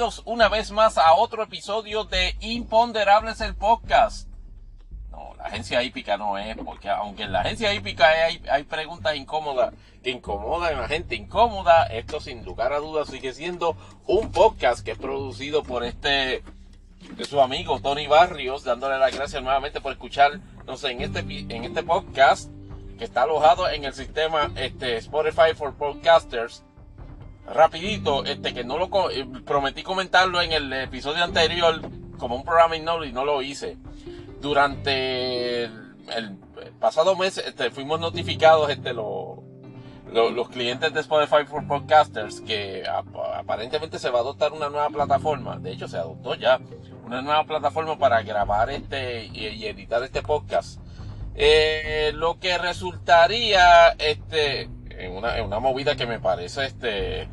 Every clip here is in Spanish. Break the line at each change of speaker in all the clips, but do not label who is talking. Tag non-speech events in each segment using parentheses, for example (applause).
Bienvenidos una vez más a otro episodio de Imponderables el podcast. No, la agencia hípica no es, porque aunque en la agencia hípica hay, hay preguntas incómodas que incomodan a la gente incómoda, esto sin lugar a dudas sigue siendo un podcast que es producido por este de su amigo Tony Barrios, dándole las gracias nuevamente por escuchar, no sé, en este, en este podcast que está alojado en el sistema este, Spotify for Podcasters rapidito, este que no lo eh, prometí comentarlo en el episodio anterior como un programming note y no lo hice. Durante el, pasado mes este, fuimos notificados este, los clientes de Spotify for Podcasters que aparentemente se va a adoptar una nueva plataforma. De hecho, se adoptó ya una nueva plataforma para grabar este y, editar este podcast. Eh, lo que resultaría este en una, en una movida que me parece este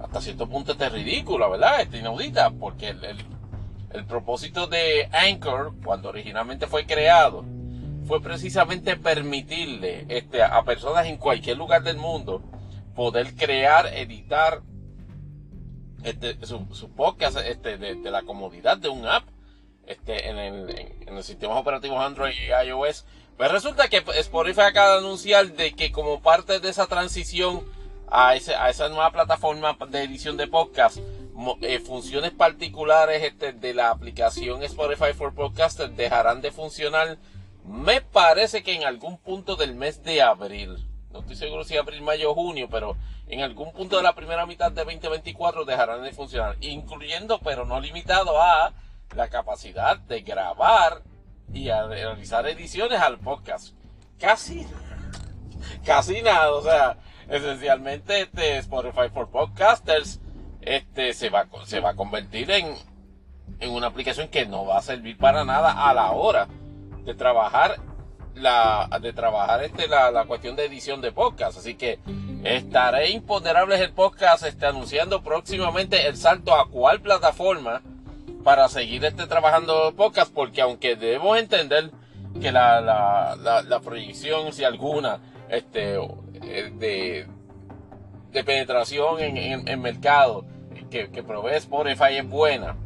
hasta cierto punto este ridícula, ¿verdad? Este inaudita, porque el, propósito de Anchor, cuando originalmente fue creado, fue precisamente permitirle este, a personas en cualquier lugar del mundo poder crear, editar este, su, su podcast este, de, la comodidad de un app este, en, el, en, los sistemas operativos Android y iOS. Pues resulta que Spotify acaba de anunciar de que como parte de esa transición a, ese, a esa nueva plataforma de edición de podcast, eh, funciones particulares este, de la aplicación Spotify for Podcasters dejarán de funcionar. Me parece que en algún punto del mes de abril, no estoy seguro si abril, mayo junio, pero en algún punto de la primera mitad de 2024 dejarán de funcionar, incluyendo pero no limitado a la capacidad de grabar y realizar ediciones al podcast. Casi, (laughs) casi nada, o sea, esencialmente este Spotify for Podcasters este se va se va a convertir en en una aplicación que no va a servir para nada a la hora de trabajar la de trabajar este la, la cuestión de edición de podcast. Así que estaré imponderables el podcast este anunciando próximamente el salto a cuál plataforma para seguir este trabajando podcast porque aunque debemos entender que la, la, la proyección si alguna este de, de penetración en, en, mercado que, que, provee Spotify es buena.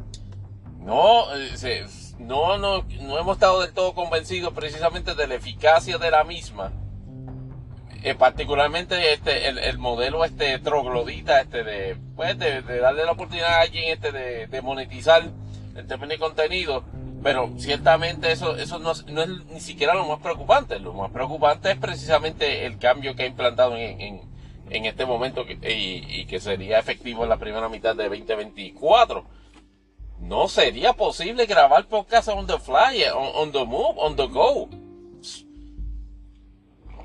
No, eh, no, no, no hemos estado del todo convencidos precisamente de la eficacia de la misma. Eh, particularmente este, el, el, modelo este troglodita este de, pues, de, darle la oportunidad a alguien este de, de monetizar el término de contenido pero ciertamente eso, eso no, no, es ni siquiera lo más preocupante. Lo más preocupante es precisamente el cambio que ha implantado en, en, este momento y, y, que sería efectivo en la primera mitad de 2024. No sería posible grabar podcast on the fly, on, the move, on the go.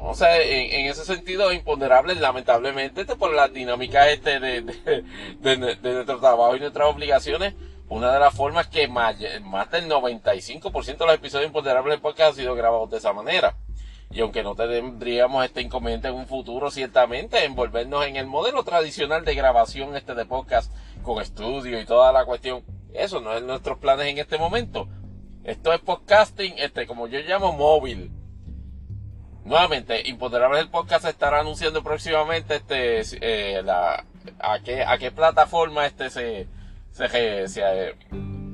O sea, en, ese sentido, imponderable, lamentablemente, por la dinámica este de, de, de nuestro trabajo y nuestras obligaciones, una de las formas que más, del 95% de los episodios imponderables del podcast han sido grabados de esa manera. Y aunque no tendríamos este inconveniente en un futuro, ciertamente, envolvernos en el modelo tradicional de grabación este de podcast con estudio y toda la cuestión, eso no es nuestros planes en este momento. Esto es podcasting, este, como yo llamo móvil. Nuevamente, Imponderables el podcast estará anunciando próximamente este, eh, la, a qué, a qué plataforma este se, se, se,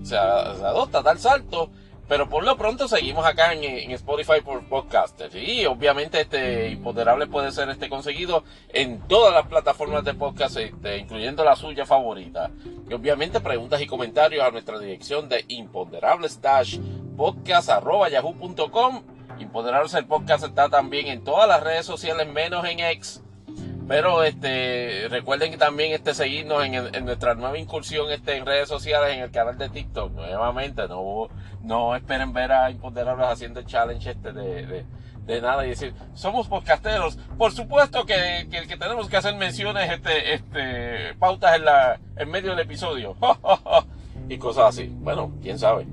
se, adopta tal salto. Pero por lo pronto seguimos acá en, Spotify por podcasters. Y obviamente este Imponderable puede ser este conseguido en todas las plataformas de podcast, este, incluyendo la suya favorita. Y obviamente preguntas y comentarios a nuestra dirección de imponderables podcast yahoo.com. Imponderables el podcast está también en todas las redes sociales menos en X pero este, recuerden que también este, seguirnos en, nuestra nueva incursión este, en redes sociales, en el canal de TikTok. Nuevamente, no, no esperen ver a Imponderables haciendo el challenge este de, de, nada y decir, somos podcasteros. Por supuesto que, que, tenemos que hacer menciones, este, este, pautas en, la, en medio del episodio. (laughs) y cosas así. Bueno, quién sabe.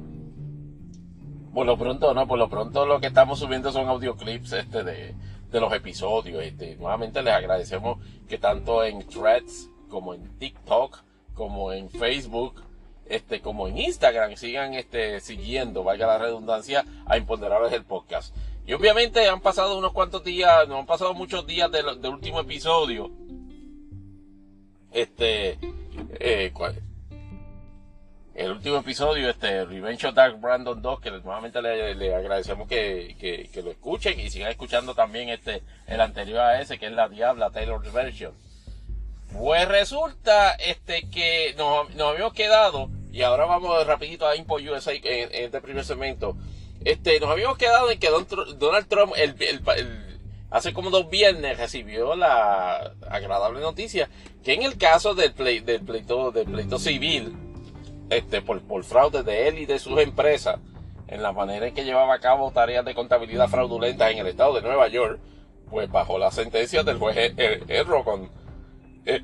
Por lo pronto, no, por lo pronto lo que estamos subiendo son audioclips este de de los episodios. Este, nuevamente les agradecemos que tanto en Threads como en TikTok, como en Facebook, este, como en Instagram sigan este, siguiendo, valga la redundancia, a Imponderables el podcast. Y obviamente han pasado unos cuantos días, no han pasado muchos días del, último episodio. Este, eh, el último episodio, este, Revenge of Dark Brandon 2, que nuevamente le, agradecemos que, que, lo escuchen y sigan escuchando también este, el anterior a ese, que es la Diabla Taylor's Version. Pues resulta, este, que nos, nos habíamos quedado, y ahora vamos rapidito a Impo USA en, en este primer segmento, este, nos habíamos quedado en que Donald Trump, el, hace como dos viernes recibió la agradable noticia que en el caso del, del pleito, del pleito civil, este, por, por fraude de él y de sus empresas, en la manera en que llevaba a cabo tareas de contabilidad fraudulentas en el estado de Nueva York, pues bajo la sentencia del juez Erro con, eh,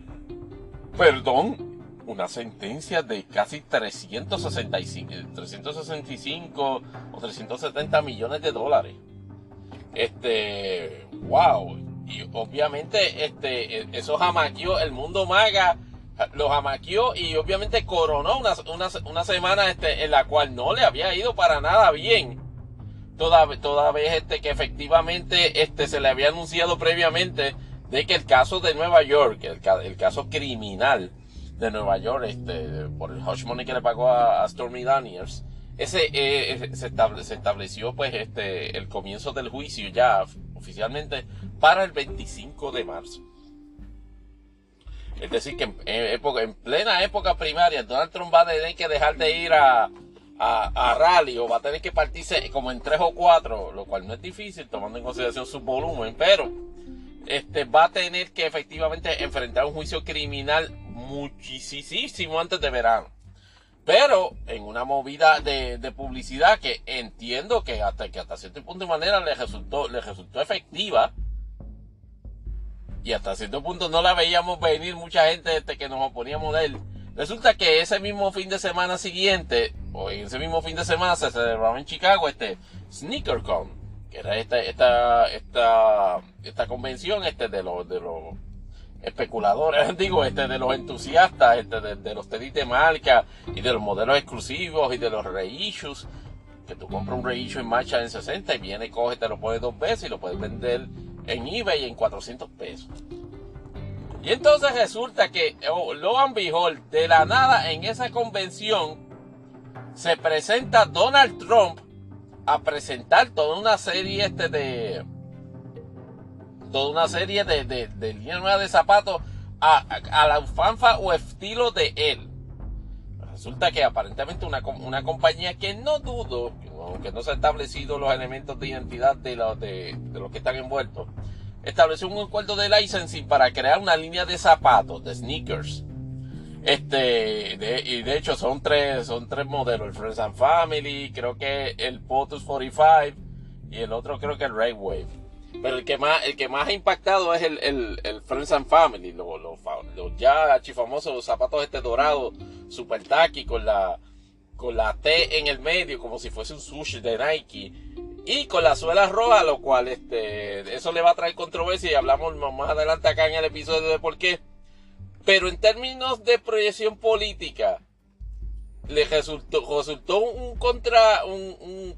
perdón, una sentencia de casi 365, 365 o 370 millones de dólares. Este, wow. Y obviamente, este, eso jamaqueó el mundo maga lo jamaqueó y obviamente coronó una, una, semana este, en la cual no le había ido para nada bien. Toda, toda vez este, que efectivamente este, se le había anunciado previamente de que el caso de Nueva York, el, el caso criminal de Nueva York, este, por el hush money que le pagó a, Stormy Daniels, ese eh, se, se, estableció pues este el comienzo del juicio ya oficialmente para el 25 de marzo. Es decir, que en, plena época primaria, Donald Trump va a tener que dejar de ir a, a, rally o va a tener que partirse como en tres o cuatro, lo cual no es difícil tomando en consideración su volumen, pero este va a tener que efectivamente enfrentar un juicio criminal muchísimo antes de verano. Pero en una movida de, de, publicidad que entiendo que hasta que hasta cierto punto de manera le resultó, le resultó efectiva, y hasta cierto punto no la veíamos venir mucha gente este, que nos oponíamos de él. Resulta que ese mismo fin de semana siguiente, o en ese mismo fin de semana, se celebraba en Chicago este SneakerCon, que era esta, esta, esta, esta convención este, de los, de los especuladores, (laughs) digo, este, de los entusiastas, este, de, los tenis de marca y de los modelos exclusivos y de los reissues, que tú compras un reissue en marcha en 60 y viene, coge, te lo pones dos veces y lo puedes vender en eBay en 400 pesos. Y entonces resulta que oh, Logan Behold, de la nada en esa convención, se presenta Donald Trump a presentar toda una serie este de. Toda una serie de, de, de línea de zapatos a, la ufanfa o estilo de él. Resulta que aparentemente una, una compañía que no dudo, aunque no se han establecido los elementos de identidad de los, de, los que están envueltos, estableció un acuerdo de licensing para crear una línea de zapatos, de sneakers. Este, y de hecho son tres, son tres modelos, el Friends and Family, creo que el POTUS 45 y el otro creo que el Ray Wave. Pero el que más, el que más ha impactado es el, Friends and Family, los, ya archifamosos zapatos este dorado, super tacky con la, con la T en el medio, como si fuese un sushi de Nike. Y con la suela roja, lo cual este, eso le va a traer controversia y hablamos más adelante acá en el episodio de por qué. Pero en términos de proyección política, le resultó, resultó un contra, un, un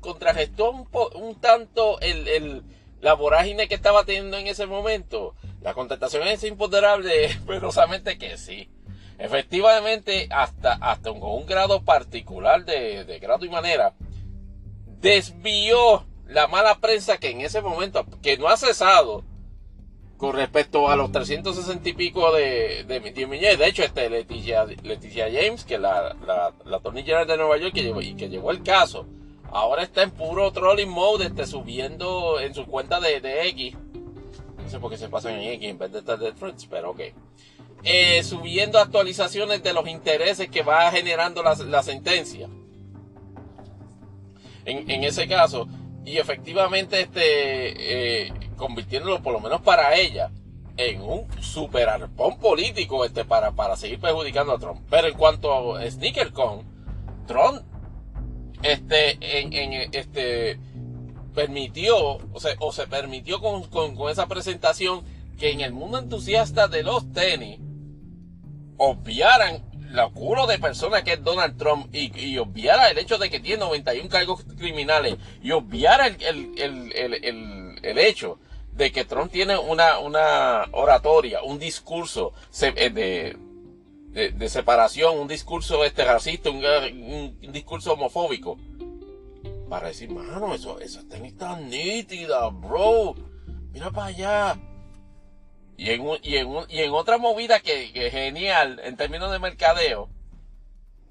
un, tanto el la vorágine que estaba teniendo en ese momento? La contestación es imponderable, (laughs) perosamente que sí. Efectivamente, hasta, hasta con un grado particular de, de grado y manera, desvió la mala prensa que en ese momento, que no ha cesado, con respecto a los 360 y pico de, de mi tío De hecho, este Leticia, Leticia James, que la, la, la general de Nueva York que llevó, y que llevó el caso, Ahora está en puro trolling mode, este, subiendo en su cuenta de, de X. No sé por qué se pasan en X en vez de estar de Threads, pero ok. Eh, subiendo actualizaciones de los intereses que va generando la, la sentencia. En, ese caso. Y efectivamente, este, eh, convirtiéndolo por lo menos para ella en un super arpón político este, para, para seguir perjudicando a Trump. Pero en cuanto a SneakerCon, Trump este, este, permitió, o, sea, o se permitió con, esa presentación que en el mundo entusiasta de los tenis obviaran la culo de personas que es Donald Trump y, y, obviara el hecho de que tiene 91 cargos criminales y obviara el, el, el, el hecho de que Trump tiene una, una oratoria, un discurso eh, de, de, separación, un discurso este racista, un, discurso homofóbico. Para decir, mano, eso, esa tenis tan nítida, bro. Mira para allá. Y en, y en, y en otra movida que, que genial en términos de mercadeo,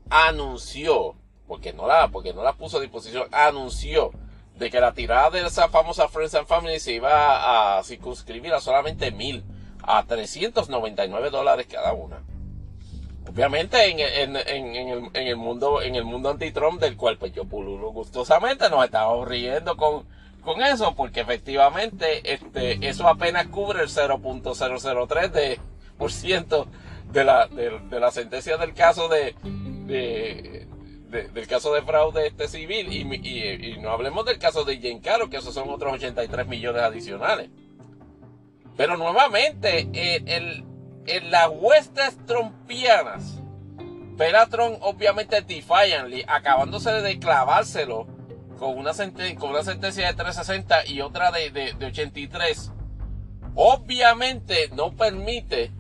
anunció, porque no la, porque no la puso a disposición, anunció de que la tirada de esa famosa Friends and Family se iba a circunscribir a solamente mil, a 399 dólares cada una. Obviamente en, en, el, el, mundo en el mundo anti-Trump del cual pues yo pululo gustosamente nos estamos riendo con, con eso porque efectivamente este eso apenas cubre el 0.003 de por ciento de la de, la sentencia del caso de, de, del caso de fraude este civil. Y, no hablemos del caso de Caro que esos son otros 83 millones adicionales. Pero nuevamente el en las huestes trompianas, Peratron obviamente defiantly, acabándose de clavárselo con una, con una sentencia de 360 y otra de, de 83, obviamente no permite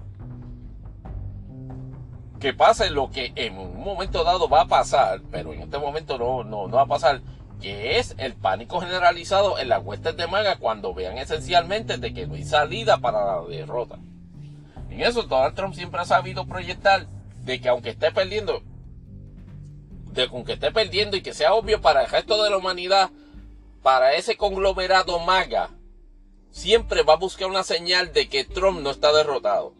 que pase lo que en un momento dado va a pasar, pero en este momento no, no, no va a pasar, que es el pánico generalizado en las huestes de maga cuando vean esencialmente de que no hay salida para la derrota. En eso Donald Trump siempre ha sabido proyectar de que aunque esté perdiendo, de que aunque esté perdiendo y que sea obvio para el resto de la humanidad, para ese conglomerado maga, siempre va a buscar una señal de que Trump no está derrotado.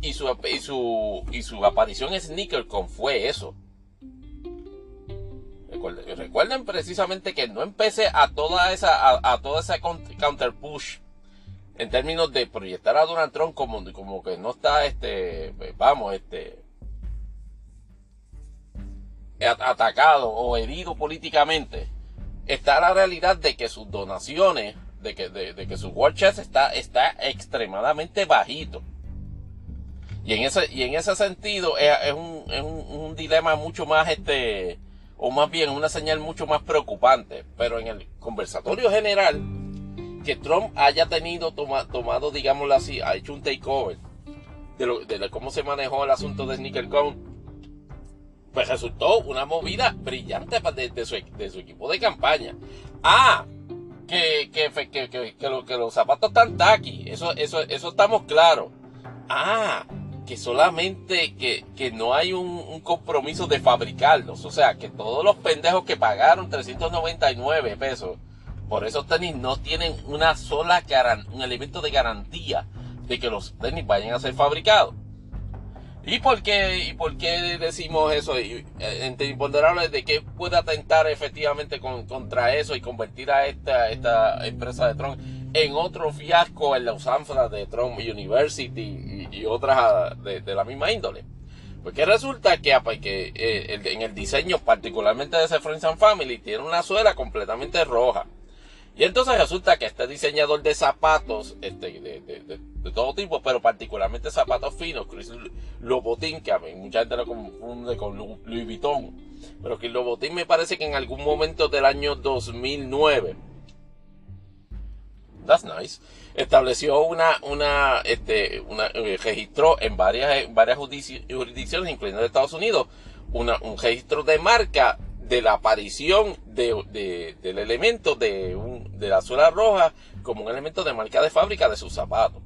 Y su, y su, y su aparición en SneakerCon fue eso. Recuerden, precisamente que no empecé a toda esa, a, a toda esa counter push en términos de proyectar a Donald Trump como, como que no está, este, vamos, este, atacado o herido políticamente, está la realidad de que sus donaciones, de que, de, que su war chest está, está extremadamente bajito. Y en ese, y en ese sentido es, un, es un, dilema mucho más, este, o más bien una señal mucho más preocupante. Pero en el conversatorio general, que Trump haya tenido, tomado, digámoslo así, ha hecho un takeover de, cómo se manejó el asunto de SneakerCon, pues resultó una movida brillante de, su, equipo de campaña. Ah, que, que, los zapatos están taqui, eso, eso, eso estamos claros. Ah, que solamente que, no hay un, un, compromiso de fabricarlos. O sea, que todos los pendejos que pagaron 399 pesos por eso tenis no tienen una sola un elemento de garantía de que los tenis vayan a ser fabricados. ¿Y por qué, y por qué decimos eso? Eh, entre imponderables de que puede atentar efectivamente contra eso y convertir a esta, empresa de Trump en otro fiasco en la usanza de Trump University y, otras de, la misma índole. Porque resulta que, pues, que eh, en el diseño particularmente de ese Friends and Family tiene una suela completamente roja. Y entonces resulta que este diseñador de zapatos, este, de, de, de, todo tipo, pero particularmente zapatos finos, Chris Lobotín, que a mí mucha gente lo confunde con Louis Vuitton, pero que Lobotín me parece que en algún momento del año 2009, that's nice, estableció una, una, este, una, eh, registró en varias, varias jurisdicciones, incluyendo Estados Unidos, una, un registro de marca de la aparición de, del elemento de, un, de la suela roja como un elemento de marca de fábrica de sus zapatos.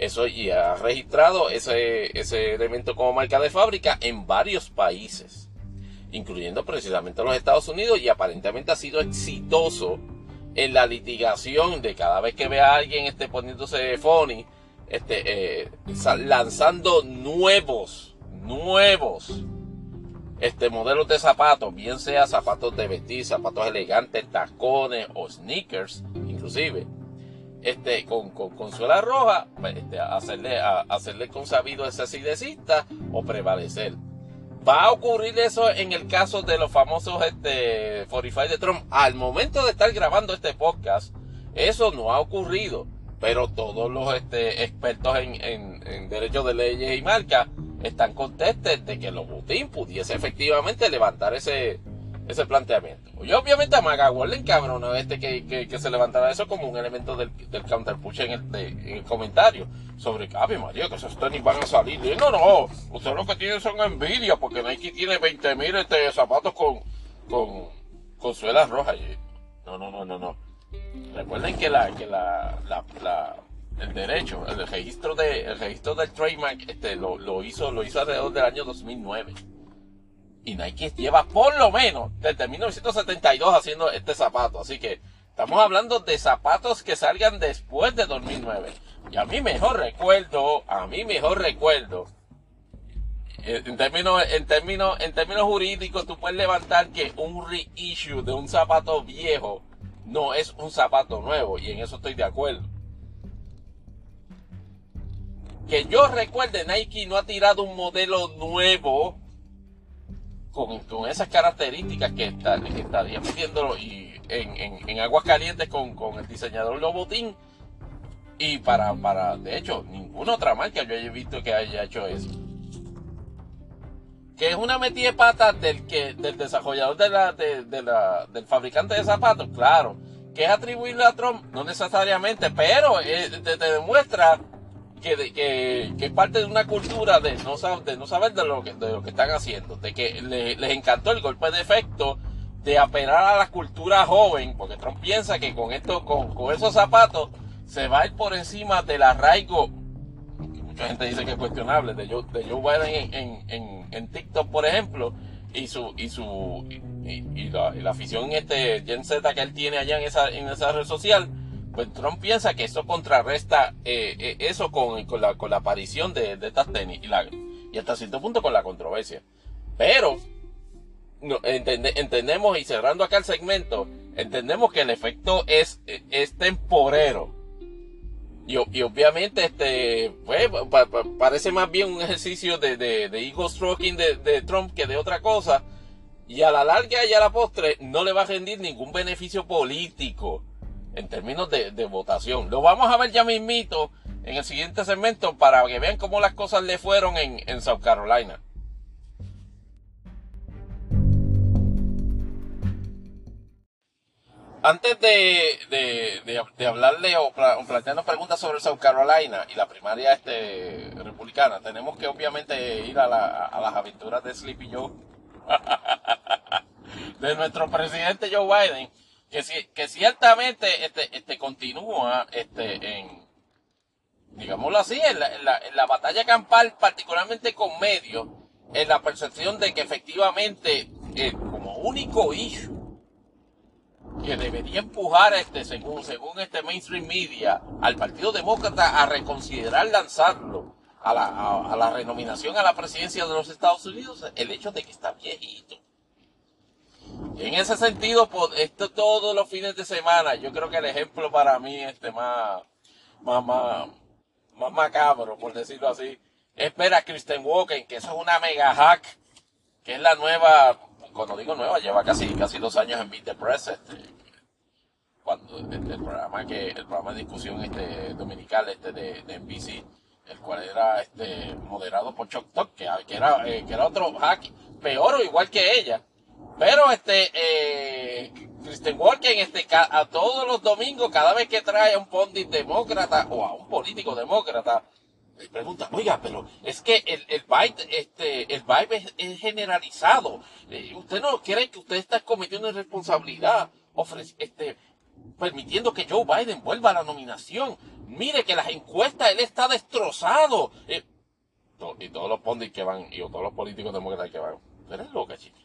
Eso y ha registrado ese, ese elemento como marca de fábrica en varios países, incluyendo precisamente los Estados Unidos, y aparentemente ha sido exitoso en la litigación de cada vez que ve a alguien este, poniéndose funny, este, eh, lanzando nuevos, nuevos este modelos de zapatos, bien sea zapatos de vestir, zapatos elegantes, tacones o sneakers, inclusive, este, con, con, suela roja, pues, este, hacerle, a, hacerle consabido ese sidecista o prevalecer. Va a ocurrir eso en el caso de los famosos este, 45 de Trump. Al momento de estar grabando este podcast, eso no ha ocurrido. Pero todos los este, expertos en, derechos de leyes y marcas están contestes de que Lobutín pudiese efectivamente levantar ese, ese planteamiento. Y obviamente a McGawal le encabrona este que, que, que, se levantara eso como un elemento del, del counterpush en el, en el comentario sobre Ave María, que esos tenis van a salir. No, no, usted lo que tiene son envidia porque Nike tiene 20.000 este, zapatos con, con, con suelas rojas. No, no, no, no, no. Recuerden que la, que la el derecho, el registro de, el registro del trademark, este, lo, lo hizo, lo hizo alrededor del año 2009. Y Nike lleva por lo menos desde 1972 haciendo este zapato. Así que estamos hablando de zapatos que salgan después de 2009. Y a mí mejor recuerdo, a mí mejor recuerdo, eh, en términos, en términos, en términos jurídicos, tú puedes levantar que un reissue de un zapato viejo no es un zapato nuevo. Y en eso estoy de acuerdo. Que yo recuerde, Nike no ha tirado un modelo nuevo con, con esas características que, está, que y en, en, en, aguas calientes con, con el diseñador Lobotín. Y para, para, de hecho, ninguna otra marca yo haya visto que haya hecho eso. Que es una metida de pata del, que, del desarrollador de la, de, de la, del fabricante de zapatos, claro. Que es atribuirle a Trump, no necesariamente, pero eh, te, te demuestra que, que, que, es parte de una cultura de no, de no saber de lo, que, de lo que están haciendo, de que le, les encantó el golpe de efecto de apelar a la cultura joven, porque Trump piensa que con esto, con, con esos zapatos, se va a ir por encima del arraigo, que mucha gente dice que es cuestionable, de Joe, de Joe Biden en, en, en, TikTok, por ejemplo, y su, y su, y, la, y la afición este Gen Z que él tiene allá en esa, en esa red social, pues Trump piensa que eso contrarresta eh, eh, eso con, con, la, con la aparición de, de estas tenis y, hasta cierto punto con la controversia. Pero entendemos, y cerrando acá el segmento, entendemos que el efecto es, es temporero. Y, obviamente este pues, pa, pa, parece más bien un ejercicio de, de, de ego stroking de, de Trump que de otra cosa. Y a la larga y a la postre no le va a rendir ningún beneficio político en términos de, votación. Lo vamos a ver ya mismito en el siguiente segmento para que vean cómo las cosas le fueron en, South Carolina. Antes de hablarle o, o, plantearnos preguntas sobre South Carolina y la primaria este, republicana, tenemos que obviamente ir a, la, a las aventuras de Sleepy Joe, (laughs) de nuestro presidente Joe Biden que, que ciertamente este, este continúa este, en, digámoslo así, en la, en, la, en la batalla campal, particularmente con medios, en la percepción de que efectivamente, eh, como único issue que debería empujar este, según, según este mainstream media, al Partido Demócrata a reconsiderar lanzarlo a la, a, a la renominación a la presidencia de los Estados Unidos, el hecho de que está viejito. En ese sentido, esto todos los fines de semana, yo creo que el ejemplo para mí este más, más, más, más macabro, por decirlo así, es ver a Kristen Walken, que eso es una mega hack, que es la nueva, cuando digo nueva, lleva casi, casi dos años en Beat the Press, este, cuando este, el programa que, el programa de discusión este dominical este de, de NBC, el cual era este moderado por Chuck Talk, que era, eh, que era otro hack, peor o igual que ella pero este, eh, Kristen Walken, este, a todos los domingos, cada vez que trae a un pondit demócrata o a un político demócrata, le pregunta, oiga, pero es que el, el vibe, este, el vibe es, es generalizado. Eh, ¿Usted no cree que usted está cometiendo irresponsabilidad ofrece, este, permitiendo que Joe Biden vuelva a la nominación? Mire que las encuestas, él está destrozado. Eh, y todos los pondits que van, y todos los políticos demócratas que van, eres loca, chica.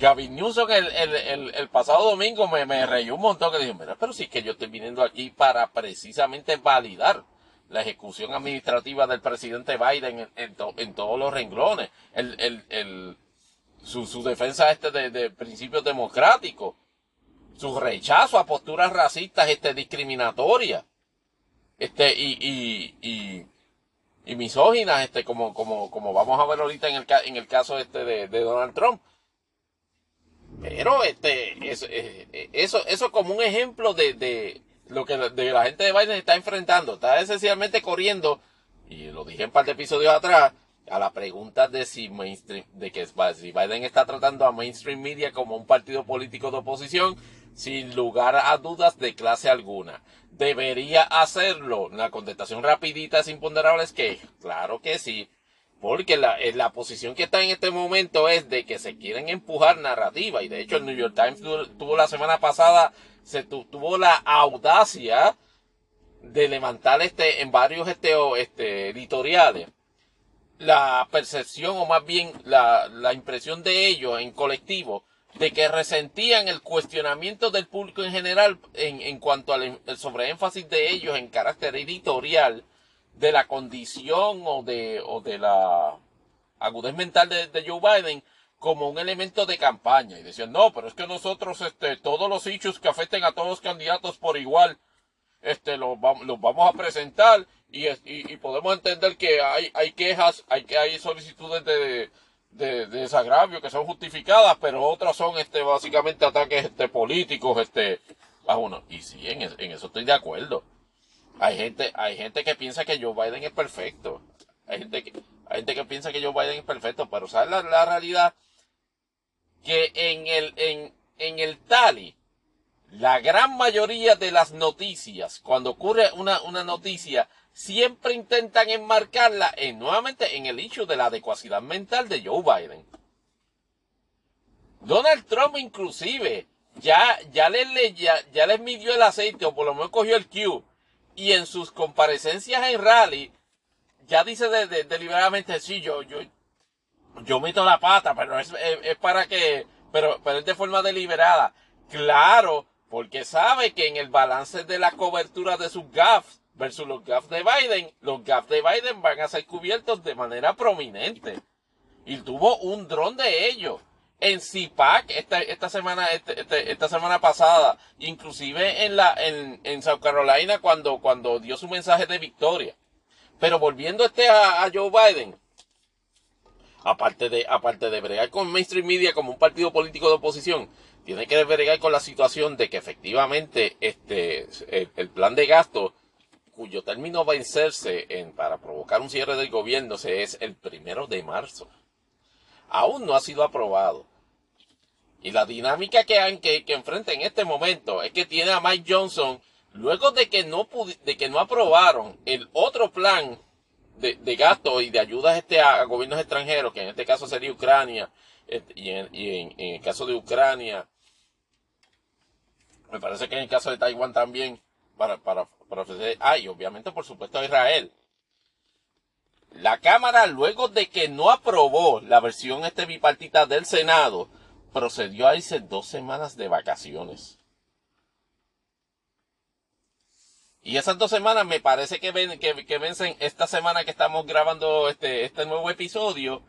Gavin Newsom el, el, el, pasado domingo me, me reyó un montón que dijo, mira, pero sí que yo estoy viniendo aquí para precisamente validar la ejecución administrativa del presidente Biden en, en, to, en todos los renglones, el, su, su defensa este de, de, principios democráticos, su rechazo a posturas racistas este discriminatorias, este y, y, y, y misóginas, este como, como, como vamos a ver ahorita en el, en el caso este de, de Donald Trump. Pero este, eso, eh, eso, eso como un ejemplo de, de lo que de la gente de Biden está enfrentando. Está esencialmente corriendo, y lo dije en parte de episodios atrás, a la pregunta de si mainstream, de que si Biden está tratando a mainstream media como un partido político de oposición, sin lugar a dudas de clase alguna. ¿Debería hacerlo? La contestación rapidita sin imponderable es que, claro que sí. Porque la, eh, la posición que está en este momento es de que se quieren empujar narrativa. Y de hecho el New York Times tuvo, la semana pasada, se tuvo la audacia de levantar este, en varios este, este, editoriales la percepción o más bien la, la impresión de ellos en colectivo de que resentían el cuestionamiento del público en general en, en cuanto al sobreénfasis de ellos en carácter editorial de la condición o de, o de la agudez mental de, Joe Biden como un elemento de campaña. Y decían, no, pero es que nosotros, este, todos los issues que afecten a todos los candidatos por igual, este, los, los vamos a presentar y, y, podemos entender que hay, hay quejas, hay, hay solicitudes de, de, de, desagravio que son justificadas, pero otras son, este, básicamente ataques, este, políticos, este, a uno. Y sí, en eso estoy de acuerdo. Hay gente, hay gente que piensa que Joe Biden es perfecto. Hay gente que, hay gente que piensa que Joe Biden es perfecto, pero ¿sabes la, la realidad? Que en el, en, en el Tali, la gran mayoría de las noticias, cuando ocurre una, una noticia, siempre intentan enmarcarla en, nuevamente en el hecho de la adecuacidad mental de Joe Biden. Donald Trump inclusive ya, ya, les, ya, ya les midió el aceite o por lo menos cogió el Q y en sus comparecencias en rally ya dice deliberadamente, sí, yo, yo, yo meto la pata, pero es, para que, pero, pero es de forma deliberada. Claro, porque sabe que en el balance de la cobertura de sus gaffs versus los gaffs de Biden, los gaffs de Biden van a ser cubiertos de manera prominente. Y tuvo un dron de ellos en CIPAC esta, esta semana este, este, esta semana pasada inclusive en la en, en South Carolina cuando cuando dio su mensaje de victoria. Pero volviendo este a, Joe Biden aparte de aparte de bregar con mainstream media como un partido político de oposición tiene que bregar con la situación de que efectivamente este el, el plan de gasto cuyo término va a vencerse en, para provocar un cierre del gobierno se es el primero de marzo. Aún no ha sido aprobado y la dinámica que, que, que enfrenta en este momento es que tiene a Mike Johnson, luego de que no, de que no aprobaron el otro plan de, de gasto y de ayudas este a, gobiernos extranjeros, que en este caso sería Ucrania, este, y, en, el caso de Ucrania, me parece que en el caso de Taiwán también, para, para, para ofrecer, ah, y obviamente por supuesto a Israel. La Cámara, luego de que no aprobó la versión este bipartita del Senado, procedió a irse dos semanas de vacaciones. Y esas dos semanas me parece que, ven, que, que, vencen esta semana que estamos grabando este, este nuevo episodio.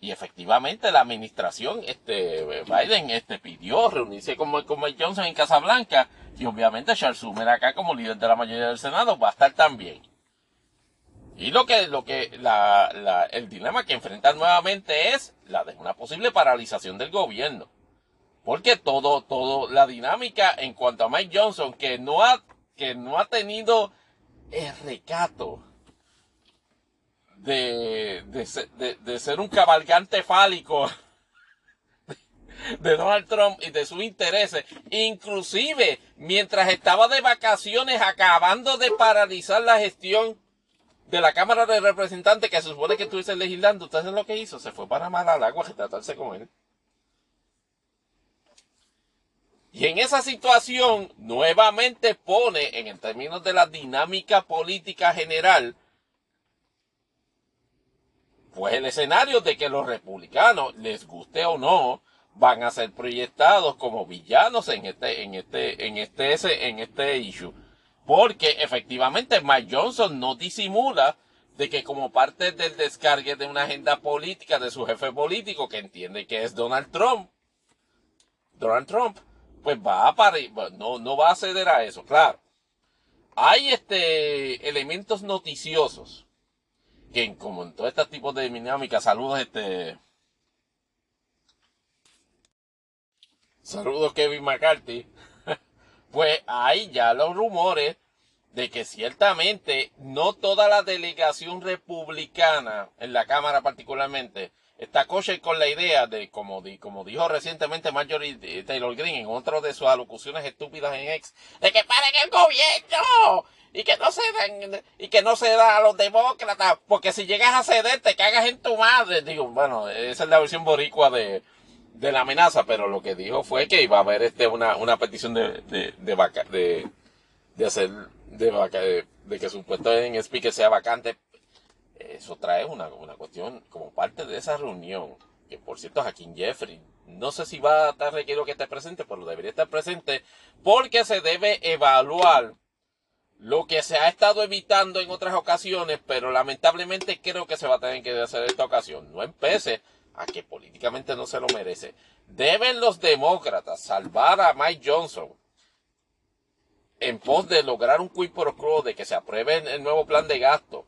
Y efectivamente la administración, este, Biden, este, pidió reunirse con, con Mike Johnson en Casablanca. Y obviamente Charles Schumer acá como líder de la mayoría del Senado va a estar también. Y lo que, lo que, la, la, el dilema que enfrentan nuevamente es la de una posible paralización del gobierno. Porque todo, todo, la dinámica en cuanto a Mike Johnson, que no ha, que no ha tenido el recato de, de, de, de ser un cabalgante fálico de Donald Trump y de sus intereses, inclusive mientras estaba de vacaciones acabando de paralizar la gestión de la Cámara de Representantes que se supone que estuviese legislando, ¿ustedes lo que hizo? Se fue para mal al agua a tratarse con él. Y en esa situación, nuevamente pone, en términos de la dinámica política general, pues el escenario de que los republicanos, les guste o no, van a ser proyectados como villanos en este, en este, en este, en este issue. Porque efectivamente Mike Johnson no disimula de que como parte del descargue de una agenda política de su jefe político que entiende que es Donald Trump, Donald Trump, pues va a parir, no, no va a ceder a eso, claro. Hay este elementos noticiosos que como en todo este tipo de dinámica, saludos este saludos Kevin McCarthy, pues hay ya los rumores de que ciertamente no toda la delegación republicana, en la Cámara particularmente, está coche con la idea de, como, como dijo recientemente Marjorie Taylor Greene en otra de sus alocuciones estúpidas en ex, de que paren el gobierno y que no se den, y que no se da a los demócratas, porque si llegas a ceder te cagas en tu madre. Digo, bueno, esa es la versión boricua de, de la amenaza, pero lo que dijo fue que iba a haber este una, una petición de, de, de, vaca, de, de hacer de, vaca, de, que su puesto en speaker sea vacante. Eso trae una, una cuestión como parte de esa reunión. Que por cierto, Joaquín Jeffrey, no sé si va a estar requerido que esté presente, pero debería estar presente porque se debe evaluar lo que se ha estado evitando en otras ocasiones, pero lamentablemente creo que se va a tener que hacer esta ocasión. No empece a que políticamente no se lo merece. Deben los demócratas salvar a Mike Johnson en pos de lograr un quid pro de que se apruebe el nuevo plan de gasto,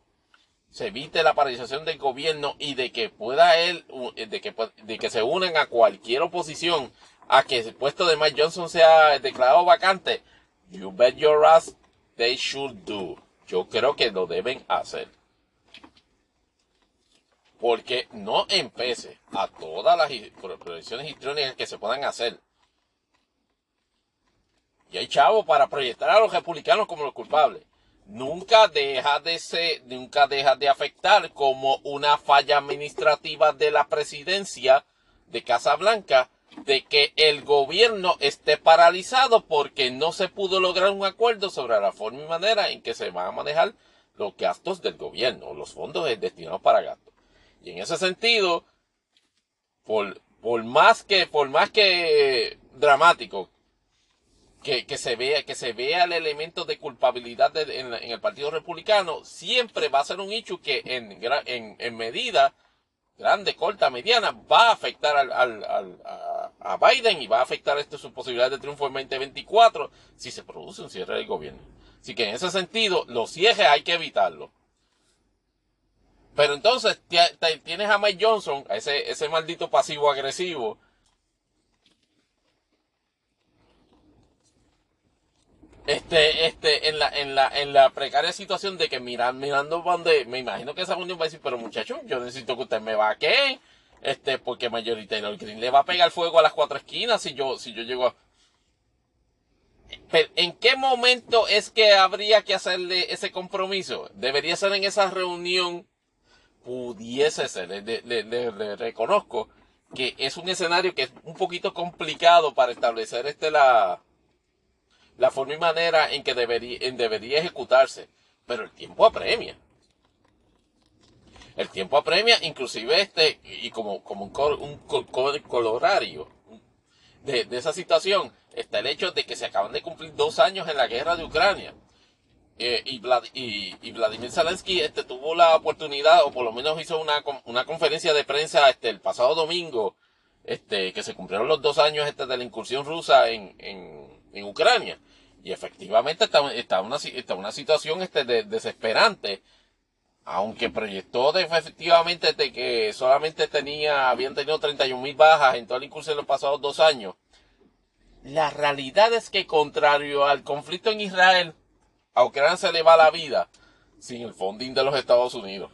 se evite la paralización del gobierno y de que pueda él, de que, de que se unan a cualquier oposición a que el puesto de Mike Johnson sea declarado vacante, you bet your ass they should do. Yo creo que lo deben hacer. Porque no empece a todas las proyecciones histrónicas que se puedan hacer. Y hay chavo para proyectar a los republicanos como los culpables. Nunca deja de ser, nunca deja de afectar como una falla administrativa de la presidencia de Casa Blanca de que el gobierno esté paralizado porque no se pudo lograr un acuerdo sobre la forma y manera en que se van a manejar los gastos del gobierno, los fondos destinados para gastos. Y en ese sentido, por, por más que, por más que dramático que, que, se vea, que se vea el elemento de culpabilidad en, el Partido Republicano, siempre va a ser un hecho que en, en, en medida grande, corta, mediana, va a afectar al, al, al a, Biden y va a afectar esto su posibilidad de triunfo en 2024 si se produce un cierre del gobierno. Así que en ese sentido, los cierres hay que evitarlo. Pero entonces tienes a Mike Johnson, ese, ese maldito pasivo agresivo, este, este, en la, en la, en la precaria situación de que miran, mirando donde, me imagino que esa reunión va a decir, pero muchacho, yo necesito que usted me vaque, este, porque Majority Taylor Green le va a pegar fuego a las cuatro esquinas si yo, si yo llego a... ¿En qué momento es que habría que hacerle ese compromiso? Debería ser en esa reunión, pudiese ser, le, reconozco que es un escenario que es un poquito complicado para establecer este la, la forma y manera en que debería, debería ejecutarse. Pero el tiempo apremia. El tiempo apremia, inclusive este, y como, como un, un colorario de, esa situación, está el hecho de que se acaban de cumplir dos años en la guerra de Ucrania. Eh, y, Vladimir Zelensky este, tuvo la oportunidad, o por lo menos hizo una, una conferencia de prensa este, el pasado domingo, este, que se cumplieron los dos años este, de la incursión rusa en, en, Ucrania. Y efectivamente está, está, una, una situación este, de, desesperante. Aunque proyectó efectivamente que solamente tenía, habían tenido 31 mil bajas en toda la incursión en los pasados dos años. La realidad es que contrario al conflicto en Israel, a Ucrania se le va la vida sin el funding de los Estados Unidos.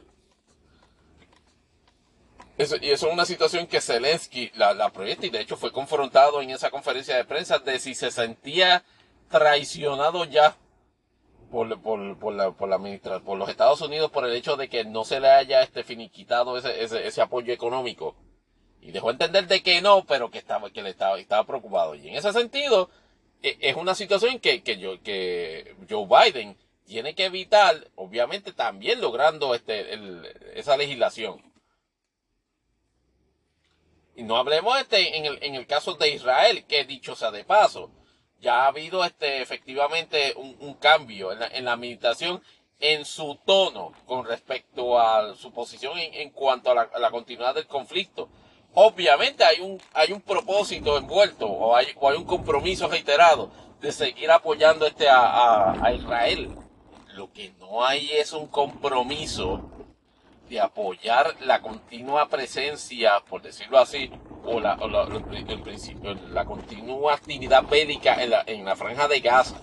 Y eso es una situación que Zelensky la, la proyecta y de hecho fue confrontado en esa conferencia de prensa de si se sentía traicionado ya por, por, por, la, por, la por los Estados Unidos por el hecho de que no se le haya este finiquitado ese, ese, ese apoyo económico. Y dejó entender de que no, pero que estaba, que le estaba, estaba preocupado. Y en ese sentido, es una situación que, que, yo, que Joe Biden tiene que evitar, obviamente también logrando este, el, esa legislación. Y no hablemos este, en, el, en el caso de Israel, que dicho sea de paso, ya ha habido este, efectivamente un, cambio en la, en la, administración en su tono con respecto a su posición en, cuanto a la, continuidad del conflicto. Obviamente hay un, hay un propósito envuelto o hay, o hay un compromiso reiterado de seguir apoyando este a, a Israel. Lo que no hay es un compromiso de apoyar la continua presencia, por decirlo así, o la, o la, el, principio, la continua actividad bélica en la, en la franja de Gaza.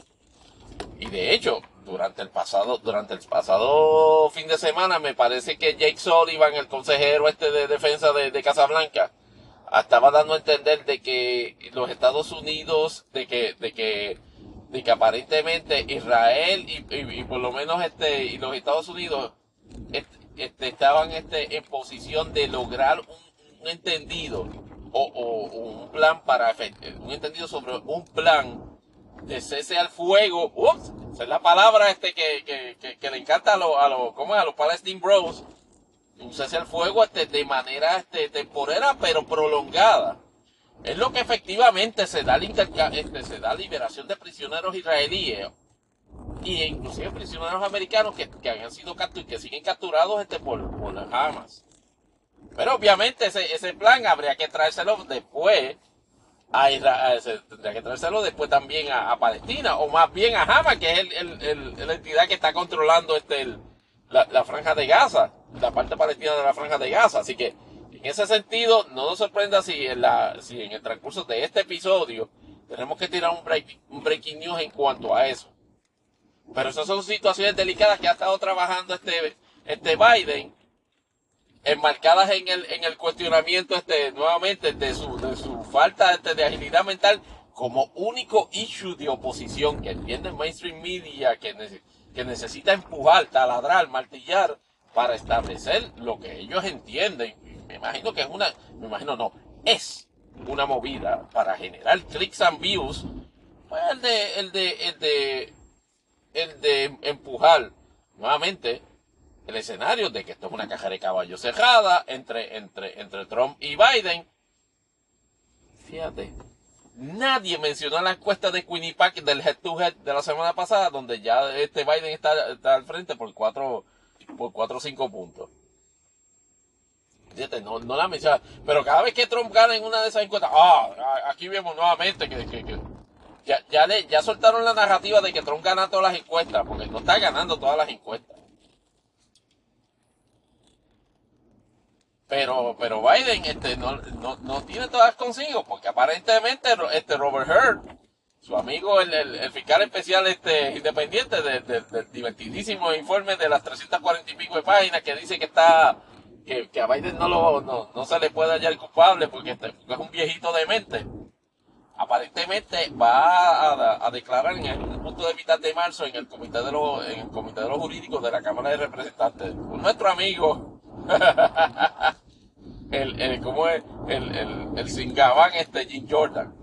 Y de hecho, durante el pasado, durante el pasado fin de semana, me parece que Jake Sullivan, el consejero este de defensa de, de Casablanca, estaba dando a entender de que los Estados Unidos, de que, de que, de que aparentemente Israel y, por lo menos este, y los Estados Unidos este, estaban este, en posición de lograr un, entendido o, o, un plan para, un entendido sobre un plan de cese al fuego, ups, esa es la palabra este que, que, que, le encanta a los, a los, ¿cómo es? A los Palestine Bros, un cese al fuego este, de manera este, temporera pero prolongada. Es lo que efectivamente se da, este, se da liberación de prisioneros israelíes y inclusive prisioneros americanos que, que han sido capturados y que siguen capturados este, por, por las Hamas. Pero obviamente ese, ese plan habría que traérselo después a Israel, tendría que traérselo después también a, Palestina, o más bien a Hamas, que es el, la entidad que está controlando este, la, franja de Gaza, la parte palestina de la franja de Gaza. Así que, en ese sentido, no nos sorprenda si en, la, si en el transcurso de este episodio tenemos que tirar un breaking news en cuanto a eso. Pero esas son situaciones delicadas que ha estado trabajando este, este Biden enmarcadas en el, en el cuestionamiento este, nuevamente de su, de su falta este, de agilidad mental como único issue de oposición que entiende mainstream media que, que necesita empujar, taladrar, martillar para establecer lo que ellos entienden. Me imagino que es una, me imagino no, es una movida para generar clicks and views, pues el de, el de, el de, el de empujar nuevamente el escenario de que esto es una caja de caballos cerrada entre, entre, entre Trump y Biden. Fíjate, nadie mencionó la encuesta de Quinnipiac del head to head de la semana pasada, donde ya este Biden está, está al frente por cuatro, por cuatro o cinco puntos. Fíjate, no, no la menciona. Pero cada vez que Trump gana en una de esas encuestas, ah, aquí vemos nuevamente que ya, ya, le, ya soltaron la narrativa de que Trump gana todas las encuestas, porque no está ganando todas las encuestas. Pero, pero Biden este, no, no, no tiene todas consigo, porque aparentemente este Robert Hurt, su amigo, el, el, fiscal especial este, independiente del divertidísimo informe de las 340 y pico de páginas que dice que está, que, que a Biden no, lo, no, no, se le puede hallar culpable porque, este, es un viejito de mente. Aparentemente va a, a, declarar en el punto de mitad de marzo en el comité de los, en el comité de los jurídicos de la Cámara de Representantes. Nuestro amigo (laughs) el, el, ¿cómo es? El, el, el Singabán este Jim Jordan.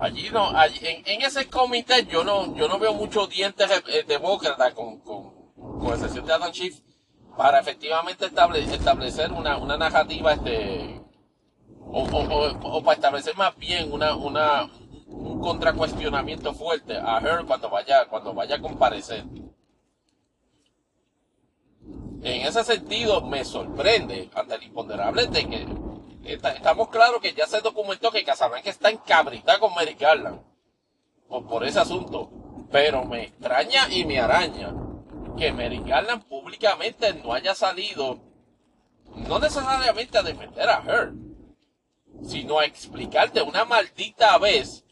Allí no, allí, en, en, ese comité yo no, yo no veo muchos dientes eh, demócratas con, con, con excepción de Adam Schiff para efectivamente establecer, establecer una, una narrativa este, o, o, o, para establecer más bien una, una, un contracuestionamiento fuerte a Her cuando vaya, cuando vaya a comparecer en ese sentido me sorprende ante el imponderable de que estamos claros que ya se documentó que Casablanca está en cabrita con Mary Garland por, por, ese asunto. Pero me extraña y me araña que Mary Garland públicamente no haya salido, no necesariamente a defender a Her, sino a explicarte una maldita vez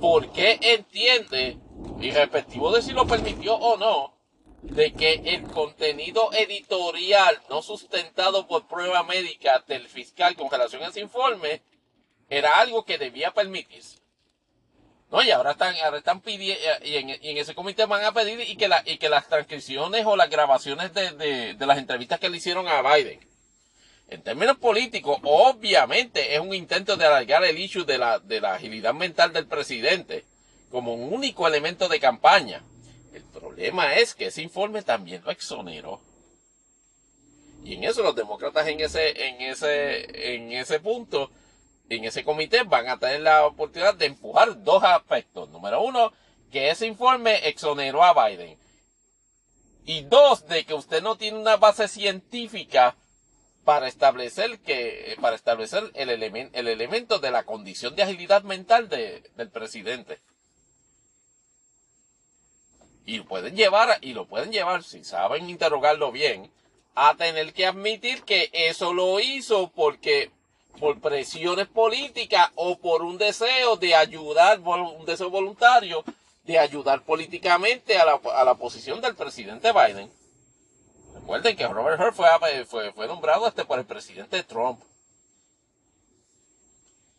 por qué entiende, y respectivo de si lo permitió o no, de que el contenido editorial no sustentado por prueba médica del fiscal con relación a ese informe era algo que debía permitirse. No, y ahora están, ahora están pidiendo, y en, y en, ese comité van a pedir y que, la, y que las transcripciones o las grabaciones de, de, de las entrevistas que le hicieron a Biden, en términos políticos, obviamente es un intento de alargar el issue de la, de la agilidad mental del presidente como un único elemento de campaña el problema es que ese informe también lo exoneró. Y en eso los demócratas en ese, en ese, en ese punto, en ese comité van a tener la oportunidad de empujar dos aspectos. Número uno, que ese informe exoneró a Biden. Y dos, de que usted no tiene una base científica para establecer que, para establecer el, elemento el elemento de la condición de agilidad mental de, del presidente. Y lo pueden llevar, y lo pueden llevar, si saben interrogarlo bien, a tener que admitir que eso lo hizo porque por presiones políticas o por un deseo de ayudar, un deseo voluntario de ayudar políticamente a la, a la posición del presidente Biden. Recuerden que Robert Hurt fue, fue, fue nombrado este por el presidente Trump.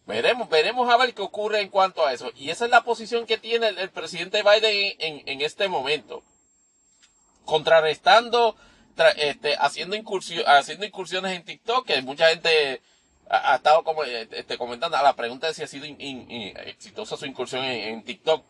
Veremos, veremos a ver qué ocurre en cuanto a eso. Y esa es la posición que tiene el, presidente Biden en, en, este momento. Contrarrestando, este, haciendo, haciendo incursiones en TikTok, que mucha gente ha, estado como, este, comentando a la pregunta de si ha sido exitosa su incursión en, TikTok.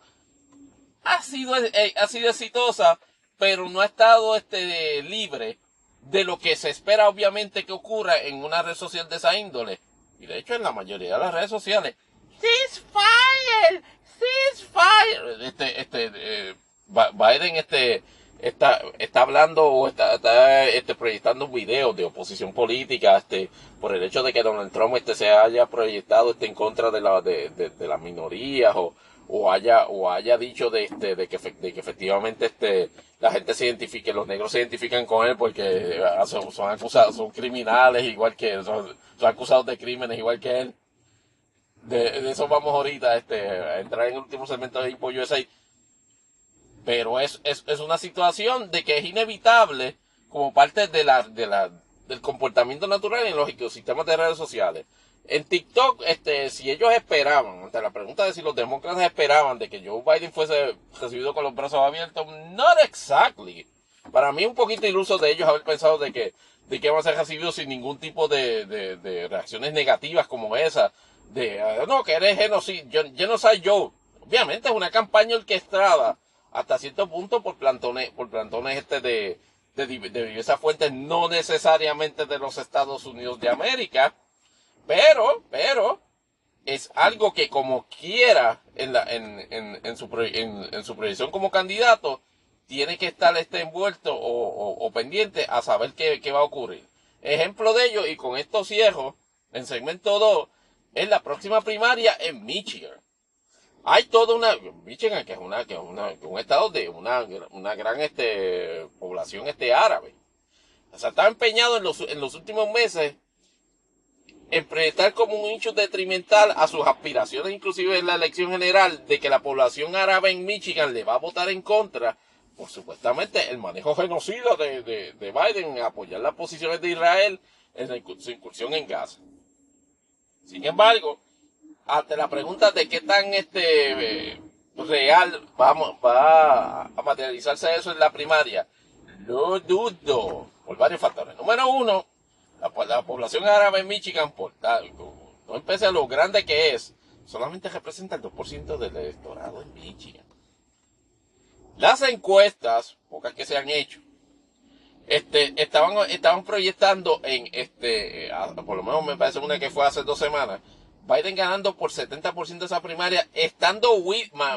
Ha sido, eh, ha sido exitosa, pero no ha estado este, libre de lo que se espera obviamente que ocurra en una red social de esa índole y de hecho en la mayoría de las redes sociales, ceasefire, ceasefire. Este, este, eh, Biden este, está, está hablando o está, está este, proyectando videos de oposición política, este, por el hecho de que Donald Trump este, se haya proyectado este, en contra de, la, de, de, las minorías o, o haya, o haya dicho de, este, de, que, de que efectivamente este, la gente se identifique, los negros se identifican con él porque ah, son, son acusados, son criminales igual que él, son, acusados de crímenes igual que él. De, eso vamos ahorita este, a entrar en el último segmento de Impo USA. Pero es, es, es una situación de que es inevitable como parte de la, de la, del comportamiento natural en los ecosistemas de redes sociales. En TikTok, este, si ellos esperaban, ante la pregunta de si los demócratas esperaban de que Joe Biden fuese recibido con los brazos abiertos, not exactly. Para mí un poquito iluso de ellos haber pensado de que, de que van a ser recibidos sin ningún tipo de, de, reacciones negativas como esa. De, ah, no, que eres genocidio, genocide Joe. Obviamente es una campaña orquestada hasta cierto punto por plantones, por plantones este de, de, de diversas fuentes, no necesariamente de los Estados Unidos de América pero, pero, es algo que como quiera en, la, en, en, en su, en, su proyección como candidato, tiene que estar este envuelto o, pendiente a saber qué, va a ocurrir. Ejemplo de ello, y con esto cierro, en segmento 2, es la próxima primaria en Michigan. Hay toda una, Michigan, que es una, que es una, un estado de una, gran este, población este árabe. O sea, está empeñado en los últimos meses en proyectar como un hecho detrimental a sus aspiraciones, inclusive en la elección general, de que la población árabe en Michigan le va a votar en contra por supuestamente el manejo genocida de, de, de Biden en apoyar las posiciones de Israel en su incursión en Gaza. Sin embargo, ante la pregunta de qué tan este real vamos, va a materializarse eso en la primaria, lo dudo por varios factores. Número uno, la, población árabe en Michigan, por no empecé a lo grande que es, solamente representa el 2% del electorado en Michigan. Las encuestas, pocas que se han hecho, este, estaban, proyectando en este, por lo menos me parece una que fue hace dos semanas, Biden ganando por 70% de esa primaria, estando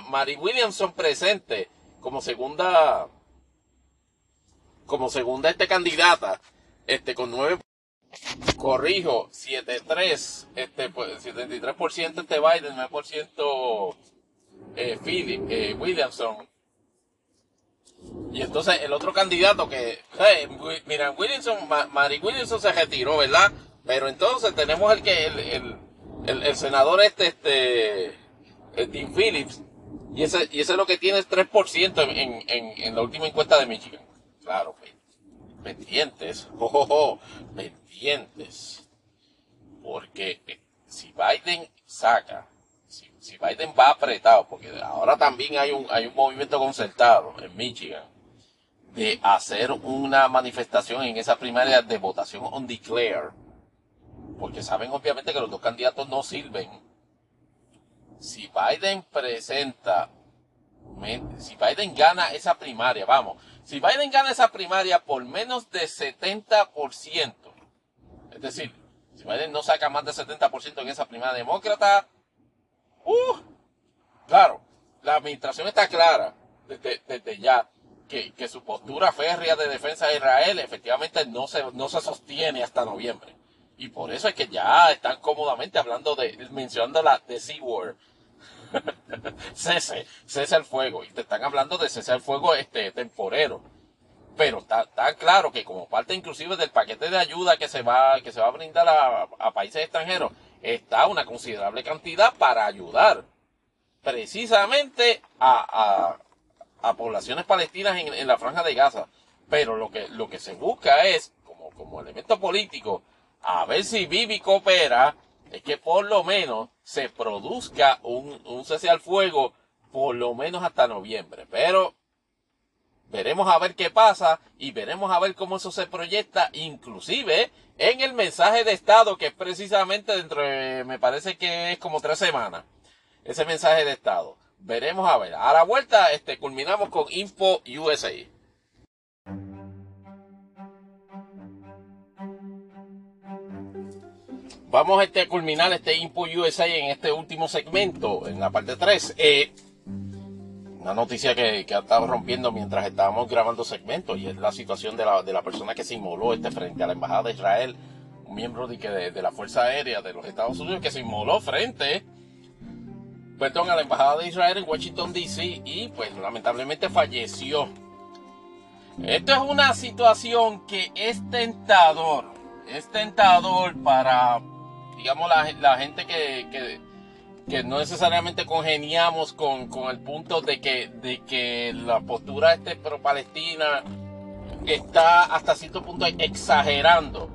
Mary Williamson presente como segunda, como segunda este candidata, este, con nueve corrijo, 7-3, este, pues, 73% este Biden, 9% eh, Philip, eh, Williamson. Y entonces el otro candidato que, hey, mira, Williamson, Mary Williamson se retiró, ¿verdad? Pero entonces tenemos el que, el, el, el, senador este, este, el Tim Phillips, y ese, y ese es lo que tiene es 3% en, en, en la última encuesta de Michigan. Claro, pendientes, (laughs) oh, porque eh, si Biden saca, si, si, Biden va apretado, porque ahora también hay un, hay un movimiento concertado en Michigan de hacer una manifestación en esa primaria de votación on declare, porque saben obviamente que los dos candidatos no sirven. Si Biden presenta, si Biden gana esa primaria, vamos, si Biden gana esa primaria por menos de 70%, es decir, si Biden no saca más de 70% en esa primaria demócrata, uh, claro, la administración está clara desde, ya que, su postura férrea de defensa de Israel efectivamente no se, no se sostiene hasta noviembre. Y por eso es que ya están cómodamente hablando de, mencionando la de Sea-War. (laughs) cese, cese el fuego. Y te están hablando de cese el fuego este, temporero. Pero está, claro que como parte inclusive del paquete de ayuda que se va, que se va a brindar a, países extranjeros, está una considerable cantidad para ayudar. precisamente a, poblaciones palestinas en, en, la franja de Gaza. Pero lo que, lo que se busca es, como, como elemento político, a ver si Bibi coopera, es que por lo menos se produzca un, un cese al fuego por lo menos hasta noviembre. Pero veremos a ver qué pasa y veremos a ver cómo eso se proyecta, inclusive en el mensaje de Estado, que es precisamente dentro de, me parece que es como tres semanas, ese mensaje de Estado. Veremos a ver. A la vuelta, este, culminamos con Info USA. Vamos este, culminar este Info USA en este último segmento, en la parte 3. Eh, una noticia que, ha estado rompiendo mientras estábamos grabando segmentos y es la situación de la, de la persona que se inmoló este frente a la Embajada de Israel, un miembro de, de, de la Fuerza Aérea de los Estados Unidos que se inmoló frente perdón, a la Embajada de Israel en Washington, D.C. y pues lamentablemente falleció. Esto es una situación que es tentador, es tentador para, digamos, la, gente que, que que no necesariamente congeniamos con, el punto de que, de que la postura este pro palestina está hasta cierto punto exagerando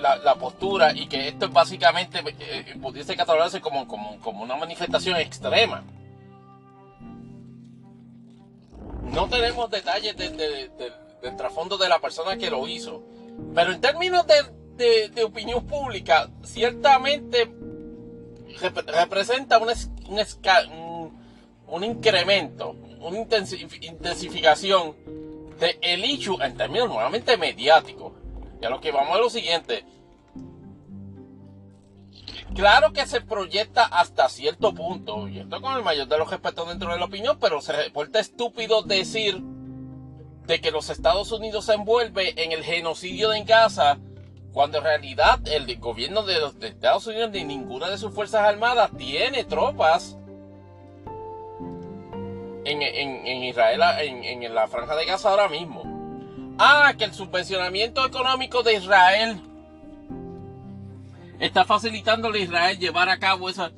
la, postura y que esto es básicamente eh, pudiese catalogarse como, como, una manifestación extrema. No tenemos detalles del trasfondo de la persona que lo hizo, pero en términos de, de opinión pública, ciertamente representa un, un, incremento, una intensificación del el issue en términos nuevamente mediáticos. Y a lo que vamos a lo siguiente. Claro que se proyecta hasta cierto punto, y esto con el mayor de los respetos dentro de la opinión, pero se reporta estúpido decir de que los Estados Unidos se envuelve en el genocidio de Gaza cuando en realidad el gobierno de, Estados Unidos ni ninguna de sus fuerzas armadas tiene tropas en, Israel, en, la franja de Gaza ahora mismo. Ah, que el subvencionamiento económico de Israel está facilitando a Israel llevar a cabo esa...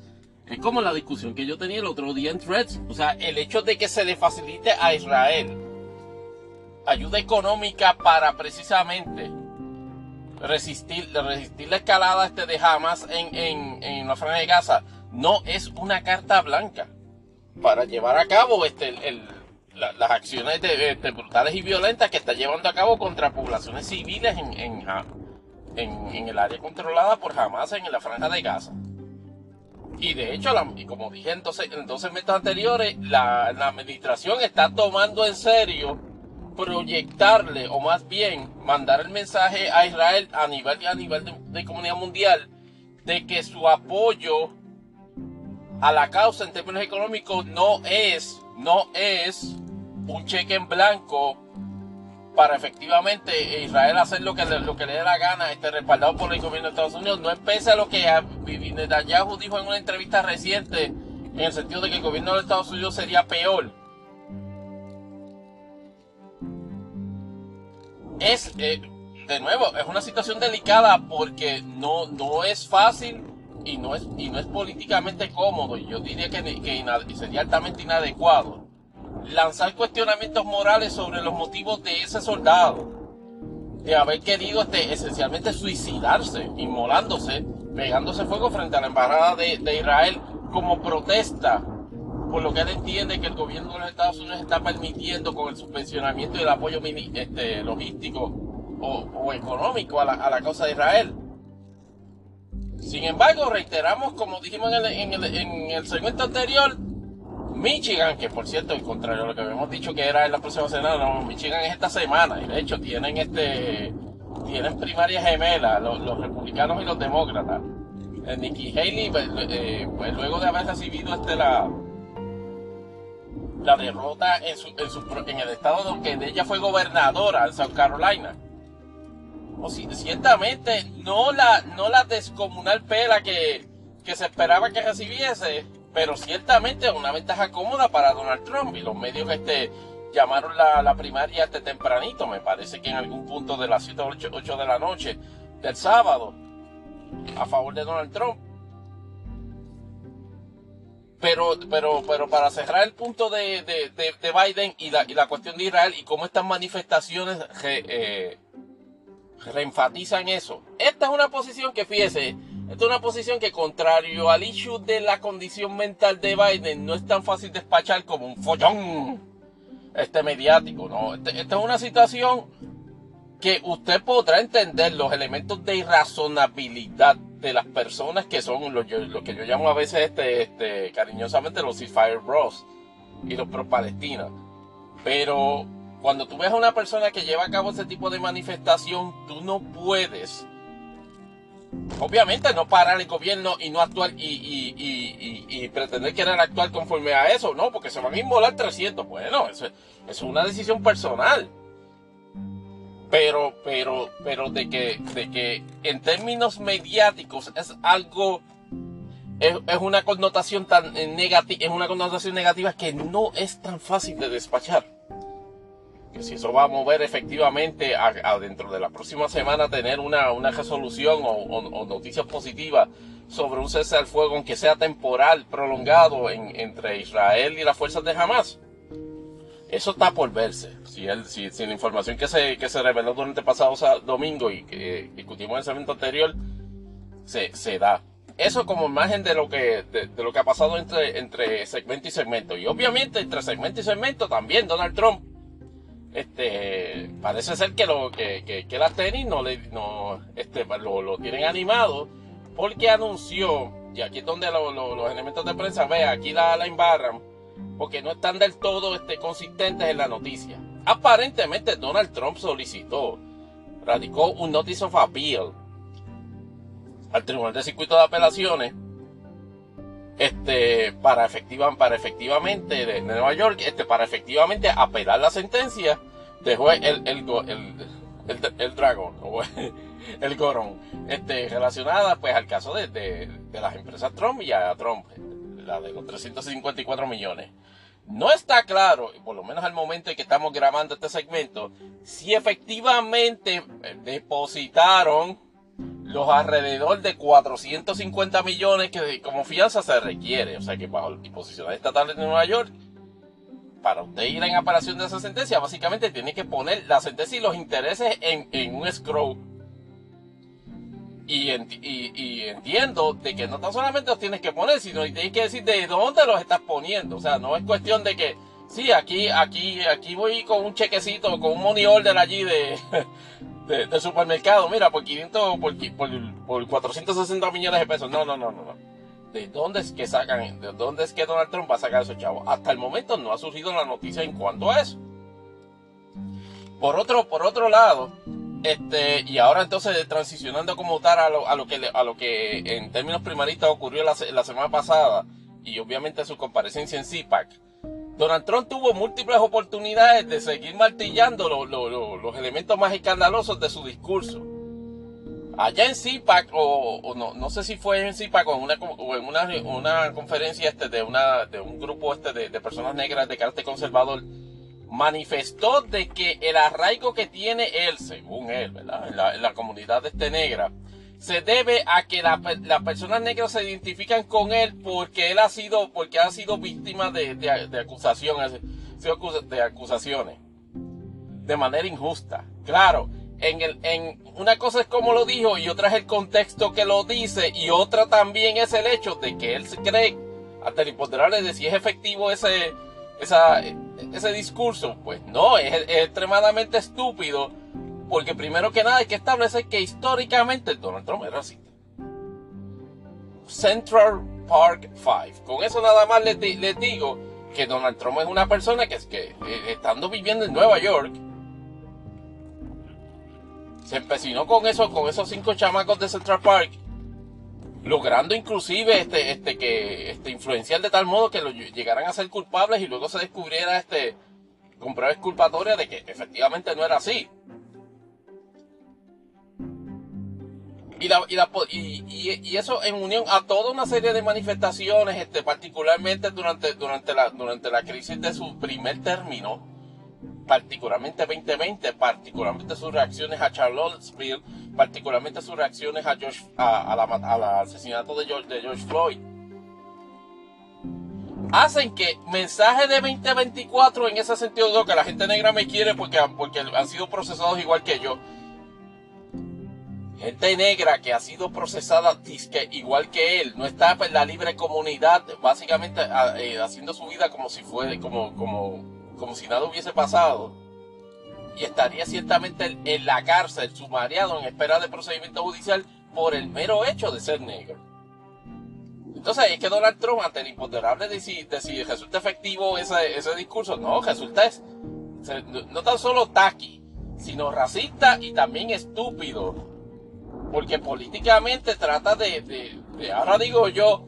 Es como la discusión que yo tenía el otro día en Threads. O sea, el hecho de que se le facilite a Israel ayuda económica para precisamente resistir, resistir la escalada este de Hamas en, en, la franja de Gaza no es una carta blanca para llevar a cabo este, las acciones de, este, brutales y violentas que está llevando a cabo contra poblaciones civiles en, en, en, el área controlada por Hamas en la franja de Gaza. Y de hecho, como dije en 12, en 12 meses anteriores, la, la administración está tomando en serio proyectarle, o más bien mandar el mensaje a Israel a nivel, a nivel de, comunidad mundial, de que su apoyo a la causa en términos económicos no es, no es un cheque en blanco para efectivamente Israel hacer lo que le, lo que le dé la gana, este, respaldado por el gobierno de Estados Unidos, no empieza lo que Netanyahu dijo en una entrevista reciente, en el sentido de que el gobierno de Estados Unidos sería peor es, eh, de nuevo, es una situación delicada porque no, no es fácil y no es, y no es políticamente cómodo. Y yo diría que, que sería altamente inadecuado lanzar cuestionamientos morales sobre los motivos de ese soldado. De haber querido este, esencialmente suicidarse, inmolándose, pegándose fuego frente a la embajada de, de Israel como protesta por lo que él entiende que el gobierno de los Estados Unidos está permitiendo con el subvencionamiento y el apoyo este, logístico o, económico a la, a la, causa de Israel. Sin embargo, reiteramos, como dijimos en el, en el, en el segmento anterior, Michigan, que por cierto, al contrario a lo que habíamos dicho que era en la próxima semana, no, Michigan es esta semana, y de hecho tienen este tienen primarias gemelas, los, republicanos y los demócratas. Eh, Nikki Haley, pues, eh, pues, luego de haber recibido este la, la derrota en, su, en, su, en el estado donde ella fue gobernadora, en South Carolina. O si, ciertamente no la, no la descomunal pela que, que se esperaba que recibiese, pero ciertamente una ventaja cómoda para Donald Trump y los medios que este, llamaron la, la primaria este tempranito, me parece que en algún punto de las 7 o 8, 8 de la noche del sábado, a favor de Donald Trump. Pero, pero, pero para cerrar el punto de, de, Biden y la, y la, cuestión de Israel y cómo estas manifestaciones eh, reenfatizan eso. Esta es una posición que, fíjese, esta es una posición que contrario al issue de la condición mental de Biden no es tan fácil despachar como un follón este mediático, ¿no? Este, esta es una situación que usted podrá entender los elementos de irrazonabilidad de las personas que son lo, que yo llamo a veces este, este cariñosamente los Fire Bros y los pro Palestina. Pero cuando tú ves a una persona que lleva a cabo ese tipo de manifestación, tú no puedes, obviamente, no parar el gobierno y no actuar y, pretender querer actuar conforme a eso, no, porque se van a inmolar 300. Bueno, eso, es una decisión personal. Pero, pero, pero de que, de que en términos mediáticos es algo es, una connotación tan negativa, es una connotación negativa que no es tan fácil de despachar que si eso va a mover efectivamente a, dentro de la próxima semana tener una, una resolución o, noticias positivas sobre un cese al fuego, aunque sea temporal, prolongado entre Israel y las fuerzas de Hamas. Eso está por verse. Si, el, si, la información que se, que se reveló durante el pasado domingo y que discutimos en el segmento anterior se, se da. Eso como imagen de lo que, de, de, lo que ha pasado entre, entre segmento y segmento. Y obviamente entre segmento y segmento también Donald Trump este parece ser que lo que, que, las tenis no le no este lo, lo, tienen animado porque anunció y aquí es donde los elementos de prensa ve aquí la, la embarran porque no están del todo este, consistentes en la noticia aparentemente Donald Trump solicitó radicó un notice of appeal al Tribunal de Circuito de Apelaciones este, para, efectiva, para efectivamente de, Nueva York, este, para efectivamente apelar la sentencia, dejó el, el, el, el, el dragón, (laughs) el gorón, este, relacionada pues al caso de, de, de, las empresas Trump y a Trump, la de los 354 millones. No está claro, por lo menos al momento en que estamos grabando este segmento, si efectivamente depositaron los alrededor de 450 millones que como fianza se requiere. O sea que bajo disposiciones estatales de Nueva York, para usted ir en apelación de esa sentencia, básicamente tiene que poner la sentencia y los intereses en, un escrow. Y, y, entiendo de que no tan solamente los tienes que poner, sino que tienes que decir de dónde los estás poniendo. O sea, no es cuestión de que, sí, aquí, aquí, aquí voy con un chequecito, con un money order allí de, (laughs) de, supermercado, mira, por 500, por, por, 460 millones de pesos. No, no, no, no, ¿De dónde es que sacan, de dónde es que Donald Trump va a sacar esos chavos? Hasta el momento no ha surgido la noticia en cuanto a eso. Por otro, por otro lado, este, y ahora entonces transicionando como tal a lo, a lo que, a lo que en términos primaristas ocurrió la, la semana pasada, y obviamente su comparecencia en CPAC Donald Trump tuvo múltiples oportunidades de seguir martillando los elementos más escandalosos de su discurso. Allá en CIPAC, o, no, no, sé si fue en CIPAC o en una, en una, una conferencia este de, una, de un grupo este de, personas negras de carácter conservador, manifestó de que el arraigo que tiene él, según él, ¿verdad? En la, en la comunidad este negra, se debe a que las personas negras se identifican con él porque él ha sido, porque ha sido víctima de, de, acusaciones, de acusaciones de manera injusta. Claro, en, el, en una cosa es como lo dijo y otra es el contexto que lo dice y otra también es el hecho de que él se cree hasta el imponderable de si es efectivo ese, esa, ese discurso. Pues no, es, extremadamente estúpido porque primero que nada hay que establecer que históricamente Donald Trump es racista. Central Park 5. Con eso nada más les, digo que Donald Trump es una persona que, que eh, estando viviendo en Nueva York, se empecinó con eso, con esos cinco chamacos de Central Park, logrando inclusive este, este, que, este, influenciar de tal modo que lo llegaran a ser culpables y luego se descubriera este, con pruebas culpatorias de que efectivamente no era así. Y, la, y, la, y, y, eso en unión a toda una serie de manifestaciones, este, particularmente durante, durante, la, durante la crisis de su primer término, particularmente 2020, particularmente sus reacciones a Charlottesville, particularmente sus reacciones a, George, a, la, al asesinato de George, Floyd. hacen que mensaje de 2024 en ese sentido que la gente negra me quiere porque, han sido procesados igual que yo. Gente negra que ha sido procesada igual que él, no está en la libre comunidad, básicamente eh, haciendo su vida como si fuera, como, como, como si nada hubiese pasado. Y estaría ciertamente en la cárcel, sumariado en espera de procedimiento judicial por el mero hecho de ser negro. Entonces es que Donald Trump, ante el imponderable de si, resulta efectivo ese, ese discurso, no, resulta es no tan solo taqui, sino racista y también estúpido. Porque políticamente trata de, ahora digo yo,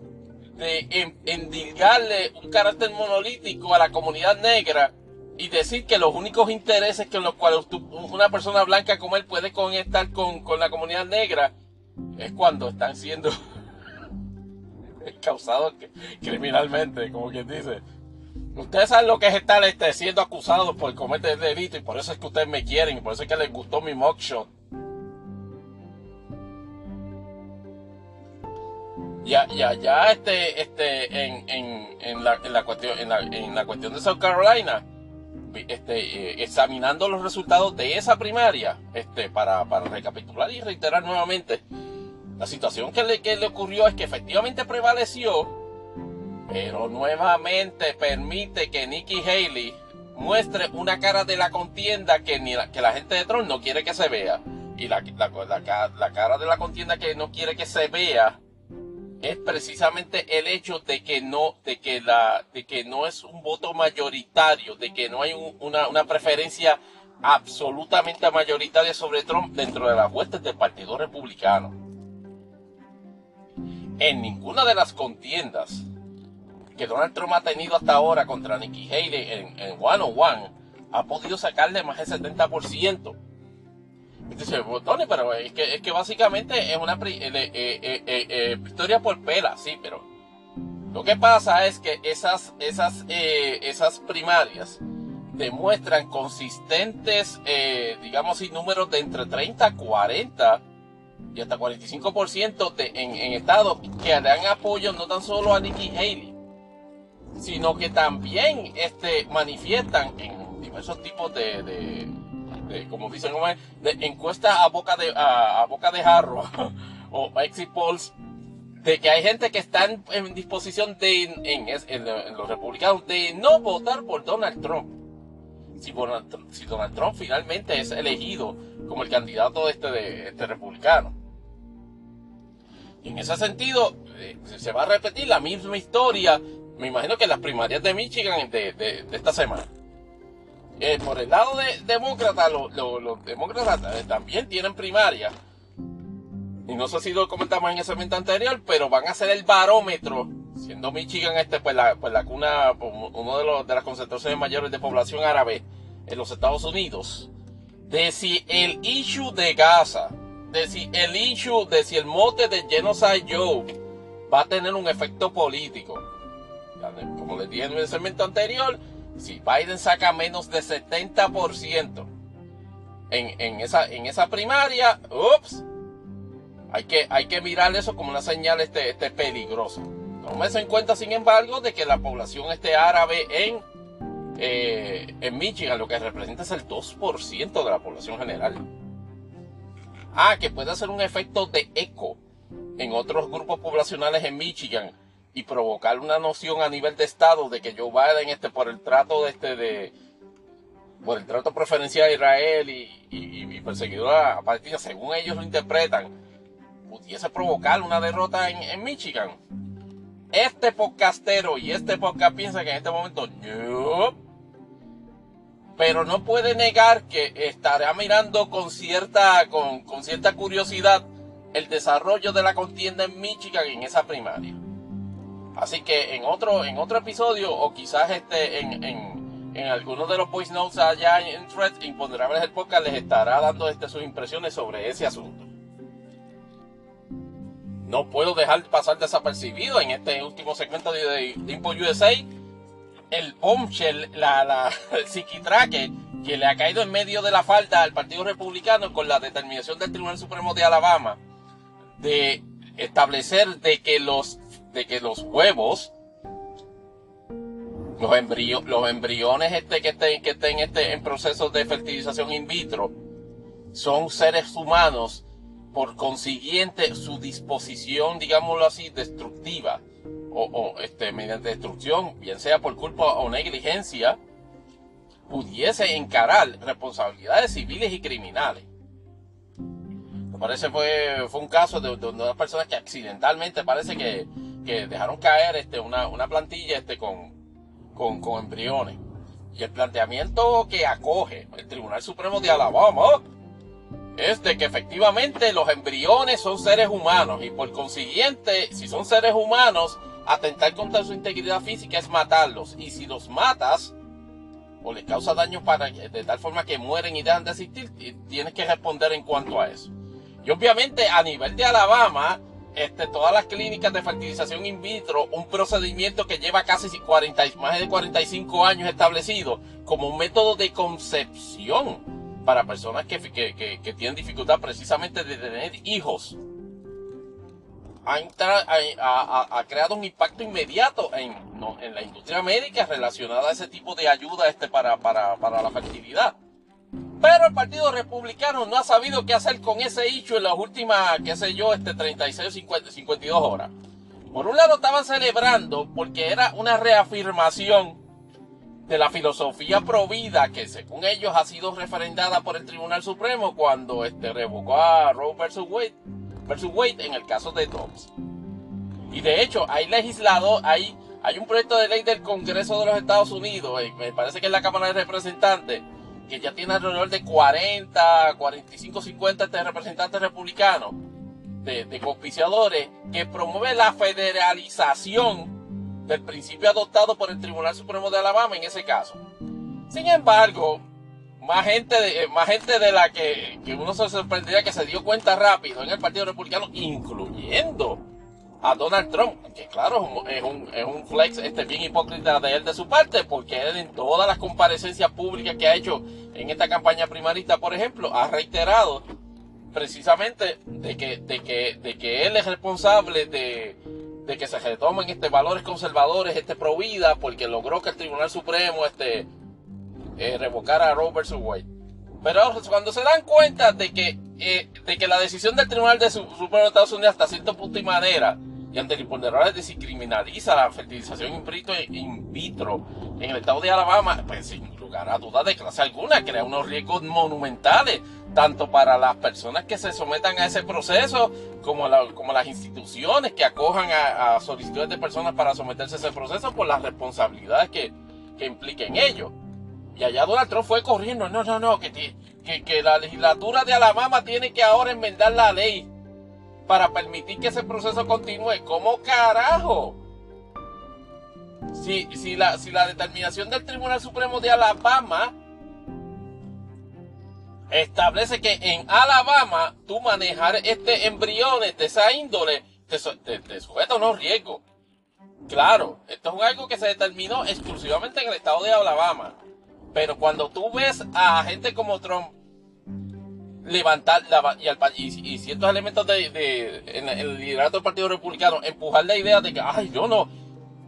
de endilgarle un carácter monolítico a la comunidad negra y decir que los únicos intereses con los cuales una persona blanca como él puede conectar con, con la comunidad negra es cuando están siendo (laughs) causados criminalmente, como quien dice. Ustedes saben lo que es estar este, siendo acusado por cometer delito y por eso es que ustedes me quieren y por eso es que les gustó mi mugshot. Ya, ya, ya, este, este, en, en, en, la, en la cuestión, en la, en la cuestión de South Carolina, este, eh, examinando los resultados de esa primaria, este, para, recapitular y reiterar nuevamente, la situación que le, ocurrió es que efectivamente prevaleció, pero nuevamente permite que Nikki Haley muestre una cara de la contienda que, ni la, gente de Trump no quiere que se vea. Y la cara de la contienda que no quiere que se vea es precisamente el hecho de que no, de que la, de que no es un voto mayoritario, de que no hay una, preferencia absolutamente mayoritaria sobre Trump dentro de las huestes del Partido Republicano en ninguna de las contiendas que Donald Trump ha tenido hasta ahora contra Nikki Haley en, en One on One ha podido sacarle más del 70%. Dice, pero es que, es que básicamente es una eh, eh, eh, victoria por pela, sí, pero lo que pasa es que esas, esas, esas primarias demuestran consistentes, digamos, y números de entre 30 a 40 y hasta 45% de, en, en estados que dan apoyo no tan solo a Nikki Haley, sino que también este, manifiestan en diversos tipos de, como dicen, de encuestas a boca de, a, boca de jarro (laughs) o exit polls de que hay gente que está en, disposición de, en, en, los republicanos de no votar por Donald Trump. Si Donald, Trump finalmente es elegido como el candidato este, de este republicano. Y en ese sentido, eh, se va a repetir la misma historia, me imagino que las primarias de Michigan de, esta semana. Por el lado de demócratas, los demócratas eh, también tienen primarias. Y no sé si lo comentamos en ese evento anterior, pero van a ser el barómetro, siendo Michigan este, pues la, pues la cuna, uno de, los, de las concentraciones mayores de población árabe en los Estados Unidos, de si el issue de Gaza, de si el issue, de si el mote de Genocide Joe va a tener un efecto político. Como les dije en el segmento anterior, si Biden saca menos de 70% en, en, esa, en esa primaria, ups, hay que, hay que mirar eso como una señal este, este peligrosa. Tómese en cuenta, sin embargo, de que la población este árabe en, eh, en Michigan lo que representa es el 2% de la población general. Ah, que puede hacer un efecto de eco en otros grupos poblacionales en Michigan y provocar una noción a nivel de estado de que Joe Biden este por el trato de este de por el trato preferencial a Israel y, y, perseguidor a Palestina, según ellos lo interpretan, pudiese provocar una derrota en, Michigan. Este podcastero y este podcast piensa que en este momento no, pero no puede negar que estará mirando con cierta, con, cierta curiosidad el desarrollo de la contienda en Michigan en esa primaria. Así que en otro, en otro episodio, o quizás este, en, en, en algunos de los voice notes allá en Threads, Imponderables el podcast les estará dando este, sus impresiones sobre ese asunto. No puedo dejar pasar desapercibido en este último segmento de, de Impo USA el bombshell, la, la (laughs) psiquitraque que le ha caído en medio de la falta al Partido Republicano con la determinación del Tribunal Supremo de Alabama de establecer de que los, de que los huevos los, los embriones este, que estén, que estén este, en procesos de fertilización in vitro son seres humanos, por consiguiente su disposición, digámoslo así, destructiva o, este, mediante destrucción, bien sea por culpa o negligencia, pudiese encarar responsabilidades civiles y criminales. Parece fue, fue un caso de, de unas personas que accidentalmente parece que, que dejaron caer este, una, una plantilla este, con, con, con embriones. Y el planteamiento que acoge el Tribunal Supremo de Alabama es de que efectivamente los embriones son seres humanos y por consiguiente, si son seres humanos, atentar contra su integridad física es matarlos. Y si los matas o les causa daño para, de tal forma que mueren y dejan de existir, tienes que responder en cuanto a eso. Y obviamente a nivel de Alabama, este, todas las clínicas de fertilización in vitro, un procedimiento que lleva casi 40, más de 45 años establecido como un método de concepción para personas que, que, tienen dificultad precisamente de tener hijos. Ha, creado un impacto inmediato en, la industria médica relacionada a ese tipo de ayuda este, para la fertilidad. Pero el Partido Republicano no ha sabido qué hacer con ese hecho en las últimas, qué sé yo, este 36 o 50, 52 horas. Por un lado estaban celebrando porque era una reafirmación de la filosofía provida que según ellos ha sido referendada por el Tribunal Supremo cuando este, revocó a Roe versus Wade, versus Wade en el caso de Dobbs. Y de hecho hay legislado, hay, hay un proyecto de ley del Congreso de los Estados Unidos, eh, me parece que es la Cámara de Representantes, que ya tiene alrededor de 40, 45, 50 representantes republicanos, de, de que promueve la federalización del principio adoptado por el Tribunal Supremo de Alabama en ese caso. Sin embargo, más gente de, más gente de la que, que uno se sorprendería que se dio cuenta rápido en el Partido Republicano, incluyendo a Donald Trump, que claro, es un, es un flex este, bien hipócrita de él de su parte, porque él en todas las comparecencias públicas que ha hecho en esta campaña primarista, por ejemplo, ha reiterado precisamente de que, de que, de que él es responsable de, de que se retomen este, valores conservadores, este pro vida, porque logró que el Tribunal Supremo este, eh, revocara a Roe vs. Wade. Pero cuando se dan cuenta de que, eh, de que la decisión del Tribunal de Supremo de Estados Unidos hasta cierto punto y manera y ante el imponderable descriminaliza la fertilización in vitro en el estado de Alabama, pues sin lugar a dudas de clase alguna, crea unos riesgos monumentales, tanto para las personas que se sometan a ese proceso, como, las instituciones que acojan a, solicitudes de personas para someterse a ese proceso, por las responsabilidades que, que impliquen ello. Y allá Donald Trump fue corriendo, no, no, no, que la legislatura de Alabama tiene que ahora enmendar la ley para permitir que ese proceso continúe. ¿Cómo carajo? Si, si, la, si la determinación del Tribunal Supremo de Alabama establece que en Alabama tú manejar este embrión de esa índole te, te, sujeta a unos riesgos. Claro, esto es algo que se determinó exclusivamente en el estado de Alabama. Pero cuando tú ves a gente como Trump levantar la, y, al, y, ciertos elementos de, en, el liderato del Partido Republicano empujar la idea de que, ay, yo no,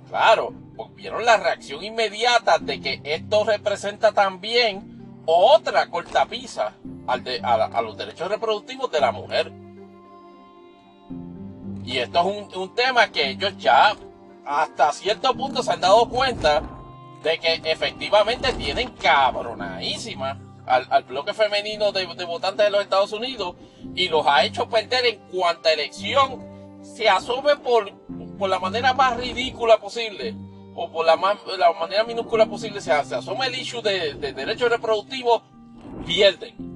claro, porque vieron la reacción inmediata de que esto representa también otra cortapisa al de, a, los derechos reproductivos de la mujer. Y esto es un, un tema que ellos ya hasta cierto punto se han dado cuenta de que efectivamente tienen cabronadísima al, bloque femenino de, votantes de los Estados Unidos y los ha hecho perder en cuanta elección se asume por, por la manera más ridícula posible o por la, la manera minúscula posible se, se asume el issue de, de derechos reproductivos, pierden.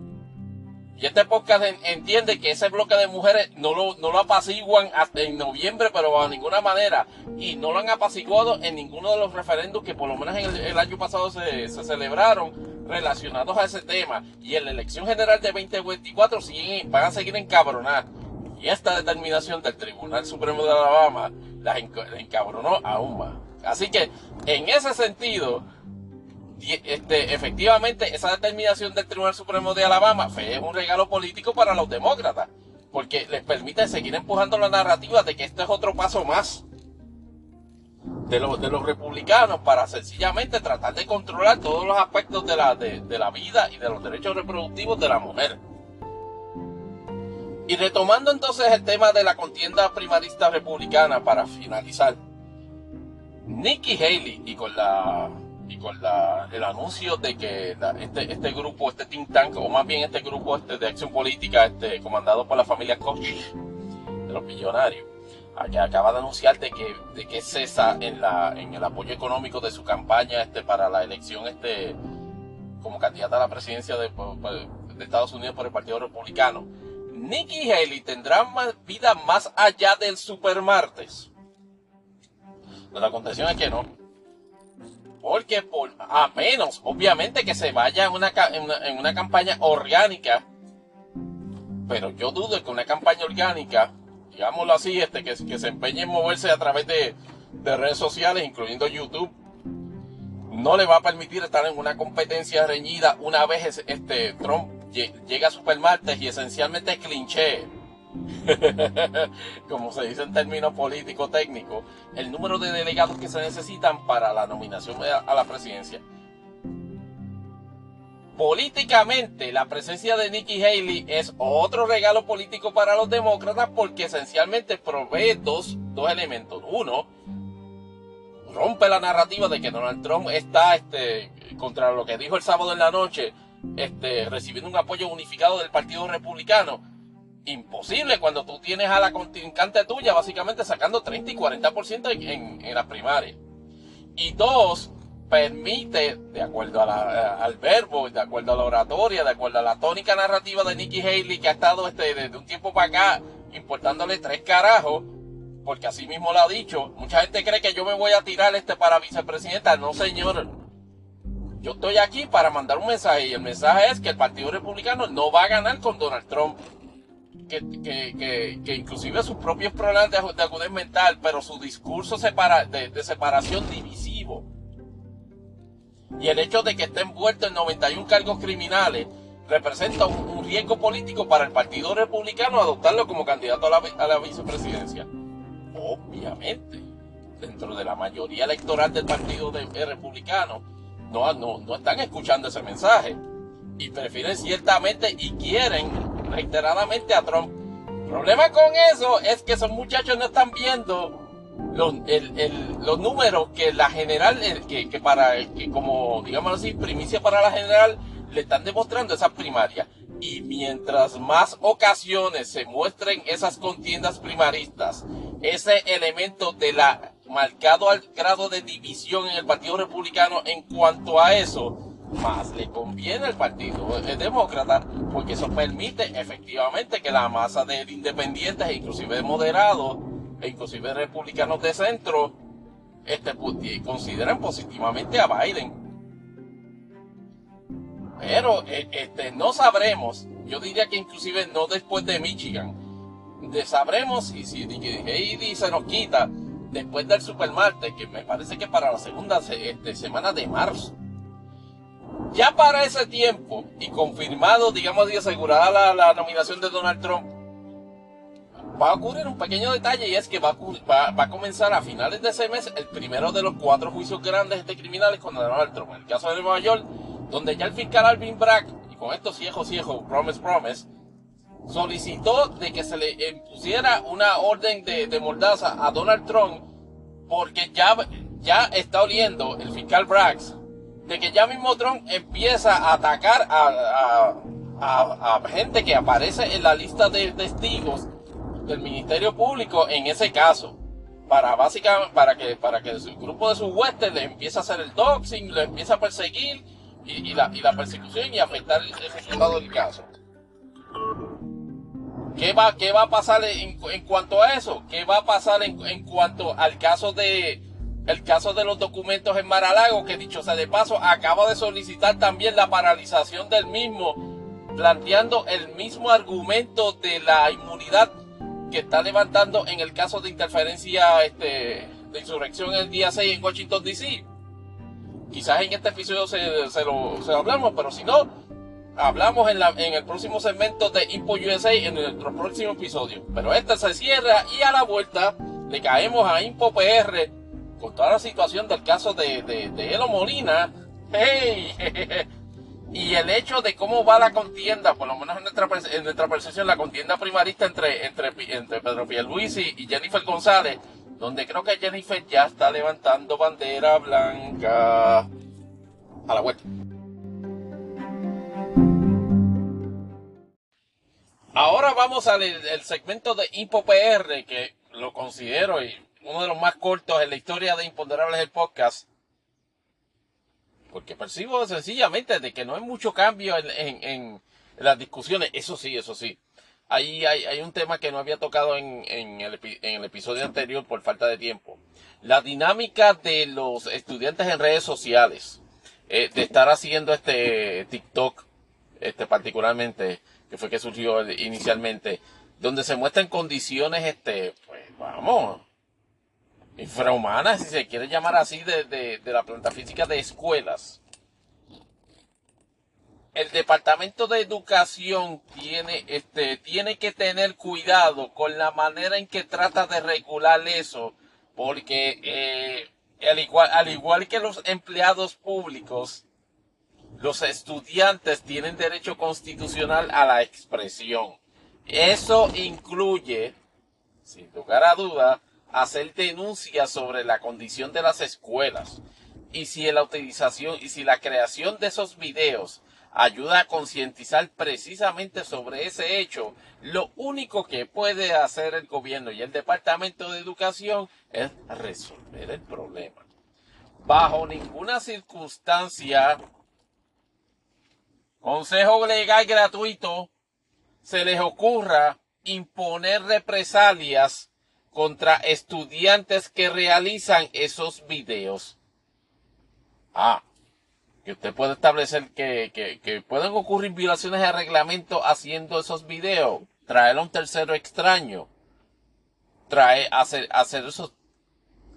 Y este podcast entiende que ese bloque de mujeres no lo, no lo apaciguan hasta en noviembre, pero de ninguna manera. Y no lo han apaciguado en ninguno de los referendos que por lo menos en el, año pasado se, se, celebraron relacionados a ese tema. Y en la elección general de 2024 siguen, van a seguir encabronar. Y esta determinación del Tribunal Supremo de Alabama las encabronó aún más. Así que, en ese sentido, este, efectivamente, esa determinación del Tribunal Supremo de Alabama fue un regalo político para los demócratas, porque les permite seguir empujando la narrativa de que esto es otro paso más. de, los, de los republicanos para sencillamente tratar de controlar todos los aspectos de la, de, de la vida y de los derechos reproductivos de la mujer. Y retomando entonces el tema de la contienda primarista republicana para finalizar, Nikki Haley y con la y con el anuncio de que este, este grupo, este think tank, o más bien este grupo este de acción política, este comandado por la familia Koch, de los millonarios, que acaba de anunciar de que, de que cesa en, la, en el apoyo económico de su campaña este, para la elección este, como candidata a la presidencia de, de Estados Unidos por el Partido Republicano Nikki Haley tendrá más vida más allá del supermartes. La contención es que no. Porque por, a menos, obviamente, que se vaya en una, en una, campaña orgánica. Pero yo dudo que una campaña orgánica, digámoslo así, este, que, que se empeñe en moverse a través de, de redes sociales, incluyendo YouTube, no le va a permitir estar en una competencia reñida una vez este Trump llega a Supermartes y esencialmente clinché, (laughs) como se dice en términos políticos técnicos, el número de delegados que se necesitan para la nominación a la presidencia. Políticamente, la presencia de Nikki Haley es otro regalo político para los demócratas porque esencialmente provee dos, dos elementos. Uno, rompe la narrativa de que Donald Trump está este, contra lo que dijo el sábado en la noche este, recibiendo un apoyo unificado del Partido Republicano. Imposible cuando tú tienes a la contrincante tuya básicamente sacando 30 y 40% en, en las primarias. Y dos, permite, de acuerdo al verbo, de acuerdo a la oratoria, de acuerdo a la tónica narrativa de Nikki Haley, que ha estado este, desde un tiempo para acá importándole tres carajos, porque así mismo lo ha dicho. Mucha gente cree que yo me voy a tirar este para vicepresidenta. No, señor. Yo estoy aquí para mandar un mensaje y el mensaje es que el Partido Republicano no va a ganar con Donald Trump. Que, que, inclusive sus propios problemas de, de agudez mental, pero su discurso separa, de, separación divisivo. Y el hecho de que esté envuelto en 91 cargos criminales representa un, riesgo político para el Partido Republicano adoptarlo como candidato a la, a la vicepresidencia. Obviamente, dentro de la mayoría electoral del Partido Republicano, no, no, no están escuchando ese mensaje. Y prefieren ciertamente y quieren reiteradamente a Trump. El problema con eso es que esos muchachos no están viendo los, números que la general, que, que para, que como, digamos así, primicia para la general, le están demostrando esa primaria. Y mientras más ocasiones se muestren esas contiendas primaristas, ese elemento de la marcado al grado de división en el Partido Republicano en cuanto a eso, más le conviene al Partido Demócrata, porque eso permite efectivamente que la masa de independientes, inclusive de moderados, e inclusive republicanos de centro, este, consideren positivamente a Biden. Pero e, este, no sabremos, yo diría que inclusive no después de Michigan, sabremos si, si Heidi se nos quita después del Supermartes, que me parece que para la segunda este, semana de marzo. Ya para ese tiempo, y confirmado, digamos, y asegurada la, nominación de Donald Trump, va a ocurrir un pequeño detalle y es que va a, comenzar a finales de ese mes el primero de los cuatro juicios grandes de criminales contra Donald Trump. En el caso de Nueva York, donde ya el fiscal Alvin Bragg, y con esto ciego ciego, promise promise, solicitó de que se le impusiera una orden de, mordaza a Donald Trump porque ya, ya está oliendo el fiscal Braggs de que ya mismo Trump empieza a atacar a, a, gente que aparece en la lista de testigos del Ministerio Público en ese caso. Para básicamente, para que, para que el grupo de sus huestes le empiece a hacer el doxing, le empiece a perseguir y, la, y la persecución y afectar el resultado del caso. ¿Qué va, qué va a pasar en, en, cuanto a eso? ¿Qué va a pasar en, en, cuanto al caso de el caso de los documentos en Maralago? Que dicho sea de paso, acaba de solicitar también la paralización del mismo, planteando el mismo argumento de la inmunidad que está levantando en el caso de interferencia este, de insurrección el día 6 en Washington DC. Quizás en este episodio se, se, lo, se lo hablamos, pero si no, hablamos en, el próximo segmento de Impo USA en nuestro próximo episodio. Pero esta se cierra y a la vuelta le caemos a Impo PR con toda la situación del caso de, de, Elo Molina, (laughs) y el hecho de cómo va la contienda, por lo menos en nuestra, percepción, la contienda primarista entre, entre, entre Pedro Pierluisi y Jennifer González, donde creo que Jennifer ya está levantando bandera blanca a la vuelta. Ahora vamos al el segmento de InfoPR, que lo considero uno de los más cortos en la historia de Imponderables el podcast. Porque percibo sencillamente de que no hay mucho cambio en, las discusiones. Eso sí, eso sí. Ahí hay, un tema que no había tocado en, el, episodio anterior por falta de tiempo. La dinámica de los estudiantes en redes sociales. Eh, de estar haciendo este TikTok, este particularmente que fue que surgió inicialmente, donde se muestran condiciones, este, pues vamos, infrahumanas, si se quiere llamar así, de, de, la planta física de escuelas. El Departamento de Educación tiene, este, tiene que tener cuidado con la manera en que trata de regular eso, porque eh, al, igual, al igual que los empleados públicos, los estudiantes tienen derecho constitucional a la expresión. Eso incluye, sin lugar a duda, hacer denuncias sobre la condición de las escuelas. Y si la utilización y si la creación de esos videos ayuda a concientizar precisamente sobre ese hecho, lo único que puede hacer el gobierno y el Departamento de Educación es resolver el problema. Bajo ninguna circunstancia consejo legal gratuito, se les ocurra imponer represalias contra estudiantes que realizan esos videos. Ah, que usted puede establecer que, que, pueden ocurrir violaciones de reglamento haciendo esos videos. Traer a un tercero extraño. Trae, hacer, hacer esos,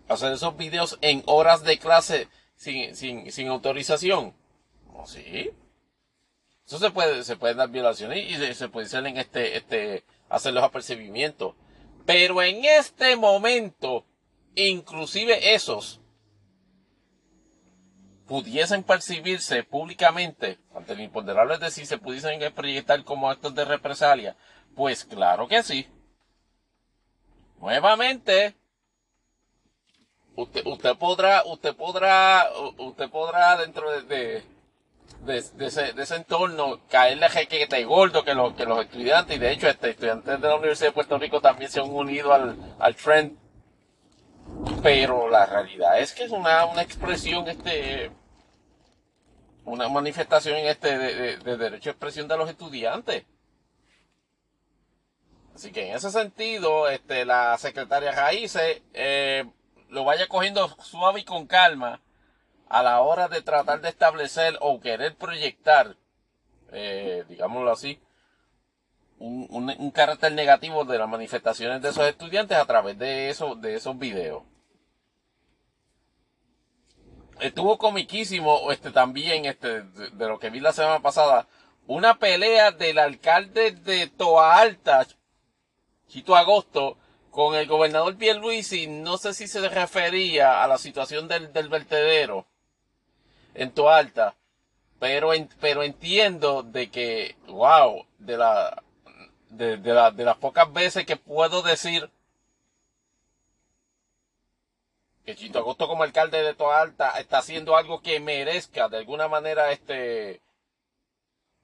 hacer esos videos en horas de clase sin, sin, sin autorización. ¿Oh, sí? Eso se puede, se pueden dar violaciones y se, puede hacer en este, este, hacer los apercibimientos. Pero en este momento, inclusive esos pudiesen percibirse públicamente ante el imponderable es decir, se pudiesen proyectar como actos de represalia, pues claro que sí. Nuevamente, usted, usted podrá, usted podrá, usted podrá dentro de de, ese, de ese entorno, caerle jequete gordo que, lo, que los estudiantes, y de hecho este, estudiantes de la Universidad de Puerto Rico también se han unido al, al trend. Pero la realidad es que es una, una expresión, este, una manifestación este de, de, derecho a expresión de los estudiantes. Así que en ese sentido, este, la secretaria Raíces eh, lo vaya cogiendo suave y con calma a la hora de tratar de establecer o querer proyectar, eh, digámoslo así, un, carácter negativo de las manifestaciones de esos estudiantes a través de, eso, de esos videos. Estuvo comiquísimo este, también, este, de, lo que vi la semana pasada, una pelea del alcalde de Toa Alta, Chito Agosto, con el gobernador Pierluisi, no sé si se refería a la situación del, del vertedero en tu alta. Pero, pero entiendo de que, wow, de la, de, la, de las pocas veces que puedo decir que Chito Agosto como alcalde de Toa Alta está haciendo algo que merezca de alguna manera este,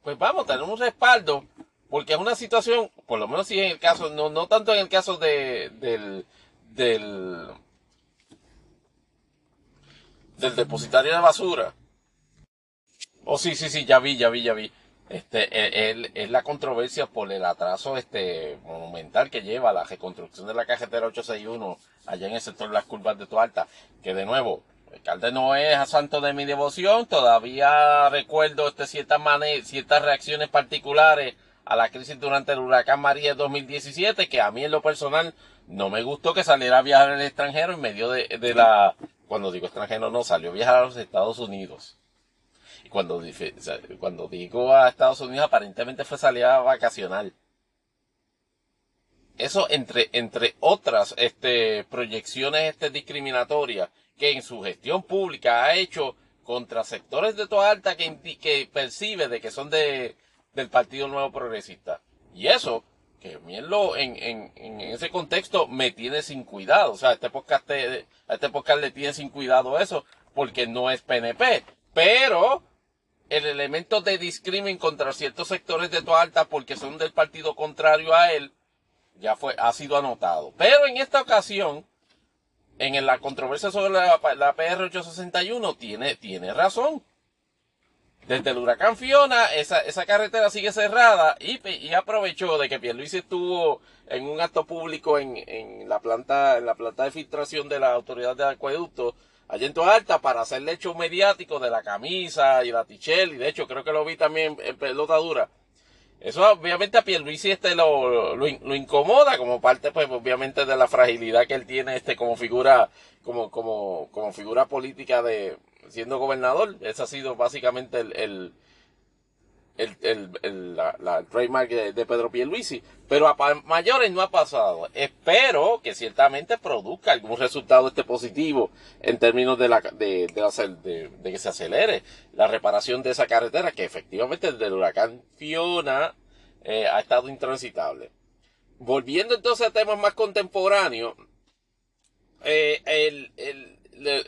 pues vamos, tener un respaldo, porque es una situación, por lo menos si en el caso, no, no tanto en el caso de, del, del, del depositario de basura. Oh, sí, sí, sí, ya vi, ya vi, ya vi. Este, e, es la controversia por el atraso este monumental que lleva la reconstrucción de la carretera 861 allá en el sector de las curvas de Tualta, que de nuevo, el alcalde no es a de mi devoción, todavía recuerdo este, ciertas, ciertas reacciones particulares a la crisis durante el huracán María de 2017, que a mí en lo personal no me gustó que saliera a viajar al extranjero en medio de, de la, cuando digo extranjero no, salió a viajar a los Estados Unidos. Cuando, cuando digo a Estados Unidos aparentemente fue salida vacacional. Eso entre, entre otras este, proyecciones este, discriminatorias que en su gestión pública ha hecho contra sectores de toda alta que, percibe de que son de, del Partido Nuevo Progresista. Y eso, que lo en, en, en, ese contexto me tiene sin cuidado. O sea, este podcast, a este podcast le tiene sin cuidado eso, porque no es PNP. Pero el elemento de discrimen contra ciertos sectores de toda alta porque son del partido contrario a él, ya fue, ha sido anotado. Pero en esta ocasión, en la controversia sobre la, PR 861, tiene, tiene razón. Desde el huracán Fiona, esa, esa carretera sigue cerrada y, y aprovechó de que Pierluisi estuvo en un acto público en, en la planta, en la planta de filtración de la autoridad de acueducto allá en Alta para hacerle hecho mediático de la camisa y la tichel, y de hecho creo que lo vi también en pelota dura. Eso obviamente a Pierluisi este lo, lo, lo, incomoda como parte pues obviamente de la fragilidad que él tiene este como figura como como como figura política de siendo gobernador. Ese ha sido básicamente el, el, el la, la, trademark de, de, Pedro Pierluisi. Pero a mayores no ha pasado. Espero que ciertamente produzca algún resultado este positivo en términos de, la, de, de, que se acelere la reparación de esa carretera que efectivamente desde el huracán Fiona eh, ha estado intransitable. Volviendo entonces a temas más contemporáneos, eh, el, el,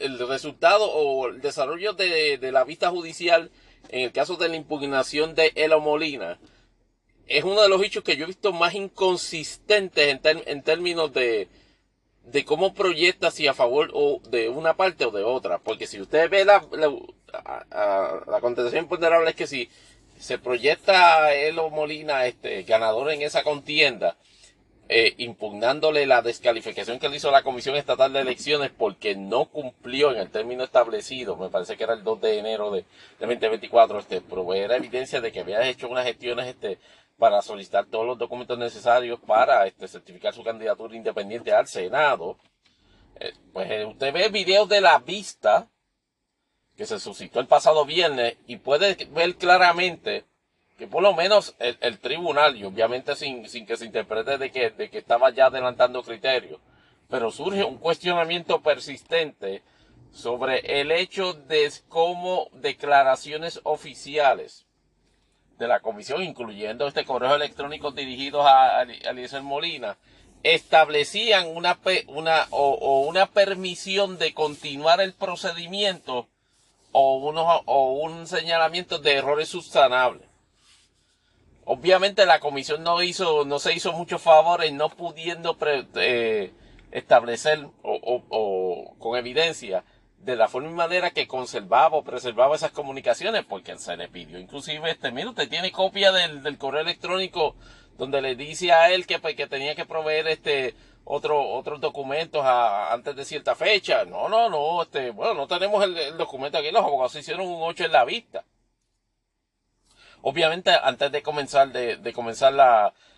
el, resultado o el desarrollo de, de la vista judicial en el caso de la impugnación de Elo Molina, es uno de los hechos que yo he visto más inconsistentes en, términos de, de cómo proyecta si a favor o de una parte o de otra. Porque si usted ve la, la, la contestación ponderable es que si se proyecta Elo Molina este, ganador en esa contienda, eh, impugnándole la descalificación que le hizo la Comisión Estatal de Elecciones porque no cumplió en el término establecido, me parece que era el 2 de enero de, 2024, este, proveer evidencia de que había hecho unas gestiones este, para solicitar todos los documentos necesarios para este, certificar su candidatura independiente al Senado. Eh, pues eh, usted ve videos de la vista que se suscitó el pasado viernes y puede ver claramente que por lo menos el, tribunal, y obviamente sin, sin, que se interprete de que, de que estaba ya adelantando criterios, pero surge un cuestionamiento persistente sobre el hecho de cómo declaraciones oficiales de la comisión, incluyendo este correo electrónico dirigido a, Eliezer Molina, establecían una, una o, una permisión de continuar el procedimiento o, unos, o un señalamiento de errores subsanables. Obviamente la comisión no hizo, no se hizo mucho favor en no pudiendo eh, establecer o, con evidencia de la forma y manera que conservaba o preservaba esas comunicaciones, porque se le pidió inclusive este, mira, usted tiene copia del, correo electrónico donde le dice a él que, pues, que tenía que proveer este otro, otros documentos antes de cierta fecha. No, no, no, este, bueno, no tenemos el, el documento aquí, los abogados hicieron un 8 en la vista. Obviamente, antes de comenzar, de, de comenzar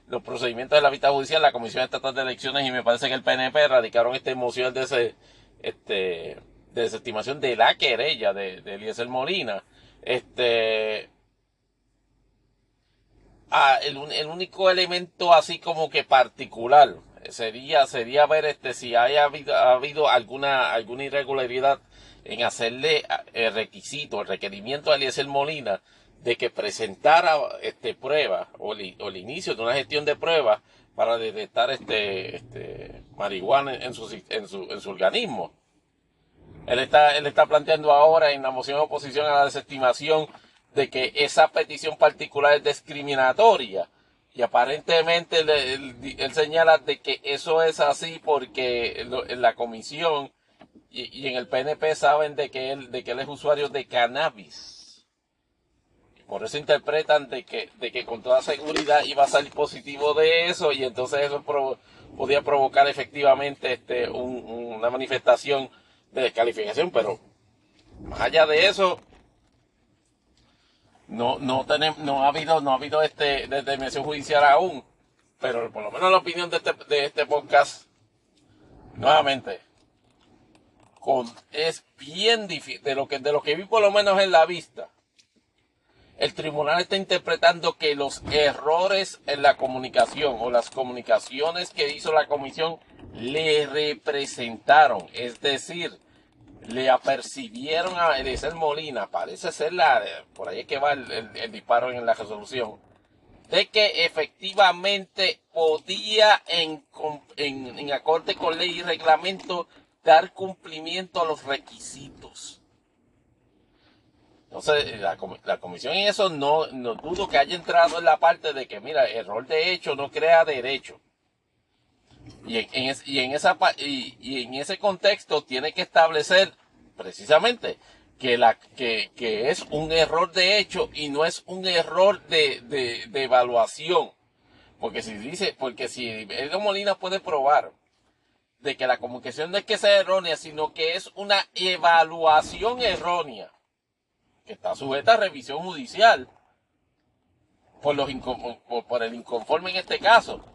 los procedimientos de la vista judicial, la Comisión Estatal de Elecciones y me parece que el PNP radicaron esta moción de ese, este, de desestimación de la querella de, de Eliezer Molina. Este, ah, el, el, único elemento así como que particular sería, sería ver este, si haya habido, ha habido alguna, alguna irregularidad en hacerle el requisito, el requerimiento a Eliezer Molina de que presentara este prueba o, el inicio de una gestión de pruebas para detectar este, este marihuana en su, en su, en su organismo. Él está, él está planteando ahora en la moción de oposición a la desestimación de que esa petición particular es discriminatoria. Y aparentemente él, señala de que eso es así porque en la comisión y, y, en el PNP saben de que él, de que él es usuario de cannabis. Por eso interpretan de que, de que con toda seguridad iba a salir positivo de eso y entonces eso podía provocar efectivamente este, una manifestación de descalificación, pero más allá de eso, no, no tenemos, no ha habido, no ha habido este, determinación judicial aún, pero por lo menos la opinión de este, de este podcast, nuevamente, con, es bien difícil, de lo que, de lo que vi por lo menos en la vista, el tribunal está interpretando que los errores en la comunicación o las comunicaciones que hizo la comisión le representaron. Es decir, le apercibieron a Eliezer Molina, parece ser la, por ahí es que va el, disparo en la resolución, de que efectivamente podía en, acorde con ley y reglamento dar cumplimiento a los requisitos. Entonces, la, la, comisión en eso no, no dudo que haya entrado en la parte de que, mira, el rol de hecho no crea derecho. Y en, y en, esa, y, en ese contexto tiene que establecer precisamente que, la, que, que es un error de hecho y no es un error de, de, de evaluación. Porque si dice, porque si Edo Molina puede probar de que la comunicación no es que sea errónea, sino que es una evaluación errónea, que está sujeta a revisión judicial por, los por el inconforme en este caso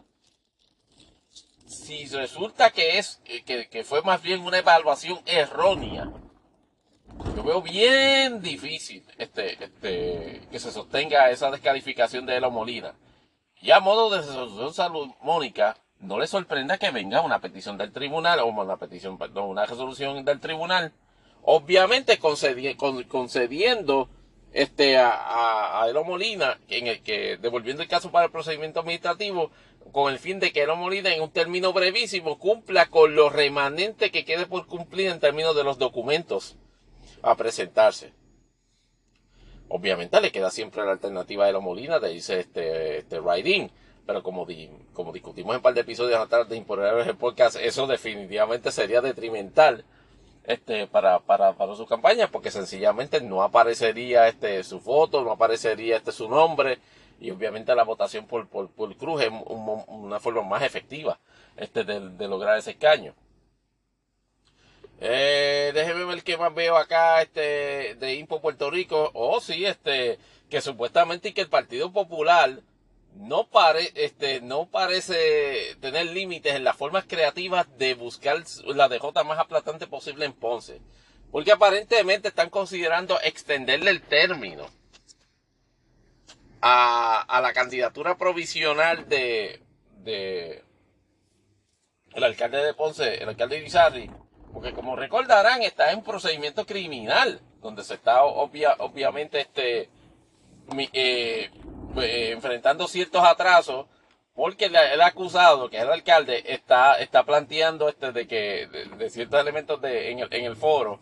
si resulta que es que, fue más bien una evaluación errónea, yo veo bien difícil este, este, que se sostenga esa descalificación de Elo Molina. Y a modo de resolución salomónica, no le sorprenda que venga una petición del tribunal, o una petición, perdón, una resolución del tribunal, obviamente concediendo este, a, a, Elo Molina, en el que, devolviendo el caso para el procedimiento administrativo, con el fin de que Elo Molina, en un término brevísimo, cumpla con lo remanente que quede por cumplir en términos de los documentos a presentarse. Obviamente le queda siempre la alternativa de Elo Molina de irse este, este pero como, discutimos en un par de episodios atrás de imponer el podcast, eso definitivamente sería detrimental este, para, para, para su campaña, porque sencillamente no aparecería este, su foto, no aparecería este, su nombre, y obviamente la votación por, por, por cruz es una forma más efectiva este, de, lograr ese escaño. Eh, déjeme ver qué más veo acá este, de Impo Puerto Rico. Oh, sí, este, que supuestamente que el Partido Popular no, este, no parece tener límites en las formas creativas de buscar la DJ más aplastante posible en Ponce. Porque aparentemente están considerando extenderle el término a, a la candidatura provisional de, de el alcalde de Ponce, el alcalde Irizarry, porque como recordarán, está en un procedimiento criminal, donde se está obvia, obviamente este, eh, eh, enfrentando ciertos atrasos porque el, acusado, que es el alcalde, está, está planteando este de que de, ciertos elementos de, en, el, en el foro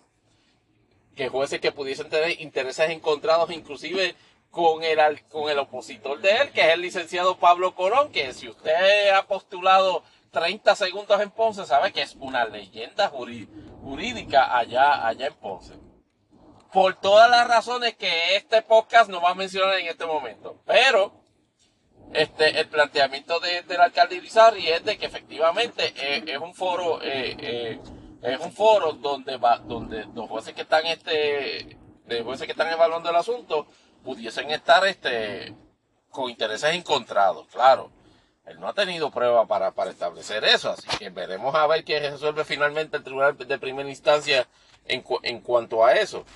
que jueces que pudiesen tener intereses encontrados, inclusive con el, con el opositor de él, que es el licenciado Pablo Corón, que si usted ha postulado 30 segundos en Ponce, sabe que es una leyenda jurídica allá, allá en Ponce por todas las razones que este podcast no va a mencionar en este momento. Pero este, el planteamiento del alcalde Irizarry es de que efectivamente eh, es un foro, eh, eh, es un foro donde va, donde los jueces que están este, los jueces que están evaluando el asunto pudiesen estar este con intereses encontrados, claro. Él no ha tenido prueba para, para establecer eso, así que veremos a ver qué resuelve finalmente el tribunal de primera instancia en, en cuanto a eso.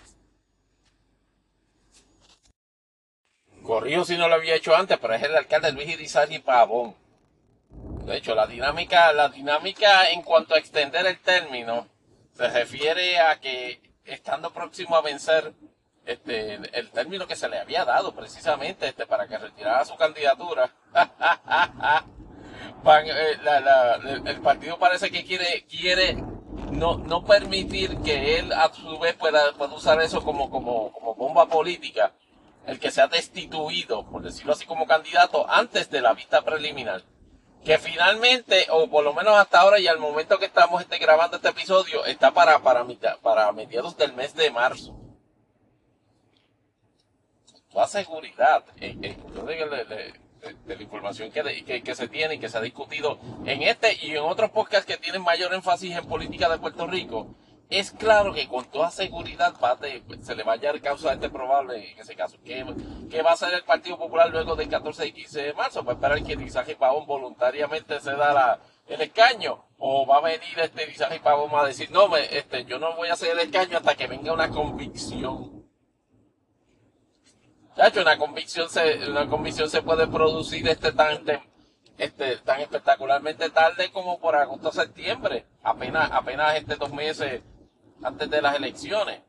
Corrijo si no lo había hecho antes, pero es el alcalde Luis Irizarry Pavón. De hecho, la dinámica, la dinámica en cuanto a extender el término se refiere a que estando próximo a vencer este, el término que se le había dado precisamente este, para que retirara su candidatura, (laughs) eh, el partido parece que quiere, quiere no, no permitir que él a su vez pueda, usar eso como, como bomba política el que sea destituido, por decirlo así, como candidato antes de la vista preliminar. Que finalmente, o por lo menos hasta ahora y al momento que estamos este, grabando este episodio, está para, para, para mediados del mes de marzo. Toda seguridad, eh, eh, de, la información que, que, que, se tiene y que se ha discutido en este y en otros podcasts que tienen mayor énfasis en política de Puerto Rico, es claro que con toda seguridad se le va a hallar causa este probable en ese caso. ¿Qué, va a hacer el Partido Popular luego del 14 y 15 de marzo? ¿Va a esperar que Disaje Pavón voluntariamente se da el escaño? ¿O va a venir este Disaje Pavón a decir, no, este, yo no voy a hacer el escaño hasta que venga una convicción? hecho una convicción se, una convicción se puede producir este tan, este, tan espectacularmente tarde como por agosto septiembre. Apenas, apenas este dos meses antes de las elecciones.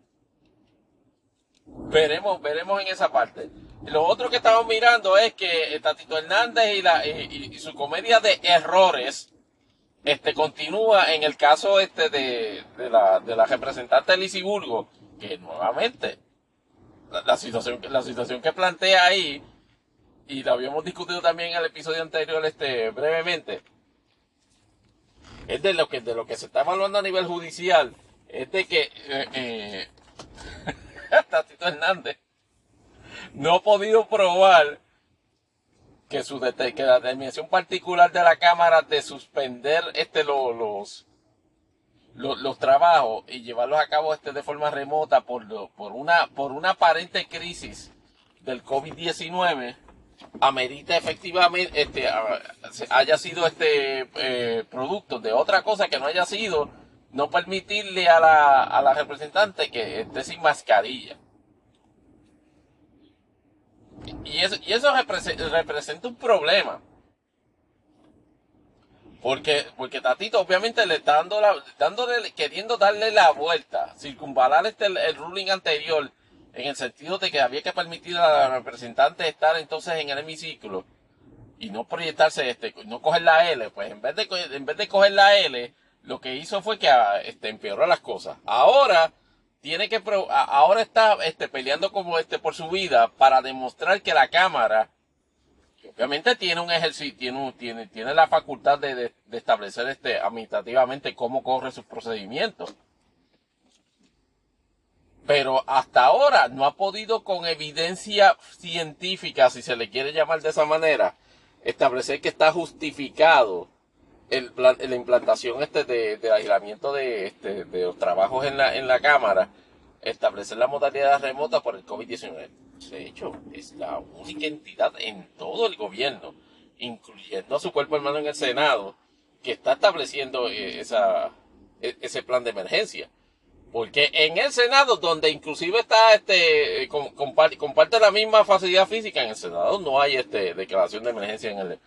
Veremos, veremos en esa parte. Lo otro que estamos mirando es que Tatito Hernández y, la, y, su comedia de errores este, continúa en el caso este de, de, la, de la representante Lizy Burgo, que nuevamente la, situación, la situación que plantea ahí, y la habíamos discutido también en el episodio anterior este, brevemente, es de lo que, de lo que se está evaluando a nivel judicial, es de que eh, eh (laughs) Tatito Hernández no ha podido probar que su que la determinación particular de la Cámara de suspender este los, los, trabajos y llevarlos a cabo este de forma remota por, por una por una aparente crisis del COVID-19 amerita efectivamente este haya sido este eh, producto de otra cosa que no haya sido no permitirle a la, a la representante que esté sin mascarilla. Y eso, y eso representa un problema. Porque, porque Tatito obviamente le está dando la, dándole, queriendo darle la vuelta, circunvalar este, el ruling anterior, en el sentido de que había que permitir a la representante estar entonces en el hemiciclo y no proyectarse, este, no coger la L, pues en vez de, en vez de coger la L, lo que hizo fue que ah, este, empeoró las cosas. Ahora tiene que ahora está este, peleando como este por su vida para demostrar que la cámara obviamente tiene un ejercicio tiene tiene la facultad de, establecer este administrativamente cómo corre sus procedimientos pero hasta ahora no ha podido con evidencia científica si se le quiere llamar de esa manera establecer que está justificado el, la implantación este de, del aislamiento de, este, de los trabajos en la, en la Cámara, establecer la modalidad remota por el COVID-19. De hecho, es la única entidad en todo el gobierno, incluyendo a su cuerpo hermano en el Senado, que está estableciendo eh, esa, e, ese plan de emergencia. Porque en el Senado, donde inclusive está este, comparte, comparte la misma facilidad física, en el Senado no hay este declaración de emergencia en el,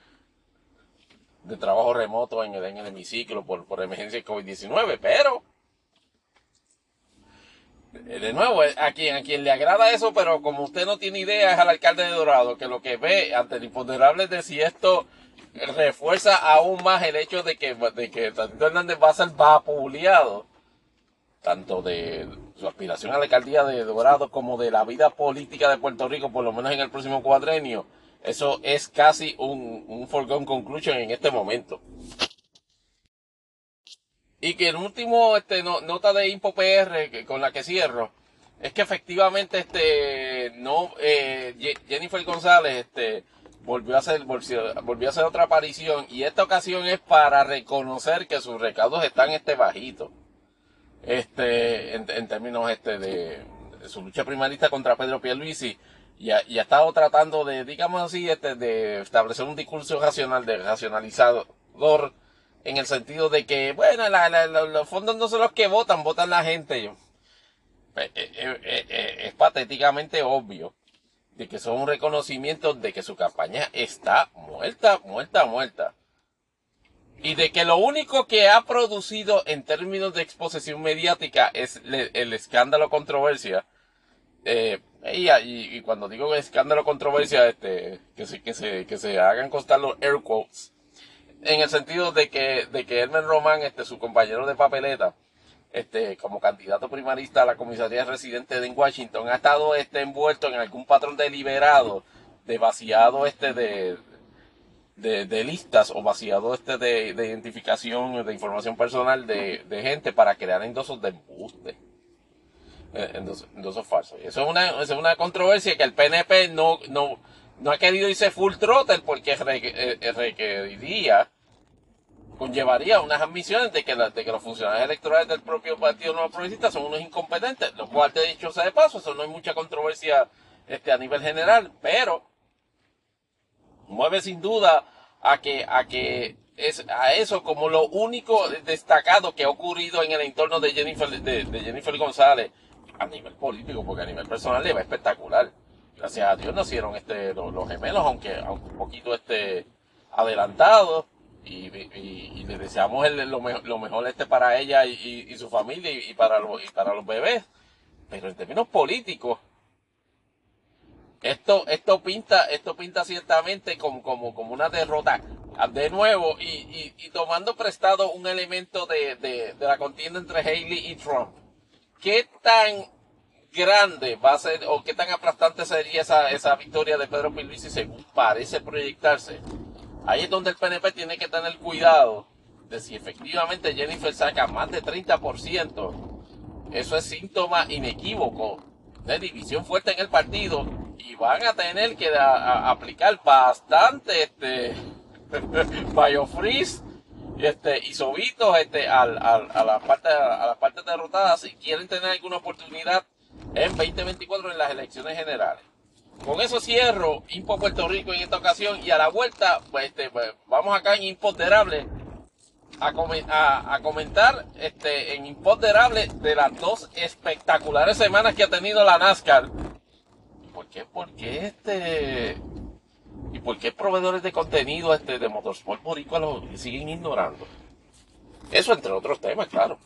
de trabajo remoto en el, en el hemiciclo por, por emergencia de COVID-19, pero eh, de nuevo, eh, a quien, a quien le agrada eso, pero como usted no tiene idea, es al alcalde de Dorado, que lo que ve ante el imponderable de si esto refuerza aún más el hecho de que, de que Tantito Hernández va a ser vapuleado, tanto de su aspiración a la alcaldía de Dorado como de la vida política de Puerto Rico, por lo menos en el próximo cuadrenio, eso es casi un, un foregone conclusion en este momento. Y que el último este, nota de Impo PR con la que cierro es que efectivamente este no eh, Jennifer González este volvió a hacer volvió, a hacer otra aparición y esta ocasión es para reconocer que sus recaudos están este bajitos este en, términos este de, de, su lucha primarista contra Pedro Pierluisi y ha, estado tratando de, digamos así, este, de establecer un discurso racional, de racionalizador, en el sentido de que, bueno, los fondos no son los que votan, votan la gente. Eh, eh, eh, es patéticamente obvio de que son un reconocimiento de que su campaña está muerta, muerta, muerta. Y de que lo único que ha producido en términos de exposición mediática es el escándalo controversia eh, y, y, cuando digo escándalo controversia, este, que se, que se, que se hagan constar los air quotes, en el sentido de que, de que Hermen Román, este, su compañero de papeleta, este, como candidato primarista a la comisaría residente de Washington, ha estado este, envuelto en algún patrón deliberado de vaciado este de, de, de listas o vaciado este de, de identificación de información personal de, de gente para crear endosos de embuste. Eh, endosos, falsos. Y eso es una, es una controversia que el PNP no, no, no ha querido irse full throttle porque eh, requeriría, conllevaría unas admisiones de que, de que los funcionarios electorales del propio Partido Nuevo Progresista son unos incompetentes, lo cual te he dicho sea de paso, eso no hay mucha controversia este, a nivel general, pero mueve sin duda a que, a que es a eso como lo único destacado que ha ocurrido en el entorno de Jennifer, de Jennifer González a nivel político, porque a nivel personal le va espectacular. Gracias a Dios nacieron este, los, gemelos, aunque, aunque un poquito este, adelantados. y, le deseamos lo, mejor este para ella y, su familia y, para los, y para los bebés. Pero en términos políticos, esto, esto pinta, esto pinta ciertamente como, como, como una derrota de nuevo y, tomando prestado un elemento de, de, la contienda entre Haley y Trump. ¿Qué tan grande va a ser o qué tan aplastante sería esa, esa victoria de Pedro Pierluisi según parece proyectarse? Ahí es donde el PNP tiene que tener cuidado de si efectivamente Jennifer saca más de 30%. Eso es síntoma inequívoco de división fuerte en el partido y van a tener que aplicar bastante este (laughs) biofreeze este, y sobitos este, al, a las partes a las partes derrotadas si quieren tener alguna oportunidad en 2024 en las elecciones generales. Con eso cierro Impo Puerto Rico en esta ocasión y a la vuelta, pues, este, pues, vamos acá en Imponderable a, a, comentar este, en Imponderable de las dos espectaculares semanas que ha tenido la NASCAR. ¿Por qué? ¿Por qué este... ¿Y por qué proveedores de contenido este, de Motorsport Boricua lo siguen ignorando? Eso entre otros temas, claro.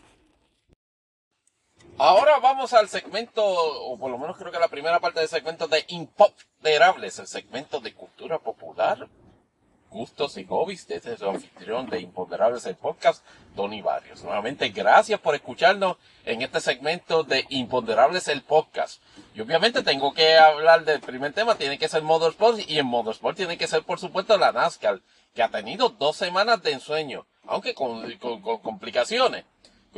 Ahora vamos al segmento, o por lo menos creo que la primera parte del segmento de Imponderables, el segmento de cultura popular, gustos y hobbies, desde su anfitrión de Imponderables, el podcast, Tony Barrios. Nuevamente, gracias por escucharnos en este segmento de Imponderables, el podcast. Y obviamente tengo que hablar del primer tema, tiene que ser Motorsport, y en Motorsport tiene que ser, por supuesto, la NASCAR, que ha tenido dos semanas de ensueño, aunque con complicaciones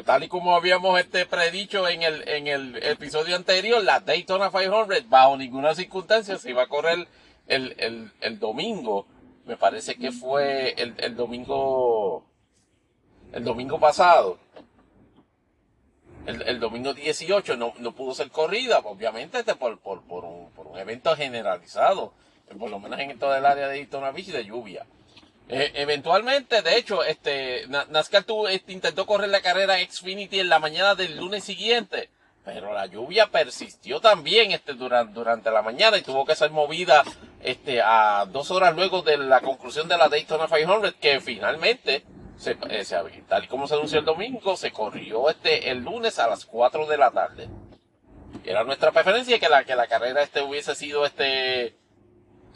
tal y como habíamos este predicho en el, en el episodio anterior, la Daytona 500 bajo ninguna circunstancia se iba a correr el, el, domingo. Me parece que fue el, el domingo, el domingo pasado. El, domingo 18 no, no pudo ser corrida, obviamente este por, por, por, un, por un evento generalizado, por lo menos en todo el área de Daytona Beach de lluvia. Eh, eventualmente, de hecho, este, NASCAR este, intentó correr la carrera Xfinity en la mañana del lunes siguiente, pero la lluvia persistió también este, durante, durante la mañana y tuvo que ser movida este, a dos horas luego de la conclusión de la Daytona 500, que finalmente, se, eh, tal y como se anunció el domingo, se corrió este, el lunes a las 4 de la tarde. Era nuestra preferencia que la, que la carrera este hubiese sido este,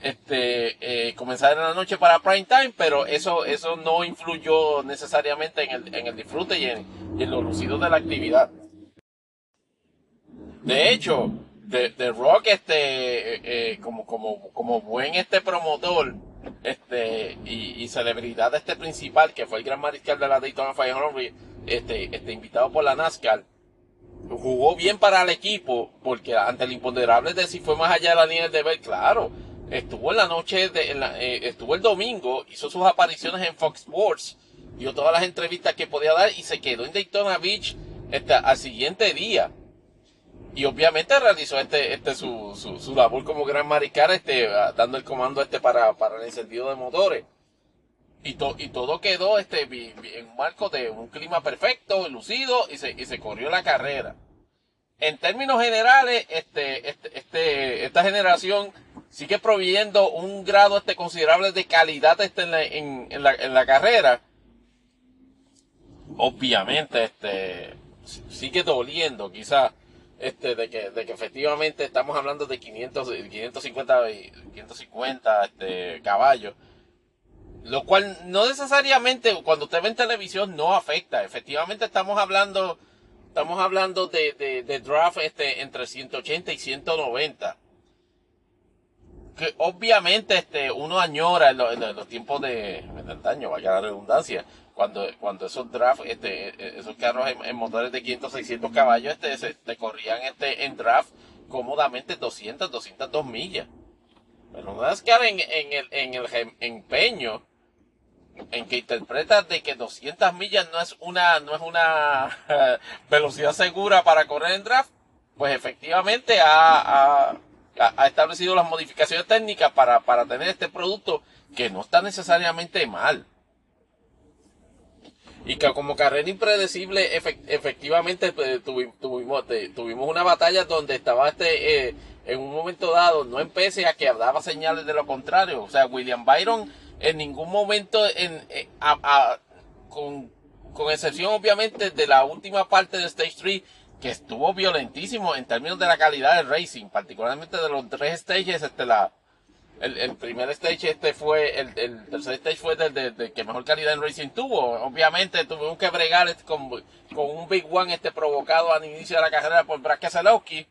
este, eh, comenzar en la noche para prime time, pero eso, eso no influyó necesariamente en el, en el disfrute y en, en lo lucido de la actividad. De hecho, de, de Rock, este, eh, eh, como, como, como buen este promotor, este, y, y, celebridad este principal, que fue el gran mariscal de la Daytona 500, este, este, invitado por la NASCAR, jugó bien para el equipo, porque ante el imponderable de si fue más allá de la línea de ver, claro, estuvo en la noche, de, eh, estuvo el domingo, hizo sus apariciones en Fox Sports, dio todas las entrevistas que podía dar y se quedó en Daytona Beach este, al siguiente día. Y obviamente realizó este, este su, su, su labor como gran maricar, este, dando el comando este para, para el encendido de motores. Y, to, y todo quedó este, en un marco de un clima perfecto, lucido, y se, y se corrió la carrera. En términos generales, este, este, este, esta generación sigue proveyendo un grado este considerable de calidad este en, la, en, la, en la carrera. Obviamente, este, sigue doliendo quizás este, de que, de que efectivamente estamos hablando de 500, 550, 550 este, caballos. Lo cual no necesariamente cuando usted ve en televisión no afecta. Efectivamente estamos hablando, estamos hablando de, de, draft este, entre 180 y 190 que obviamente este uno añora en, los tiempos de, de antaño, vaya la redundancia, cuando, cuando esos draft, este, e, esos carros en, motores de 500, 600 caballos, este, se, te corrían este, en draft cómodamente 200, 202 millas. Pero que en, en el, en el empeño en que interpretas de que 200 millas no es una, no es una (laughs) velocidad segura para correr en draft, pues efectivamente ha, ha ha, establecido las modificaciones técnicas para, tener este producto que no está necesariamente mal. Y que como carrera impredecible efectivamente pues, tuvimos, tuvimos, una batalla donde estaba este eh, en un momento dado, no empecé a que daba señales de lo contrario. O sea, William Byron en ningún momento, en, eh, con, con excepción obviamente de la última parte de Stage 3, que estuvo violentísimo en términos de la calidad del racing, particularmente de los tres stages, este, la, el, primer stage este fue, el, tercer stage fue del de, que mejor calidad en racing tuvo. Obviamente tuvimos que bregar este, con, con un Big One este provocado al inicio de la carrera por Brad Keselowski.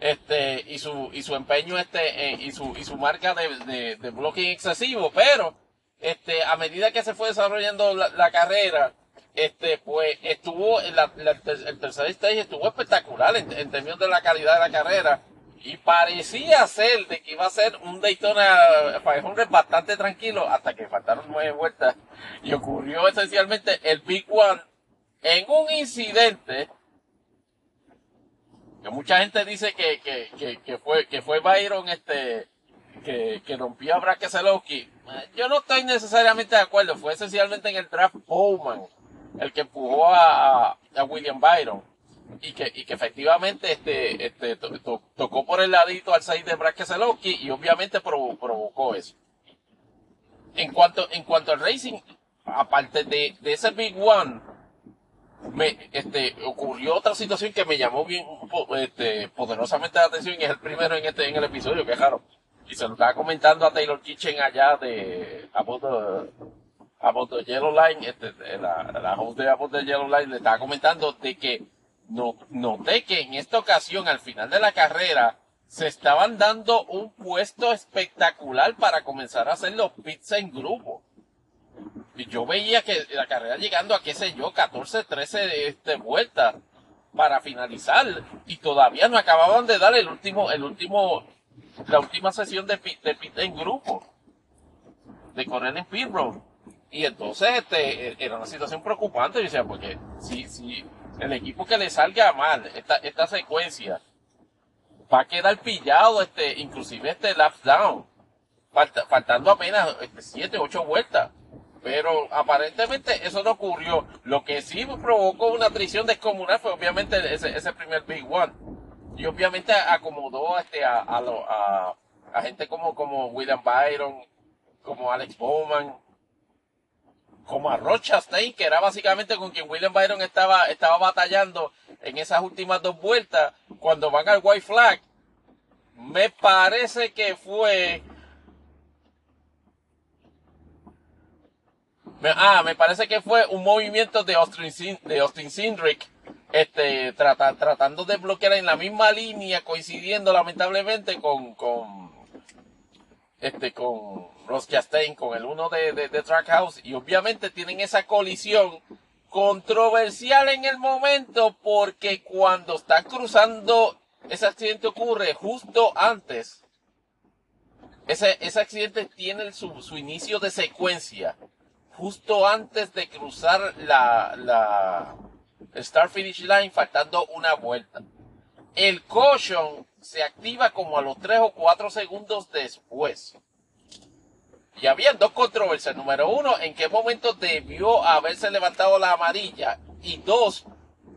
Este, y su, y su empeño este, eh, y su, y su marca de, de, blocking excesivo, pero, este, a medida que se fue desarrollando la, la carrera, este, pues estuvo, la, el tercer stage estuvo espectacular en, términos de la calidad de la carrera. Y parecía ser de que iba a ser un Daytona 500 bastante tranquilo hasta que faltaron nueve vueltas. Y ocurrió esencialmente el Big One en un incidente que mucha gente dice que, que, que, que fue, que fue Byron este, que, que rompió a Brad. Yo no estoy necesariamente de acuerdo. Fue esencialmente en el draft Bowman el que empujó a, a, William Byron y que, y que efectivamente este, este tocó por el ladito al 6 de Brad Keselowski y obviamente provocó eso. En cuanto, en cuanto al racing, aparte de, de ese Big One, me, este, ocurrió otra situación que me llamó bien, este, poderosamente la atención y es el primero en este, en el episodio, que claro. Y se lo estaba comentando a Taylor Kitchen allá de, About the Yellow Line, este, la, la host de About Yellow Line le estaba comentando de que noté que en esta ocasión, al final de la carrera, se estaban dando un puesto espectacular para comenzar a hacer los pits en grupo. Y yo veía que la carrera llegando a, qué sé yo, 14, 13 este, vueltas para finalizar. Y todavía no acababan de dar el último, el último, la última sesión de pit, de pit en grupo. De correr en pit road. Y entonces este, era una situación preocupante, o sea, porque si el equipo que le salga mal esta, esta secuencia va a quedar pillado, este, inclusive este lap down, faltando apenas este, siete, ocho vueltas. Pero aparentemente eso no ocurrió. Lo que sí provocó una traición descomunal fue obviamente ese, ese primer Big One. Y obviamente acomodó este, a, a, a, a gente como, como William Byron, como Alex Bowman, como a Rocha Stein, que era básicamente con quien William Byron estaba, estaba batallando en esas últimas dos vueltas, cuando van al White Flag, me parece que fue... Ah, me parece que fue un movimiento de Austin, de Austin Sindrick, este, tratando de bloquear en la misma línea, coincidiendo lamentablemente con, con, este, con Ross Chastain con el uno de, de, de Trackhouse y obviamente tienen esa colisión controversial en el momento porque cuando está cruzando ese accidente ocurre justo antes ese, ese accidente tiene su, su inicio de secuencia justo antes de cruzar la, la Star Finish Line faltando una vuelta. El caution se activa como a los 3 o 4 segundos después y había dos controversias. Número uno, en qué momento debió haberse levantado la amarilla. Y dos,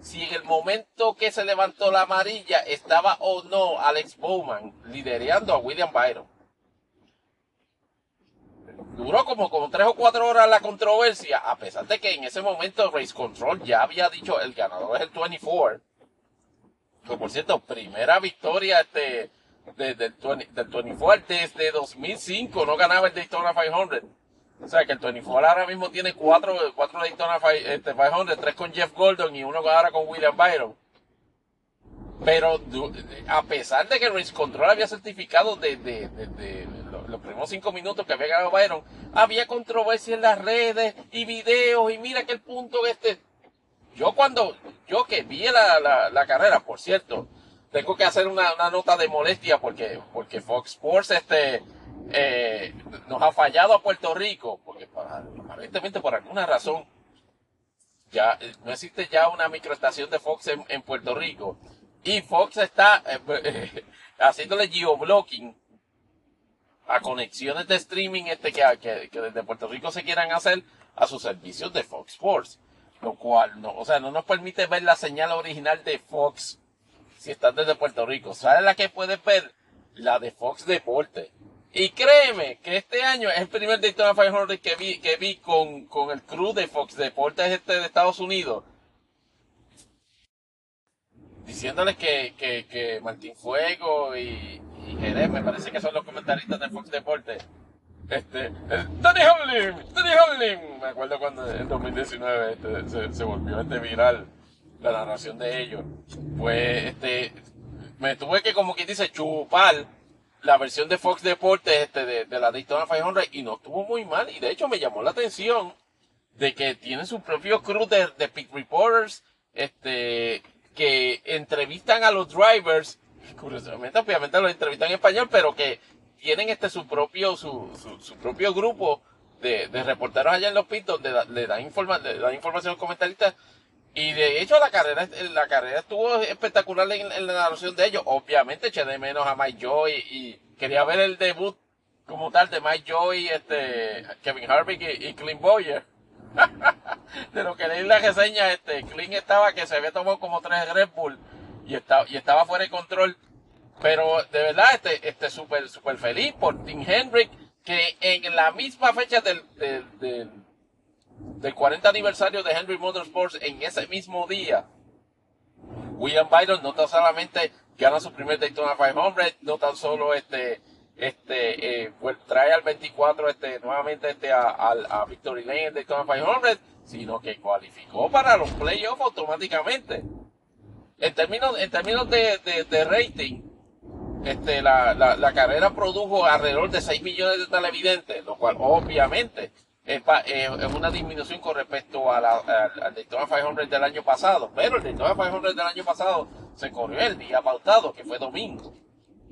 si en el momento que se levantó la amarilla estaba o no Alex Bowman liderando a William Byron. Duró como, como tres o cuatro horas la controversia, a pesar de que en ese momento Race Control ya había dicho el ganador es el 24. Que por cierto, primera victoria este, del, del 24 desde 2005 no ganaba el Daytona 500. O sea que el 24 ahora mismo tiene cuatro, cuatro Daytona 500, este, tres con Jeff Gordon y uno ahora con William Byron. Pero a pesar de que Race Control había certificado desde de, los primeros cinco minutos que había ganado Byron, había controversia en las redes y videos y mira que el punto este. Yo cuando, yo que vi la, la, carrera, por cierto, tengo que hacer una, una, nota de molestia porque, porque Fox Sports este, eh, nos ha fallado a Puerto Rico, porque aparentemente por alguna razón ya no existe ya una microestación de Fox en, en Puerto Rico y Fox está eh, eh, (laughs) haciéndole geoblocking a conexiones de streaming este que, que, que desde Puerto Rico se quieran hacer a sus servicios de Fox Sports. Lo cual, no, o sea, no nos permite ver la señal original de Fox si estás desde Puerto Rico. ¿Sabes la que puedes ver? La de Fox Deporte. Y créeme que este año es el primer Daytona 500 que vi, que vi con, con el crew de Fox Deportes este de Estados Unidos. Diciéndoles que, que, que Martín Fuego y, y Jerez, me parece que son los comentaristas de Fox Deportes. Este, Danny Hamlin, Danny Hamlin. Me acuerdo cuando en 2019 este, se, volvió este viral la narración de ellos. Pues, este, me tuve que como quien dice chupar la versión de Fox Deportes este, de, de la Daytona 500 y no estuvo muy mal. Y de hecho me llamó la atención de que tienen su propio crew de, de Pit Reporters, este, que entrevistan a los drivers. Curiosamente, obviamente los entrevistan en español, pero que tienen este su propio, su, su, propio grupo de, reporteros allá en los pits donde da, le dan informa, le dan información a los comentaristas y de hecho la carrera, la carrera estuvo espectacular en, la narración de ellos. Obviamente eché de menos a Mike Joy y quería ver el debut como tal de Mike Joy, este, Kevin Harvick y, y Clint Boyer. (laughs) de lo que leí la reseña, este, Clint estaba que se había tomado como tres Red Bull y estaba, y estaba fuera de control. Pero de verdad, este, este súper, súper feliz por Tim Hendrick, que en la misma fecha del, del, del del 40 aniversario de Henry Motorsports en ese mismo día. William Byron no tan solamente gana su primer Daytona 500, no tan solo este, este, eh, pues, trae al 24 este, nuevamente este, a, a, a Victory Lane en Daytona 500, sino que cualificó para los playoffs automáticamente. En términos, en términos de, de, de rating, este, la, la, la carrera produjo alrededor de 6 millones de televidentes, lo cual obviamente es, es, una disminución con respecto a la, al, al Daytona 500 del año pasado. Pero el Daytona 500 del año pasado se corrió el día pautado, que fue domingo.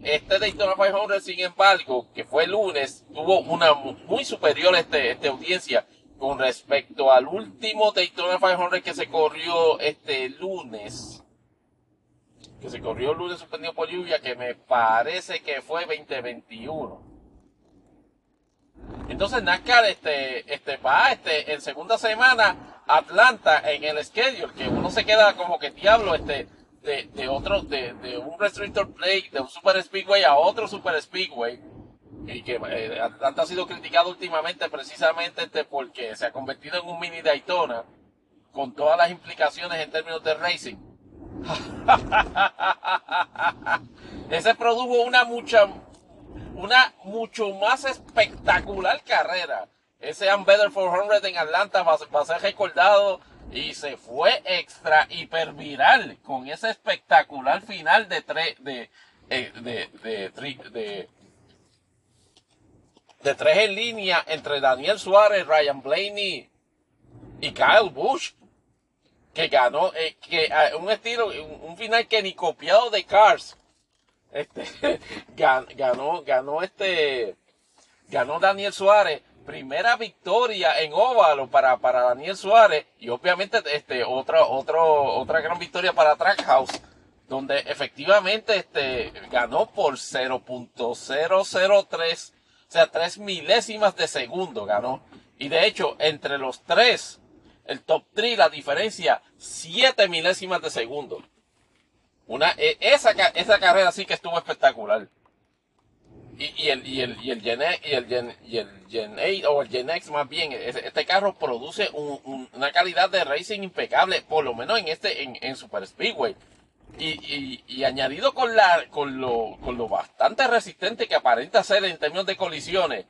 Este Daytona 500, sin embargo, que fue lunes, tuvo una muy superior este, este audiencia con respecto al último Daytona 500 que se corrió este lunes. Que se corrió el lunes suspendido por lluvia, que me parece que fue 2021. Entonces NASCAR este, este, va este, en segunda semana Atlanta en el schedule, que uno se queda como que diablo este, de, de otro, de, de un restrictor play, de un super speedway a otro super speedway. Y que eh, Atlanta ha sido criticado últimamente precisamente este, porque se ha convertido en un mini Daytona con todas las implicaciones en términos de racing. (laughs) Ese produjo una mucha, una mucho más espectacular carrera. Ese Unbetter 400 en Atlanta va, a ser recordado y se fue extra hiper viral con ese espectacular final de tres de de, de, de, de, de tres en línea entre Daniel Suárez, Ryan Blaney y Kyle Busch que ganó eh, que un estilo un, un final que ni copiado de Cars. Este, (laughs) ganó, ganó este, ganó Daniel Suárez, primera victoria en óvalo para, para Daniel Suárez. Y obviamente este, otra, otro, otra gran victoria para Trackhouse, donde efectivamente este, ganó por 0.003, o sea, tres milésimas de segundo ganó. Y de hecho, entre los tres, el top 3, la diferencia, siete milésimas de segundo. Una, esa, esa carrera sí que estuvo espectacular. Y, y, el, y, el, y el Gen y el Gen, y el Gen 8 o el Gen X más bien, este carro produce un, un, una calidad de racing impecable, por lo menos en este, en, en Super Speedway. Y, y, añadido con la, con lo, con lo bastante resistente que aparenta ser en términos de colisiones,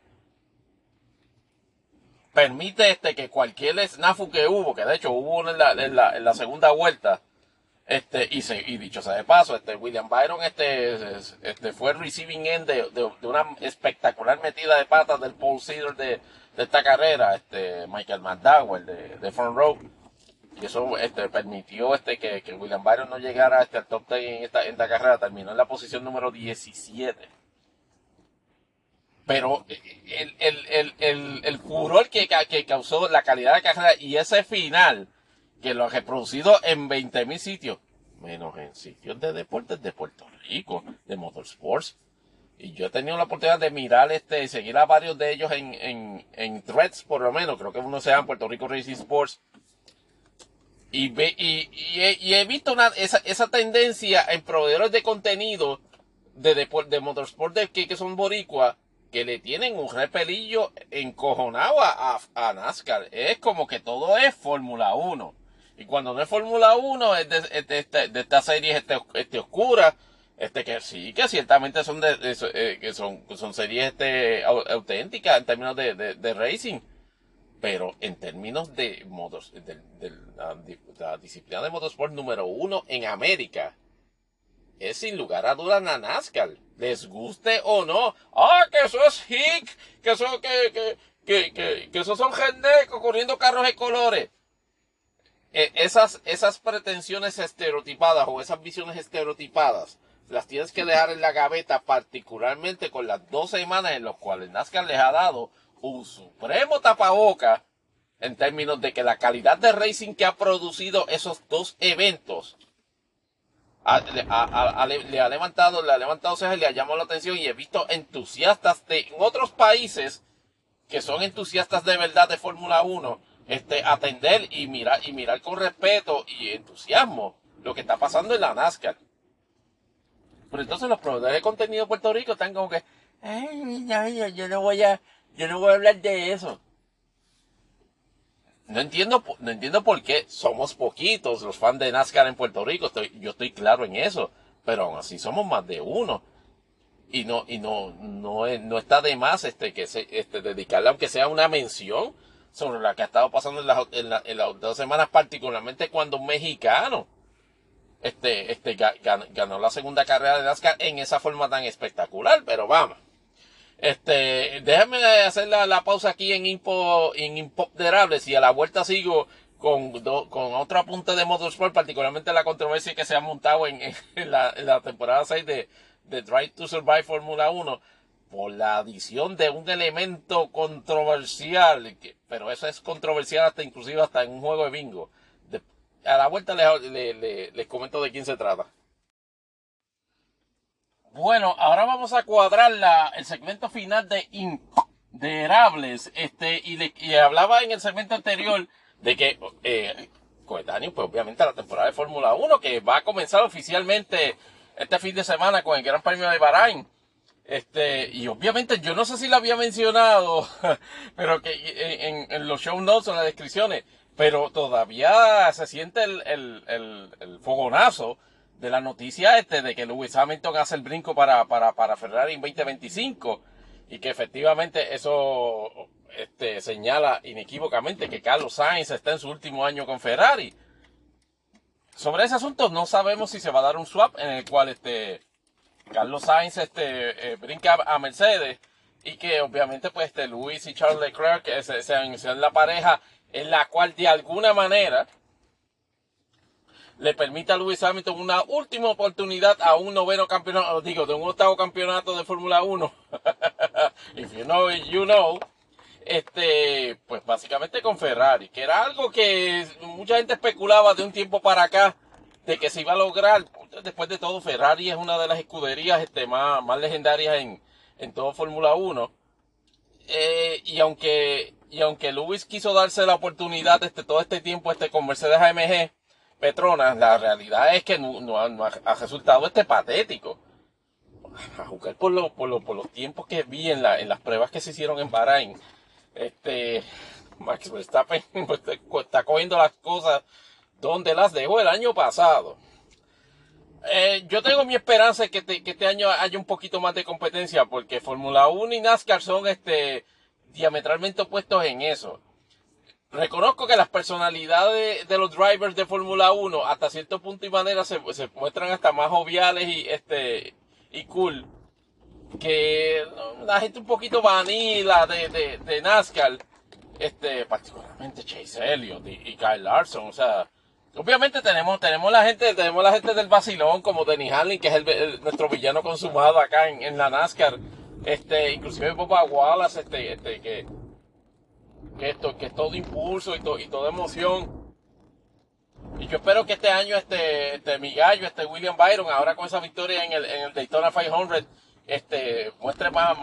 permite este que cualquier snafu que hubo, que de hecho hubo uno en la, en la, en la segunda vuelta, este, y, se, y dicho sea de paso, este, William Byron este, este, fue el receiving end de, de, una espectacular metida de patas del Paul Cedar de, de esta carrera, este, Michael McDowell de, de Front Row. Y eso este, permitió este, que, que William Byron no llegara este, al top 10 en esta, en esta carrera, terminó en la posición número 17. Pero el, el, el, el, el furor que, que causó la calidad de carrera y ese final, que lo ha reproducido en 20.000 sitios, menos en sitios de deportes de Puerto Rico, de motorsports. y yo he tenido la oportunidad de mirar este, seguir a varios de ellos en, en, en threads, por lo menos, creo que uno sea en Puerto Rico Racing Sports. Y, ve, y, he, visto esa, esa tendencia en proveedores de contenido de, de, de motorsport de, que, que son boricua, que le tienen un repelillo encojonado a, a, NASCAR. Es como que todo es Fórmula 1. Y cuando no es Fórmula 1, es de, de, esta serie este, este oscura, este que sí, que ciertamente son de, eh, que son, son series este, auténticas en términos de, racing. Pero en términos de modos, de, la, disciplina de motorsport número uno en América, es sin lugar a dudas la NASCAR. Les guste o no. Ah, que eso es hick, que eso, que, que, que, que, que esos son gendecos corriendo carros de colores. E, esas, esas pretensiones estereotipadas o esas visiones estereotipadas las tienes que dejar en la gaveta, particularmente con las dos semanas en las cuales NASCAR les ha dado un supremo tapaboca en términos de que la calidad de racing que ha producido esos dos eventos le, ha levantado, le ha levantado cejas, le ha llamado la atención y he visto entusiastas de otros países que son entusiastas de verdad de Fórmula 1, este, atender y mirar, y mirar con respeto y entusiasmo lo que está pasando en la NASCAR. Pero entonces los proveedores de contenido de Puerto Rico están como que, ay, yo no voy a, yo no voy a hablar de eso. No entiendo, no entiendo por qué somos poquitos los fans de NASCAR en Puerto Rico. Estoy, yo estoy claro en eso. Pero aún así somos más de uno. Y no, y no, no, no está de más este, que se, este, dedicarle aunque sea una mención sobre la que ha estado pasando en, la, en las dos semanas, particularmente cuando un mexicano este, este, ganó la segunda carrera de NASCAR en esa forma tan espectacular, pero vamos. Este, déjame hacer la, pausa aquí en Impo, en Impoderables y a la vuelta sigo con, con otro apunte de Motorsport, particularmente la controversia que se ha montado en, en, la, la, temporada 6 de, de Drive to Survive Fórmula 1 por la adición de un elemento controversial, pero eso es controversial hasta inclusive hasta en un juego de bingo a la vuelta les, comento de quién se trata. Bueno, ahora vamos a cuadrar la, el segmento final de Imponderables. Este, y, hablaba en el segmento anterior de que, eh, pues obviamente la temporada de Fórmula 1 que va a comenzar oficialmente este fin de semana con el Gran Premio de Bahrain. Este, y obviamente yo no sé si lo había mencionado, (laughs) pero que en, los show notes o en las descripciones, pero todavía se siente el, el, fogonazo de la noticia este de que Lewis Hamilton hace el brinco para, para, para Ferrari en 2025 y que efectivamente eso este, señala inequívocamente que Carlos Sainz está en su último año con Ferrari. Sobre ese asunto no sabemos si se va a dar un swap en el cual este Carlos Sainz este, eh, brinca a Mercedes y que obviamente pues este Luis y Charles Leclerc sean, sean la pareja en la cual de alguna manera le permite a Lewis Hamilton una última oportunidad a un noveno campeonato, digo, de un octavo campeonato de Fórmula 1. (laughs) If you know it, you know. Este, pues básicamente con Ferrari, que era algo que mucha gente especulaba de un tiempo para acá, de que se iba a lograr. Después de todo, Ferrari es una de las escuderías este, más, más legendarias en, en todo Fórmula 1. Eh, y aunque y aunque Lewis quiso darse la oportunidad este, todo este tiempo este, con Mercedes AMG Petronas, la realidad es que no, ha, resultado este patético. A jugar por, por, por los tiempos que vi en, la, en las pruebas que se hicieron en Bahrain, este, Max Verstappen (laughs) pues, está cogiendo las cosas donde las dejó el año pasado. Eh, yo tengo mi esperanza de que, que, este año haya un poquito más de competencia porque Fórmula 1 y NASCAR son este diametralmente opuestos en eso. Reconozco que las personalidades de los drivers de Fórmula 1 hasta cierto punto y manera se, muestran hasta más joviales y este y cool que la gente un poquito vanilla de, de, NASCAR, este, particularmente Chase Elliott y, Kyle Larson, o sea, obviamente tenemos, tenemos la gente, tenemos la gente del vacilón como Denny Hamlin, que es el, nuestro villano consumado acá en, en la NASCAR, este, inclusive Boba Wallace, este, este, que, que esto, que es todo impulso y, y toda emoción. Y yo espero que este año este, este mi gallo, este William Byron, ahora con esa victoria en el, en el Daytona 500, este, muestre más,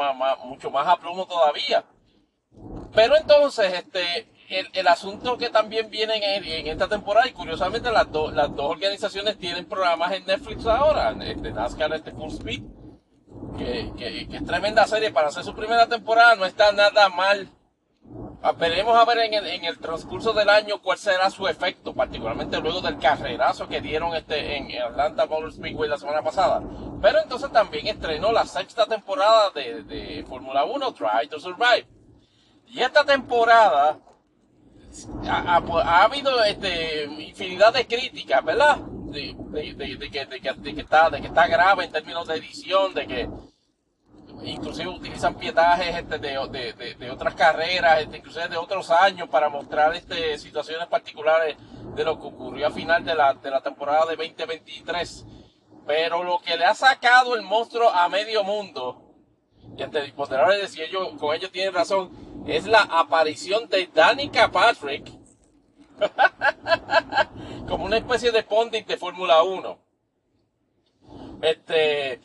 mucho más aplomo todavía. Pero entonces, este, el, asunto que también viene en, esta temporada, y curiosamente las, las dos organizaciones tienen programas en Netflix ahora, este, NASCAR este Full Speed, que, que, es tremenda serie para hacer su primera temporada, no está nada mal. Ah, veremos a ver en el, transcurso del año cuál será su efecto, particularmente luego del carrerazo que dieron este en Atlanta Motor Speedway la semana pasada. Pero entonces también estrenó la sexta temporada de, de Fórmula 1, Try to Survive. Y esta temporada ha, habido este, infinidad de críticas, ¿verdad? De, que, está, de que está grave en términos de edición, de que inclusive utilizan pietajes este, de, otras carreras, este, inclusive de otros años para mostrar este, situaciones particulares de lo que ocurrió a final de la, de la temporada de 2023. Pero lo que le ha sacado el monstruo a medio mundo, y ante el decir ellos, con ellos tienen razón, es la aparición de Danica Patrick (laughs) como una especie de pondit de Fórmula 1. Este,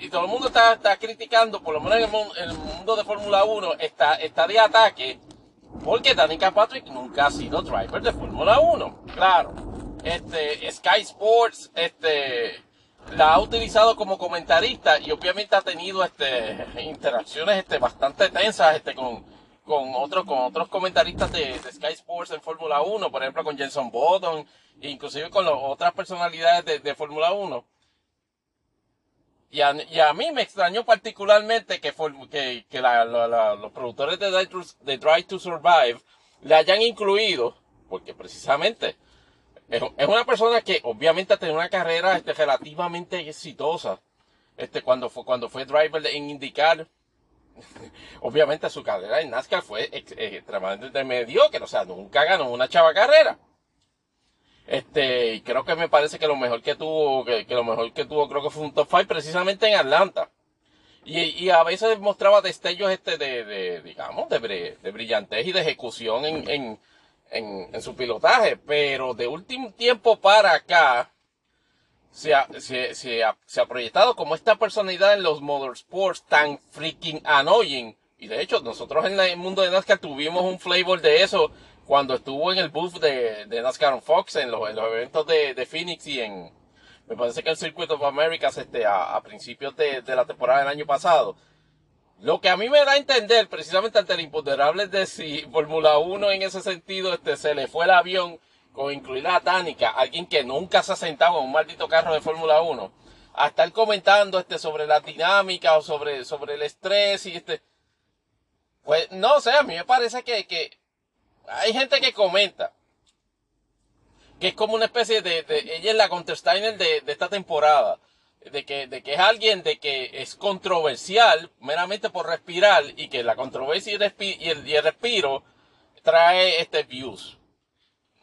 y todo el mundo está, está criticando, por lo menos en el, mundo de Fórmula 1, está, está de ataque, porque Danica Patrick nunca ha sido driver de Fórmula 1. Claro, este, Sky Sports, este, la ha utilizado como comentarista y obviamente ha tenido este, (laughs) interacciones este, bastante tensas este, con, con otros con otros comentaristas de, Sky Sports en Fórmula 1, por ejemplo con Jenson Button, inclusive con otras personalidades de, Fórmula 1. Y a, mí me extrañó particularmente que, los productores de Drive, to, Survive le hayan incluido, porque precisamente es, una persona que obviamente ha tenido una carrera este, relativamente exitosa. Este, cuando fue, cuando fue driver en IndyCar, (laughs) obviamente su carrera en NASCAR fue extremadamente mediocre, o sea, nunca ganó una chava carrera. Este, creo que me parece que lo mejor que tuvo, que, lo mejor que tuvo creo que fue un top 5 precisamente en Atlanta. Y, a veces mostraba destellos este de, de digamos, de, brillantez y de ejecución en, en, en, su pilotaje, pero de último tiempo para acá, se ha, se, ha, se ha proyectado como esta personalidad en los motorsports tan freaking annoying. Y de hecho, nosotros en el mundo de NASCAR tuvimos un flavor de eso cuando estuvo en el booth de, de NASCAR on Fox, en los, en los eventos de, de, Phoenix y en, me parece que el Circuit of Americas este, a, a principios de, de, la temporada del año pasado. Lo que a mí me da a entender, precisamente ante el imponderable de si Fórmula 1 en ese sentido este, se le fue el avión con incluir a Tánica, alguien que nunca se ha sentado en un maldito carro de Fórmula 1, a estar comentando este sobre la dinámica o sobre, sobre el estrés y este. Pues no sé, a mí me parece que, que hay gente que comenta que es como una especie de, ella es la Countersteiner de, de esta temporada. De que, de que es alguien de que es controversial meramente por respirar y que la controversia y el, y el respiro trae este views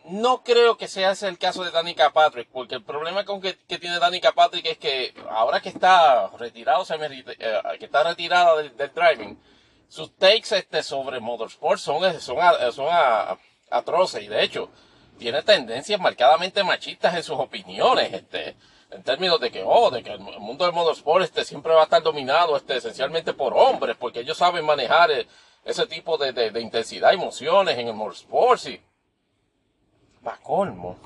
no creo que sea ese el caso de Danica Patrick, porque el problema con que, tiene Danica Patrick es que ahora que está retirado, eh, que está retirada del, driving, sus takes este, sobre motorsport son, son, son atroces y de hecho tiene tendencias marcadamente machistas en sus opiniones, este, en términos de que, oh, de que el mundo del motorsport este, siempre va a estar dominado este, esencialmente por hombres, porque ellos saben manejar eh, ese tipo de, de, de intensidad emociones en el motorsport. Y, para colmo,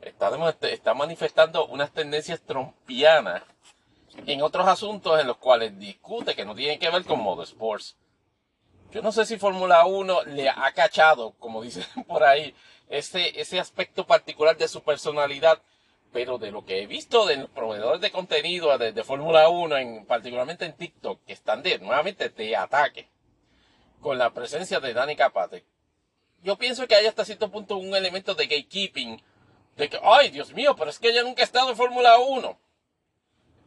está, está manifestando unas tendencias trompianas en otros asuntos en los cuales discute que no tienen que ver con motorsports. Yo no sé si Fórmula 1 le ha cachado, como dicen (laughs) por ahí, ese, ese aspecto particular de su personalidad, pero de lo que he visto de los proveedores de contenido de, Fórmula 1, en, particularmente en TikTok, que están de, nuevamente de ataque, con la presencia de Dani Capate, yo pienso que hay hasta cierto punto un elemento de gatekeeping. De que, ay, Dios mío, pero es que ella nunca ha estado en Fórmula 1.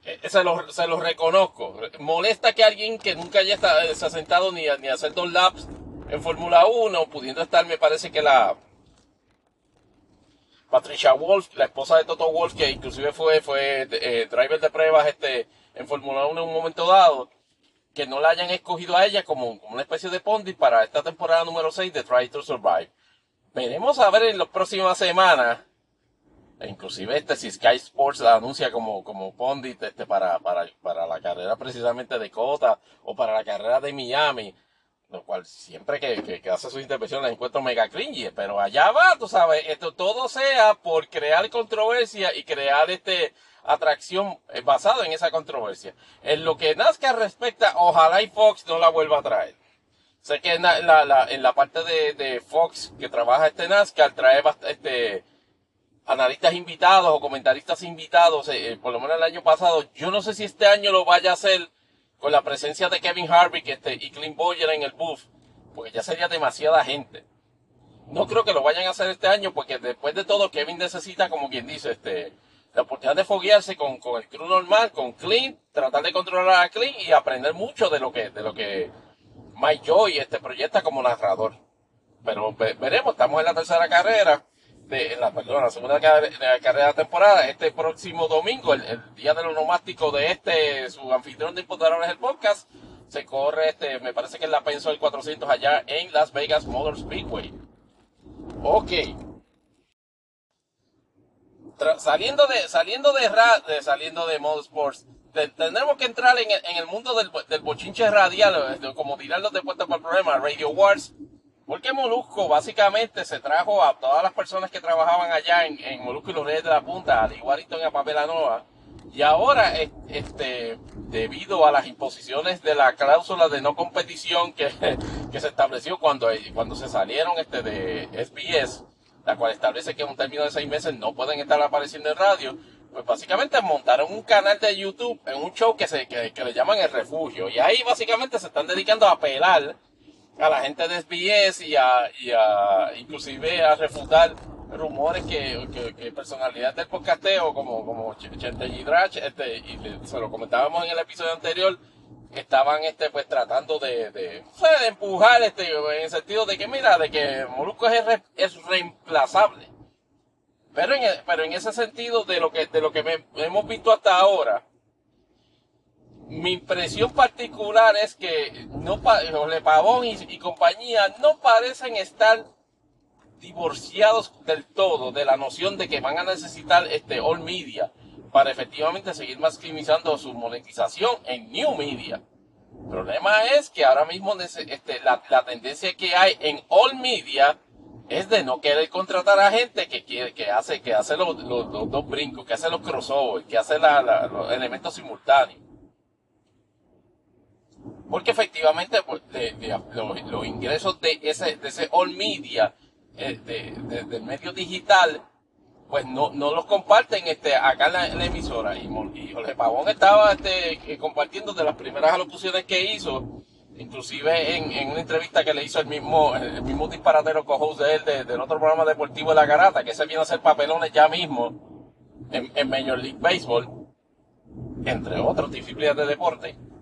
Eh, se, lo, se lo reconozco. Molesta que alguien que nunca haya estado, eh, se ha sentado ni a, ni a hacer dos laps en Fórmula 1, pudiendo estar, me parece que la Patricia Wolf, la esposa de Toto Wolf, que inclusive fue, fue eh, driver de pruebas este, en Fórmula 1 en un momento dado, que no la hayan escogido a ella como, una especie de Pondit para esta temporada número 6 de Try to Survive. Veremos a ver en las próximas semanas inclusive este, si Sky Sports la anuncia como, como Pondit este, para, para, para la carrera precisamente de Cota o para la carrera de Miami, lo cual siempre que, que, hace su intervención la encuentro mega cringy, pero allá va, tú sabes, esto todo sea por crear controversia y crear este atracción basado en esa controversia. En lo que NASCAR respecta, ojalá y Fox no la vuelva a traer. Sé que en la, en la, parte de, de, Fox que trabaja este NASCAR trae este, analistas invitados o comentaristas invitados, eh, eh, por lo menos el año pasado. Yo no sé si este año lo vaya a hacer con la presencia de Kevin Harvick este, y Clint Boyer en el booth, porque ya sería demasiada gente. No creo que lo vayan a hacer este año porque después de todo Kevin necesita, como quien dice, este, la oportunidad de foguearse con, con el crew normal, con Clint, tratar de controlar a Clint y aprender mucho de lo que, de lo que Mike Joy este, proyecta como narrador. Pero veremos, estamos en la tercera carrera de la, perdón, la segunda carrera de la temporada, este próximo domingo, el, día del onomástico de este, su anfitrión de Imponderables el podcast, se corre este, me parece que es la Pensol 400 allá en Las Vegas Motor Speedway. Ok. saliendo de, saliendo de, de saliendo de Motorsports, tenemos que entrar en el, en el mundo del, del, bochinche radial, como tirarlos de puesta para el problema, Radio Wars, porque Molusco básicamente se trajo a todas las personas que trabajaban allá en, en Molusco y los Reyes de la Punta, al igualito en Apapelanoa. Y ahora, este, debido a las imposiciones de la cláusula de no competición que, (laughs) que se estableció cuando, cuando se salieron este de SBS, la cual establece que en un término de seis meses no pueden estar apareciendo en radio, pues básicamente montaron un canal de YouTube en un show que, se, que, que le llaman El Refugio. Y ahí básicamente se están dedicando a apelar a la gente de y a, y a inclusive a refutar rumores que, que, personalidades del podcasteo como, como Chente y Drach, este, y se lo comentábamos en el episodio anterior, estaban este pues tratando de, de, de, empujar este en el sentido de que mira de que Molusco es, es reemplazable. Pero en, pero en ese sentido de lo que de lo que hemos visto hasta ahora mi impresión particular es que no Pavón y, compañía no parecen estar divorciados del todo de la noción de que van a necesitar este all media para efectivamente seguir maximizando su monetización en new media. El problema es que ahora mismo este, la, tendencia que hay en all media es de no querer contratar a gente que hace, que hace los, dos brincos, que hace los crossovers, que hace los elementos simultáneos. Porque efectivamente pues, los, ingresos de ese, de all media, eh, de, del medio digital, pues no, no los comparten este, acá en la, emisora. Y, y, Jorge Pavón estaba este, eh, compartiendo de las primeras alocuciones que hizo, inclusive en, una entrevista que le hizo el mismo, el mismo disparatero co de él del otro programa deportivo de la garata, que se viene a hacer papelones ya mismo en, en Major League Baseball, entre otros disciplinas de deporte.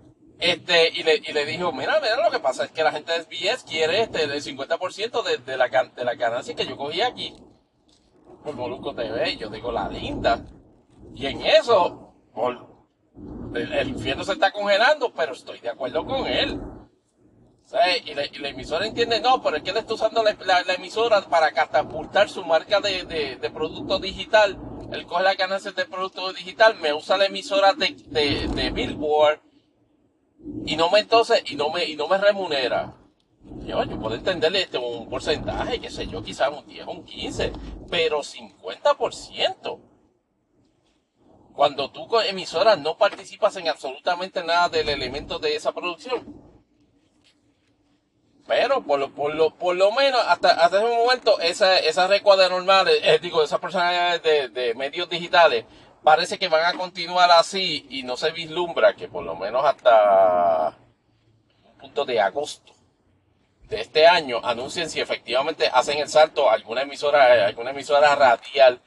Este, y le, y le dijo, mira, mira, lo que pasa es que la gente de SBS quiere este, el 50% de, de, la, de la ganancia que yo cogí aquí por Molusco TV. yo digo, la linda. Y en eso, el, infierno se está congelando, pero estoy de acuerdo con él. Y, la, emisora entiende, no, pero es que él está usando la, la, emisora para catapultar su marca de, de, de, producto digital. Él coge la ganancia de producto digital, me usa la emisora de, de Billboard y no me entonces, y no me, y no me remunera. Yo, puedo entenderle este, un porcentaje, qué sé yo, quizás un 10 o un 15, pero 50%. Cuando tú con emisoras no participas en absolutamente nada del elemento de esa producción. Pero por lo, por lo, por lo menos hasta, hasta ese momento esa, esa recuadra normal, eh, digo, esas personalidades de, de medios digitales parece que van a continuar así y no se vislumbra que por lo menos hasta un punto de agosto de este año anuncien si efectivamente hacen el salto a alguna emisora, alguna emisora radial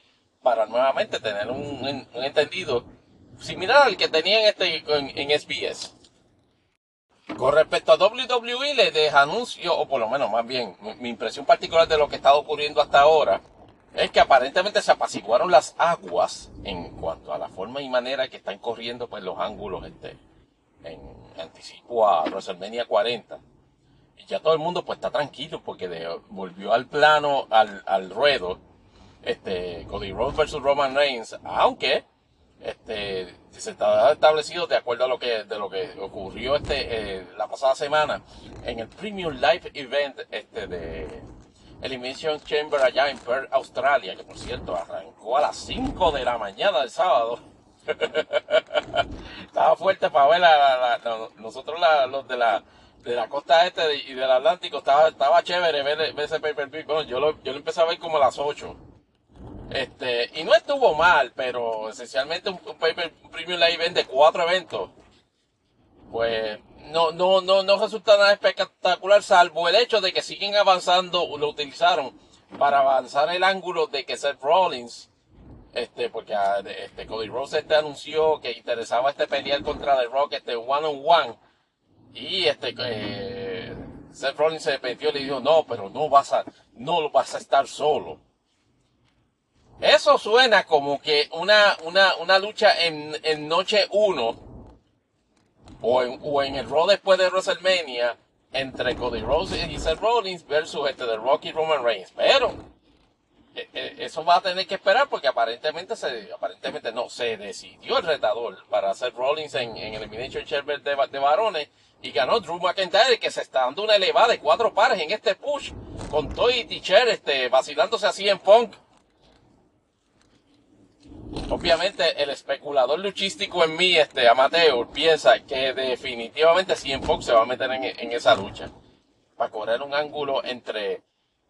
para nuevamente tener un, entendido similar al que tenían este en, SBS. Con respecto a WWE, le deja anuncio, o por lo menos más bien, mi impresión particular de lo que está ocurriendo hasta ahora, es que aparentemente se apaciguaron las aguas en cuanto a la forma y manera que están corriendo pues los ángulos este, en anticipo a WrestleMania 40. Y ya todo el mundo pues está tranquilo porque volvió al plano, al, al ruedo, este, Cody Rhodes versus Roman Reigns, aunque este, se está establecido de acuerdo a lo que, de lo que ocurrió este, eh, la pasada semana en el Premium Live Event este, de Elimination Chamber allá en Perth, Australia, que por cierto arrancó a las 5 de la mañana del sábado. (laughs) Estaba fuerte para ver a nosotros los de la de la costa este y del Atlántico estaba, estaba chévere ver, ese pay per view. Bueno, yo lo, yo lo empecé a ver como a las 8. Este, y no estuvo mal, pero esencialmente un, paper, premium live de cuatro eventos, pues no, no, no, no resulta nada espectacular, salvo el hecho de que siguen avanzando, lo utilizaron para avanzar el ángulo de que Seth Rollins, este, porque ah, este, Cody Rose este anunció que interesaba este pelear contra The Rock, este one on one, y este, eh, Seth Rollins se metió y le dijo, no, pero no vas a, no vas a estar solo. Eso suena como que una, una, una lucha en, en noche 1 o en, o en el Raw después de WrestleMania entre Cody Rhodes y Seth Rollins versus este de Rocky Roman Reigns. Pero e, e, eso va a tener que esperar porque aparentemente se, aparentemente no, se decidió el retador para Seth Rollins en, en Elimination Chamber de, de varones y ganó Drew McIntyre que se está dando una elevada de cuatro pares en este push con Toy y Teacher este, vacilándose así en Punk. Obviamente el especulador luchístico en mí, este amateur, piensa que definitivamente CM Punk se va a meter en, esa lucha. Para correr un ángulo entre,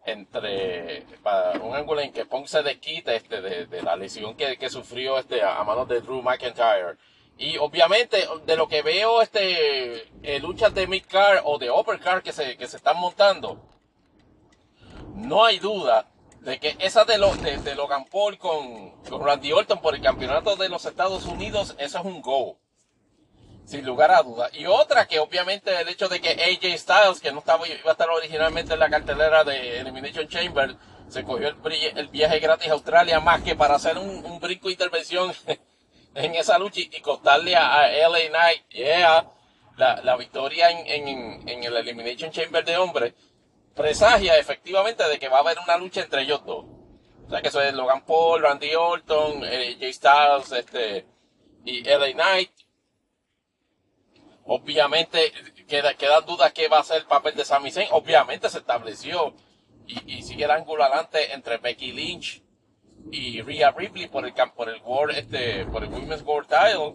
entre, para un ángulo en que Punk se desquite este, de, la lesión que, sufrió este, a manos de Drew McIntyre. Y obviamente, de lo que veo, este, eh, luchas de mid-car o de upper-car que se, que se están montando, no hay duda de que esa de, lo, de, Logan Paul con, Randy Orton por el campeonato de los Estados Unidos, eso es un go. Sin lugar a duda. Y otra que obviamente el hecho de que AJ Styles, que no estaba, iba a estar originalmente en la cartelera de Elimination Chamber, se cogió el, viaje gratis a Australia más que para hacer un, brinco de intervención (laughs) en esa lucha y, costarle a, LA Knight, yeah, la, la victoria en, en, en el Elimination Chamber de hombres presagia efectivamente de que va a haber una lucha entre ellos dos. O sea que eso es Logan Paul, Randy Orton, eh, Jay Styles, este, y LA Knight. Obviamente queda, quedan dudas que va a ser el papel de Sami Zayn. Obviamente se estableció y, sigue el ángulo adelante entre Becky Lynch y Rhea Ripley por el por el World, este, por el Women's World Title.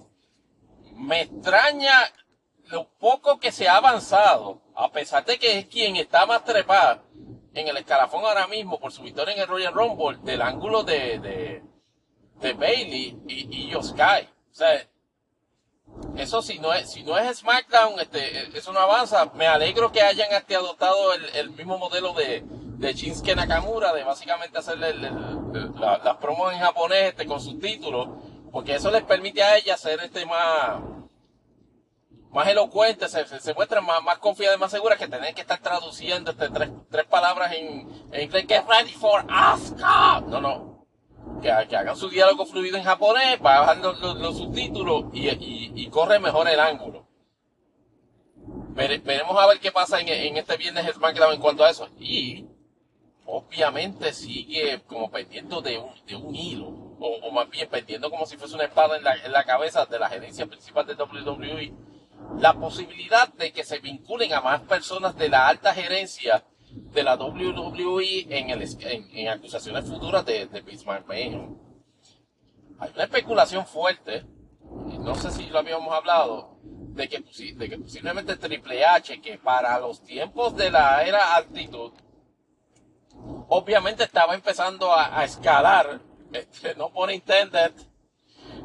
Me extraña lo poco que se ha avanzado, a pesar de que es quien está más trepada en el escalafón ahora mismo por su victoria en el Royal Rumble, del ángulo de, de, de Bailey y, y Yoskai. O sea, eso si no es, si no es SmackDown, este, eso no avanza. Me alegro que hayan este, adoptado el, mismo modelo de, de Shinsuke Nakamura, de básicamente hacerle las promos en japonés este, con subtítulos, porque eso les permite a ella hacer este más, más elocuente, se, se, muestran más, más confiadas y más seguras que tener que estar traduciendo este, tres, tres palabras en, en inglés. Get ready for Asuka. No, no. Que, que, hagan su diálogo fluido en japonés, bajan los, los, subtítulos y, y, y, corre mejor el ángulo. veremos a ver qué pasa en, en este viernes SmackDown en cuanto a eso. Y obviamente sigue como pendiendo de un, de un hilo, o, o, más bien pendiendo como si fuese una espada en la, en la cabeza de la gerencia principal de WWE la posibilidad de que se vinculen a más personas de la alta gerencia de la WWE en, el, en, acusaciones futuras de, de Bismarck Mayhem. Hay una especulación fuerte, no sé si lo habíamos hablado, de que, de que posiblemente Triple H, que para los tiempos de la era altitud, obviamente estaba empezando a, escalar, (laughs) este, no por intended,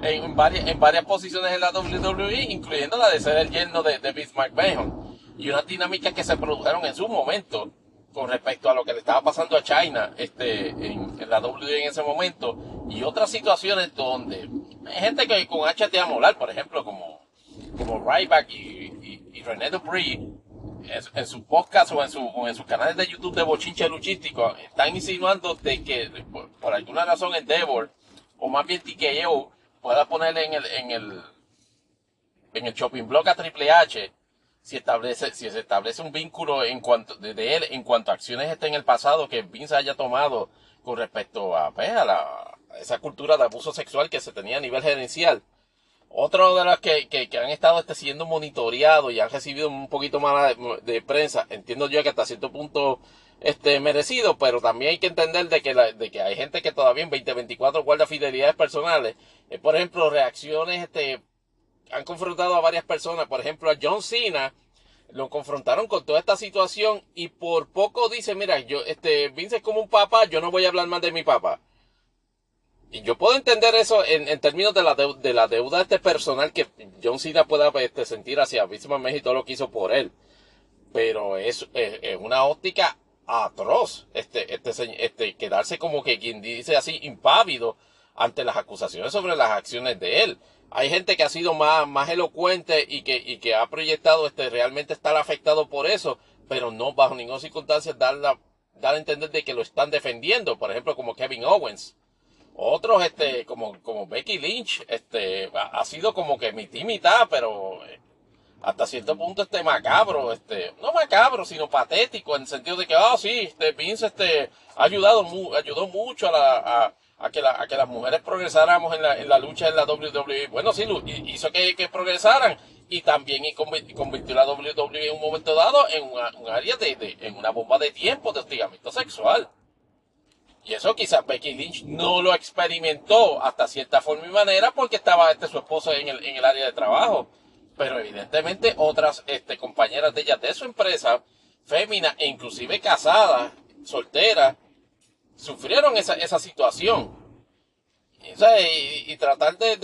en varias, en varias posiciones en la WWE, incluyendo la de ser el yerno de, de Vince McMahon. Y unas dinámicas que se produjeron en su momento con respecto a lo que le estaba pasando a China este, en, la WWE en ese momento. Y otras situaciones donde hay gente que con HT a molar, por ejemplo, como, como Ryback y, y, René Dupree, en, su podcast o en, su, en sus canales de YouTube de bochinche luchístico, están insinuando de que por, alguna razón Endeavor, o más bien TKO, pueda ponerle en el, en el, en el shopping block a Triple H si establece, si se establece un vínculo en cuanto, de, él en cuanto a acciones este en el pasado que Vince haya tomado con respecto a, pues, la, esa cultura de abuso sexual que se tenía a nivel gerencial. Otro de los que, que, han estado este, siendo monitoreados y han recibido un poquito más de, prensa, entiendo yo que hasta cierto punto este, merecido, pero también hay que entender de que, de que hay gente que todavía en 2024 guarda fidelidades personales. Eh, por ejemplo, reacciones este, han confrontado a varias personas, por ejemplo a John Cena, lo confrontaron con toda esta situación y por poco dice, mira, yo, este, Vince es como un papá, yo no voy a hablar más de mi papá. Y yo puedo entender eso en, términos de la, de la deuda este personal que John Cena pueda este, sentir hacia Vince McMahon y todo lo que hizo por él. Pero es, es, una óptica atroz, este, este, este, quedarse como que quien dice así, impávido ante las acusaciones sobre las acciones de él. Hay gente que ha sido más, más elocuente y que, y que ha proyectado este, realmente estar afectado por eso, pero no bajo ninguna circunstancia dar, dar a entender de que lo están defendiendo, por ejemplo, como Kevin Owens. Otros, este, como, como Becky Lynch, este, ha, sido como que mitad mitad, pero eh, hasta cierto punto este macabro, este, no macabro, sino patético, en el sentido de que, ah, sí, este, Vince, este, ha ayudado, ayudó mucho a la, a que, la, a que las mujeres progresáramos en la, en la lucha en la WWE. Bueno, sí, hizo que, que progresaran y también convirtió la WWE en un momento dado en un área de, de, en una bomba de tiempo de hostigamiento sexual. Y eso quizás Becky Lynch no lo experimentó hasta cierta forma y manera porque estaba este, su esposo en el, en el área de trabajo. Pero evidentemente otras este, compañeras de ella de su empresa, féminas e inclusive casadas, solteras, sufrieron esa, esa situación. Y, y, tratar de,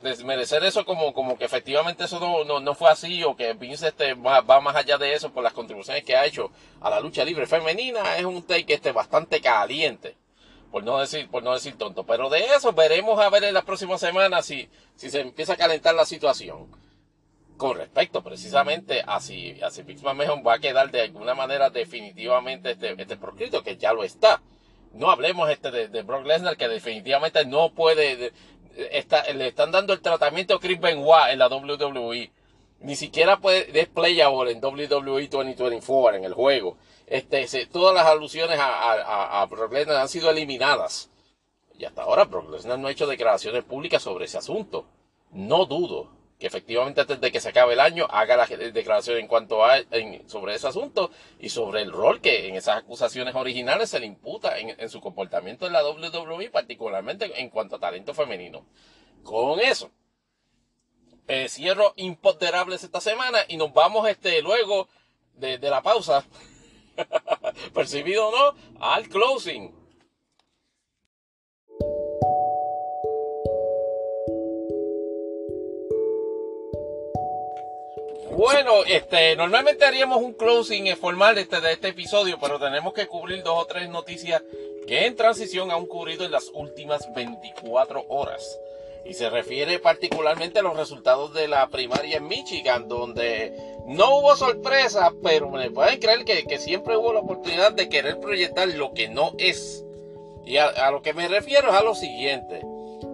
desmerecer eso como, como que efectivamente eso no, no, fue así o que Vince este, va, más allá de eso por las contribuciones que ha hecho a la lucha libre femenina es un take este bastante caliente. Por no decir, por no decir tonto. Pero de eso veremos a ver en las próximas semanas si, si se empieza a calentar la situación. Con respecto precisamente a si, a si va a quedar de alguna manera definitivamente este, este proscrito, que ya lo está no hablemos este de, Brock Lesnar que definitivamente no puede, está, le están dando el tratamiento a Chris Benoit en la WWE. Ni siquiera puede, es playable en WWE 2024 en el juego. Este, todas las alusiones a, Brock Lesnar han sido eliminadas. Y hasta ahora Brock Lesnar no ha hecho declaraciones públicas sobre ese asunto. No dudo que efectivamente antes de que se acabe el año haga la declaración en cuanto a sobre ese asunto y sobre el rol que en esas acusaciones originales se le imputa en, su comportamiento en la WWE, particularmente en cuanto a talento femenino. Con eso, eh, cierro imponderables esta semana y nos vamos este luego de, de la pausa, (laughs) percibido o no, al closing. Bueno, este, normalmente haríamos un closing formal este, de este episodio, pero tenemos que cubrir dos o tres noticias que en transición han ocurrido en las últimas 24 horas. Y se refiere particularmente a los resultados de la primaria en Michigan, donde no hubo sorpresa, pero me pueden creer que, siempre hubo la oportunidad de querer proyectar lo que no es. Y a lo que me refiero es a lo siguiente.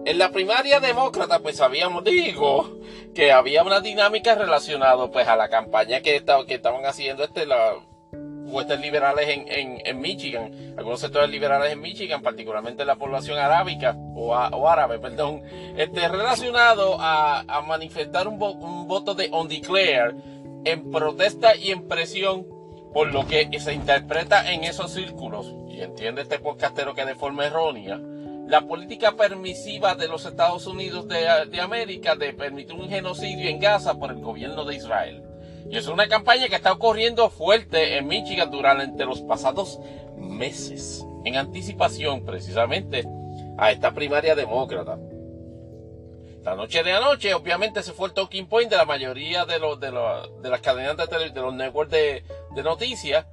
En la primaria demócrata, pues sabíamos, digo, que había una dinámica relacionada pues a la campaña que, estaban haciendo este, la, liberales en, en, Michigan, algunos sectores liberales en Michigan, particularmente la población arábica o, árabe, perdón, este, relacionado a, manifestar un, un, voto de undeclare en protesta y en presión por lo que se interpreta en esos círculos, y entiende este podcastero que de forma errónea, la política permisiva de los Estados Unidos de, América de permitir un genocidio en Gaza por el gobierno de Israel. Y es una campaña que está ocurriendo fuerte en Michigan durante los pasados meses, en anticipación precisamente a esta primaria demócrata. La noche de anoche, obviamente, se fue el talking point de la mayoría de, los, de, de las cadenas de, de los networks de, de noticias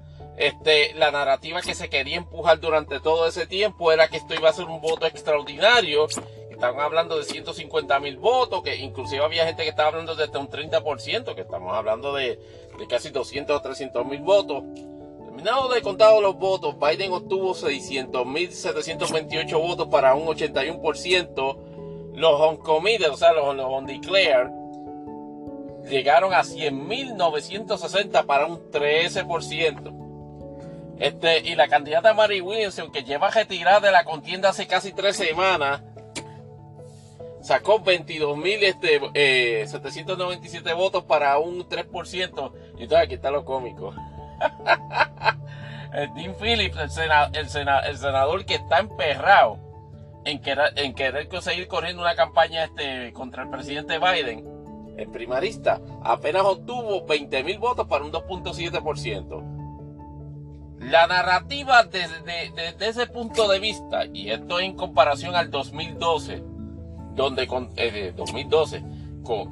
este, la narrativa que se quería empujar durante todo ese tiempo era que esto iba a ser un voto extraordinario. Estaban hablando de 150 mil votos, que inclusive había gente que estaba hablando de hasta un 30%, que estamos hablando de, casi 200 o 300 mil votos. Terminado de contar los votos, Biden obtuvo 600 mil 728 votos para un 81%. Los uncommitted, o sea, los, los undeclared, llegaron a 100.960 para un 13%. Este, y la candidata Mary Williamson, que lleva retirada de la contienda hace casi tres semanas, sacó 22.797 este, eh, votos para un 3%. Y entonces aquí está lo cómico. (laughs) Dean Phillips, el, senador que está emperrado en querer, en querer seguir corriendo una campaña este, contra el presidente Biden, el primarista, apenas obtuvo 20.000 votos para un 2.7%. La narrativa desde, ese punto de vista, y esto en comparación al 2012, donde con, 2012, eh,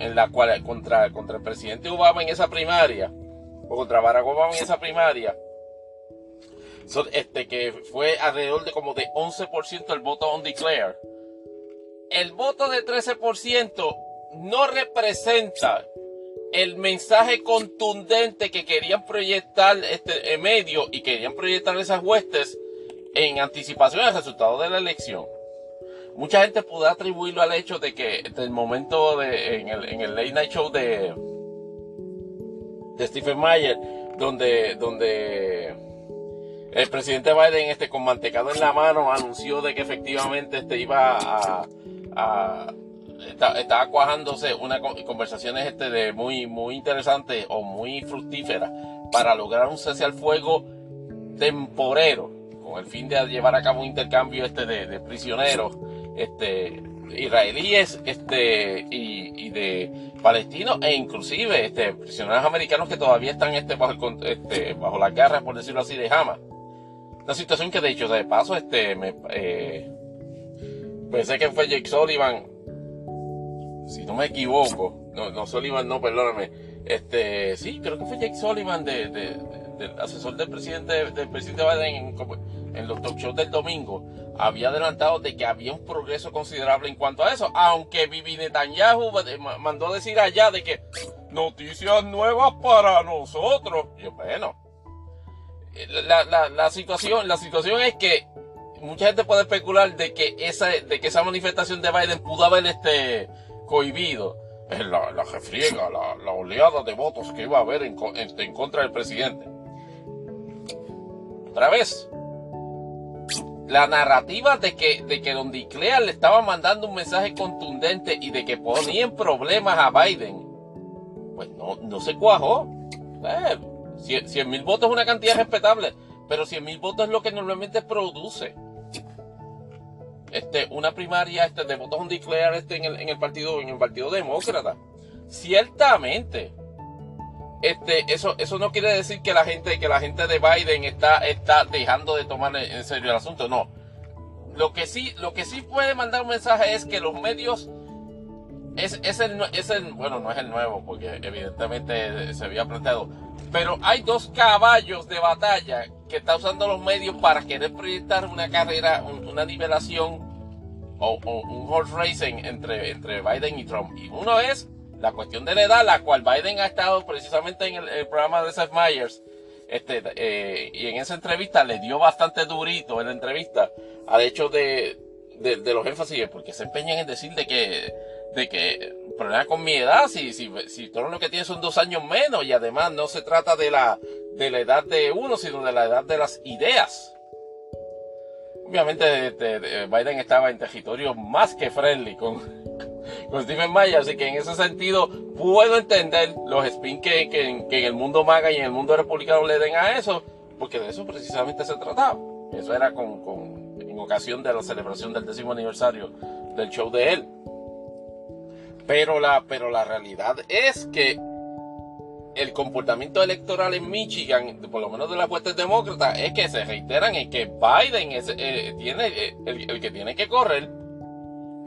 en la cual contra, el presidente Obama en esa primaria, o contra Barack Obama en esa primaria, este, que fue alrededor de como de 11% el voto on declare. El voto de 13% no representa el mensaje contundente que querían proyectar este medio y querían proyectar esas huestes en anticipación del resultado de la elección. Mucha gente puede atribuirlo al hecho de que el momento de, en, el, late night show de, de Stephen Mayer, donde, donde el presidente Biden este, con mantecado en la mano anunció de que efectivamente este, iba a estaba cuajándose una conversaciones este de muy muy interesantes o muy fructíferas para lograr un cese al fuego temporero con el fin de llevar a cabo un intercambio este de, prisioneros este israelíes este y, de palestinos e inclusive este prisioneros americanos que todavía están este bajo este, bajo las garras por decirlo así de Hamas. Una situación que de hecho de paso este me eh, pensé que fue Jake Sullivan si no me equivoco, no, no Sullivan, no, perdóname, este, sí, creo que fue Jake Sullivan, de, del asesor del presidente, del presidente Biden en, los talk shows del domingo, había adelantado de que había un progreso considerable en cuanto a eso, aunque Bibi Netanyahu mandó a decir allá de que noticias nuevas para nosotros. Yo, bueno, la, la, la situación, la situación es que mucha gente puede especular de que esa, de que esa manifestación de Biden pudo haber este cohibido la, la refriega, la, oleada de votos que iba a haber en, en, contra del presidente. Otra vez, la narrativa de que, de que Don Diclea le estaba mandando un mensaje contundente y de que ponía en problemas a Biden, pues no, no se cuajó. Eh, 100 mil votos es una cantidad respetable, pero 100 mil votos es lo que normalmente produce este, una primaria este, de votos on declare este, en, el, en el partido en el partido demócrata. Ciertamente, este, eso, eso no quiere decir que la gente, que la gente de Biden está, está dejando de tomar en serio el asunto, no. Lo que sí, lo que sí puede mandar un mensaje es que los medios es, es, bueno, no es el nuevo, porque evidentemente se había planteado, pero hay dos caballos de batalla que está usando los medios para querer proyectar una carrera, una nivelación o, un horse racing entre, entre Biden y Trump. Y uno es la cuestión de la edad, la cual Biden ha estado precisamente en el, programa de Seth Meyers. Este, eh, y en esa entrevista le dio bastante durito en la entrevista al hecho de, de, de los énfasis, porque se empeñan en decir de que de que problema con mi edad, si, si, si todo lo que tiene son dos años menos y además no se trata de la, de la edad de uno, sino de la edad de las ideas. Obviamente este, Biden estaba en territorio más que friendly con, (laughs) con Stephen Mayer, así que en ese sentido puedo entender los spin que, que, en el mundo maga y en el mundo republicano le den a eso, porque de eso precisamente se trataba. Eso era con, con, en ocasión de la celebración del décimo aniversario del show de él. Pero la, pero la realidad es que el comportamiento electoral en Michigan, por lo menos de las fuerzas demócratas, es que se reiteran en que Biden es, eh, tiene, eh, el, que tiene que correr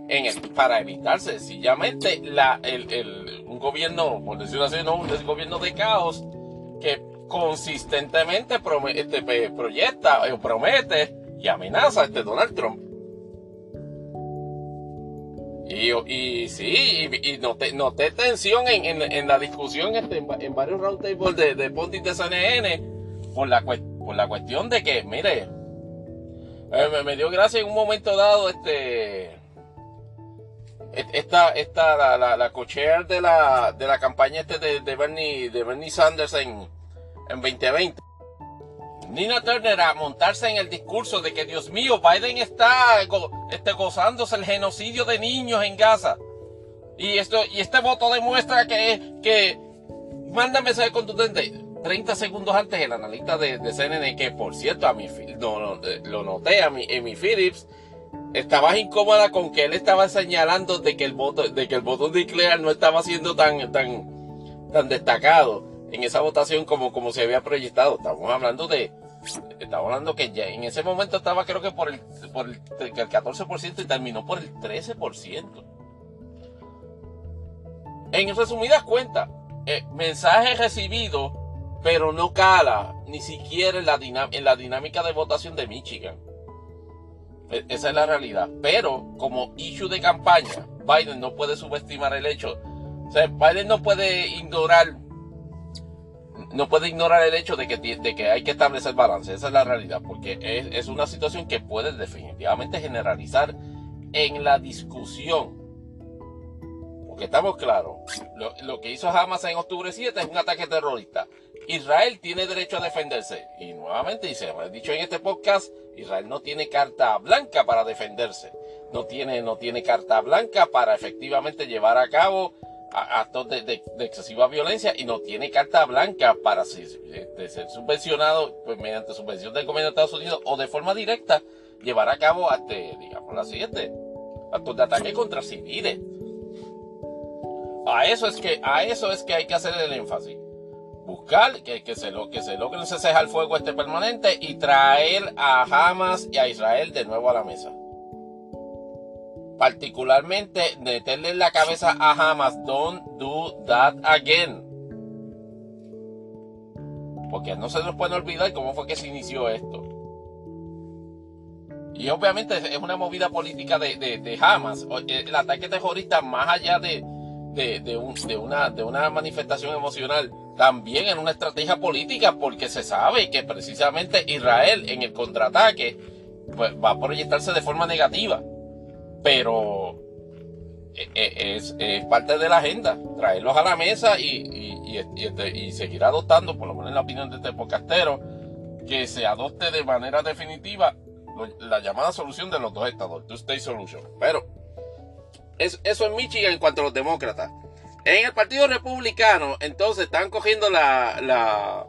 en el, para evitar sencillamente la, el, un gobierno, por decirlo así, no, un gobierno de caos que consistentemente este, proyecta o promete y amenaza a este Donald Trump. Y, y sí, y, noté, noté, tensión en, en, la discusión este, en, varios roundtables de, de Pontis de CNN por la, por la cuestión de que, mire, eh, me, dio gracia en un momento dado este esta, esta, la, la, la co-chair de la, de la campaña este de, de, Bernie, de Bernie Sanders en, en 2020. Nina Turner a montarse en el discurso de que Dios mío, Biden está este, gozándose el genocidio de niños en Gaza. Y esto, y este voto demuestra que, que, mándame ese contundente. 30 segundos antes el analista de, de CNN, que por cierto, a mi, no, lo noté a mi, Phillips, estabas incómoda con que él estaba señalando de que el voto, de que el voto de no estaba siendo tan, tan, tan destacado en esa votación como, como se había proyectado. Estamos hablando de, estamos hablando que ya en ese momento estaba creo que por el, por el, el 14% y terminó por el 13%. En resumidas cuentas, eh, mensaje recibido, pero no cala ni siquiera en la, dinámica de votación de Michigan. E, esa es la realidad. Pero como issue de campaña, Biden no puede subestimar el hecho. O sea, Biden no puede ignorar no puede ignorar el hecho de que, de que hay que establecer balance. Esa es la realidad, porque es, una situación que puede definitivamente generalizar en la discusión. Porque estamos claros, lo, lo, que hizo Hamas en octubre 7 es un ataque terrorista. Israel tiene derecho a defenderse. Y nuevamente, y se ha dicho en este podcast, Israel no tiene carta blanca para defenderse. No tiene, no tiene carta blanca para efectivamente llevar a cabo actos de, excesiva violencia y no tiene carta blanca para ser, este, ser subvencionado pues, mediante subvención del gobierno de Estados Unidos o de forma directa llevar a cabo, este, digamos, la siguiente, actos de ataque contra civiles. A eso es que, a eso es que hay que hacer el énfasis buscar que, que, se, lo, que se logre ese cese al fuego este permanente y traer a Hamas y a Israel de nuevo a la mesa. Particularmente meterle en la cabeza a Hamas, don't do that again. Porque no se nos puede olvidar cómo fue que se inició esto. Y obviamente es una movida política de, de, de Hamas. El ataque terrorista, más allá de, de, un, una, de una manifestación emocional, también en una estrategia política, porque se sabe que precisamente Israel en el contraataque pues, va a proyectarse de forma negativa. Pero e, e, es, parte de la agenda, traerlos a la mesa y, y, y, este, y, seguir adoptando, por lo menos en la opinión de este podcastero, que se adopte de manera definitiva la llamada solución de los dos estados, two state solution. Pero eso en Michigan en cuanto a los demócratas. En el Partido Republicano, entonces están cogiendo la, la,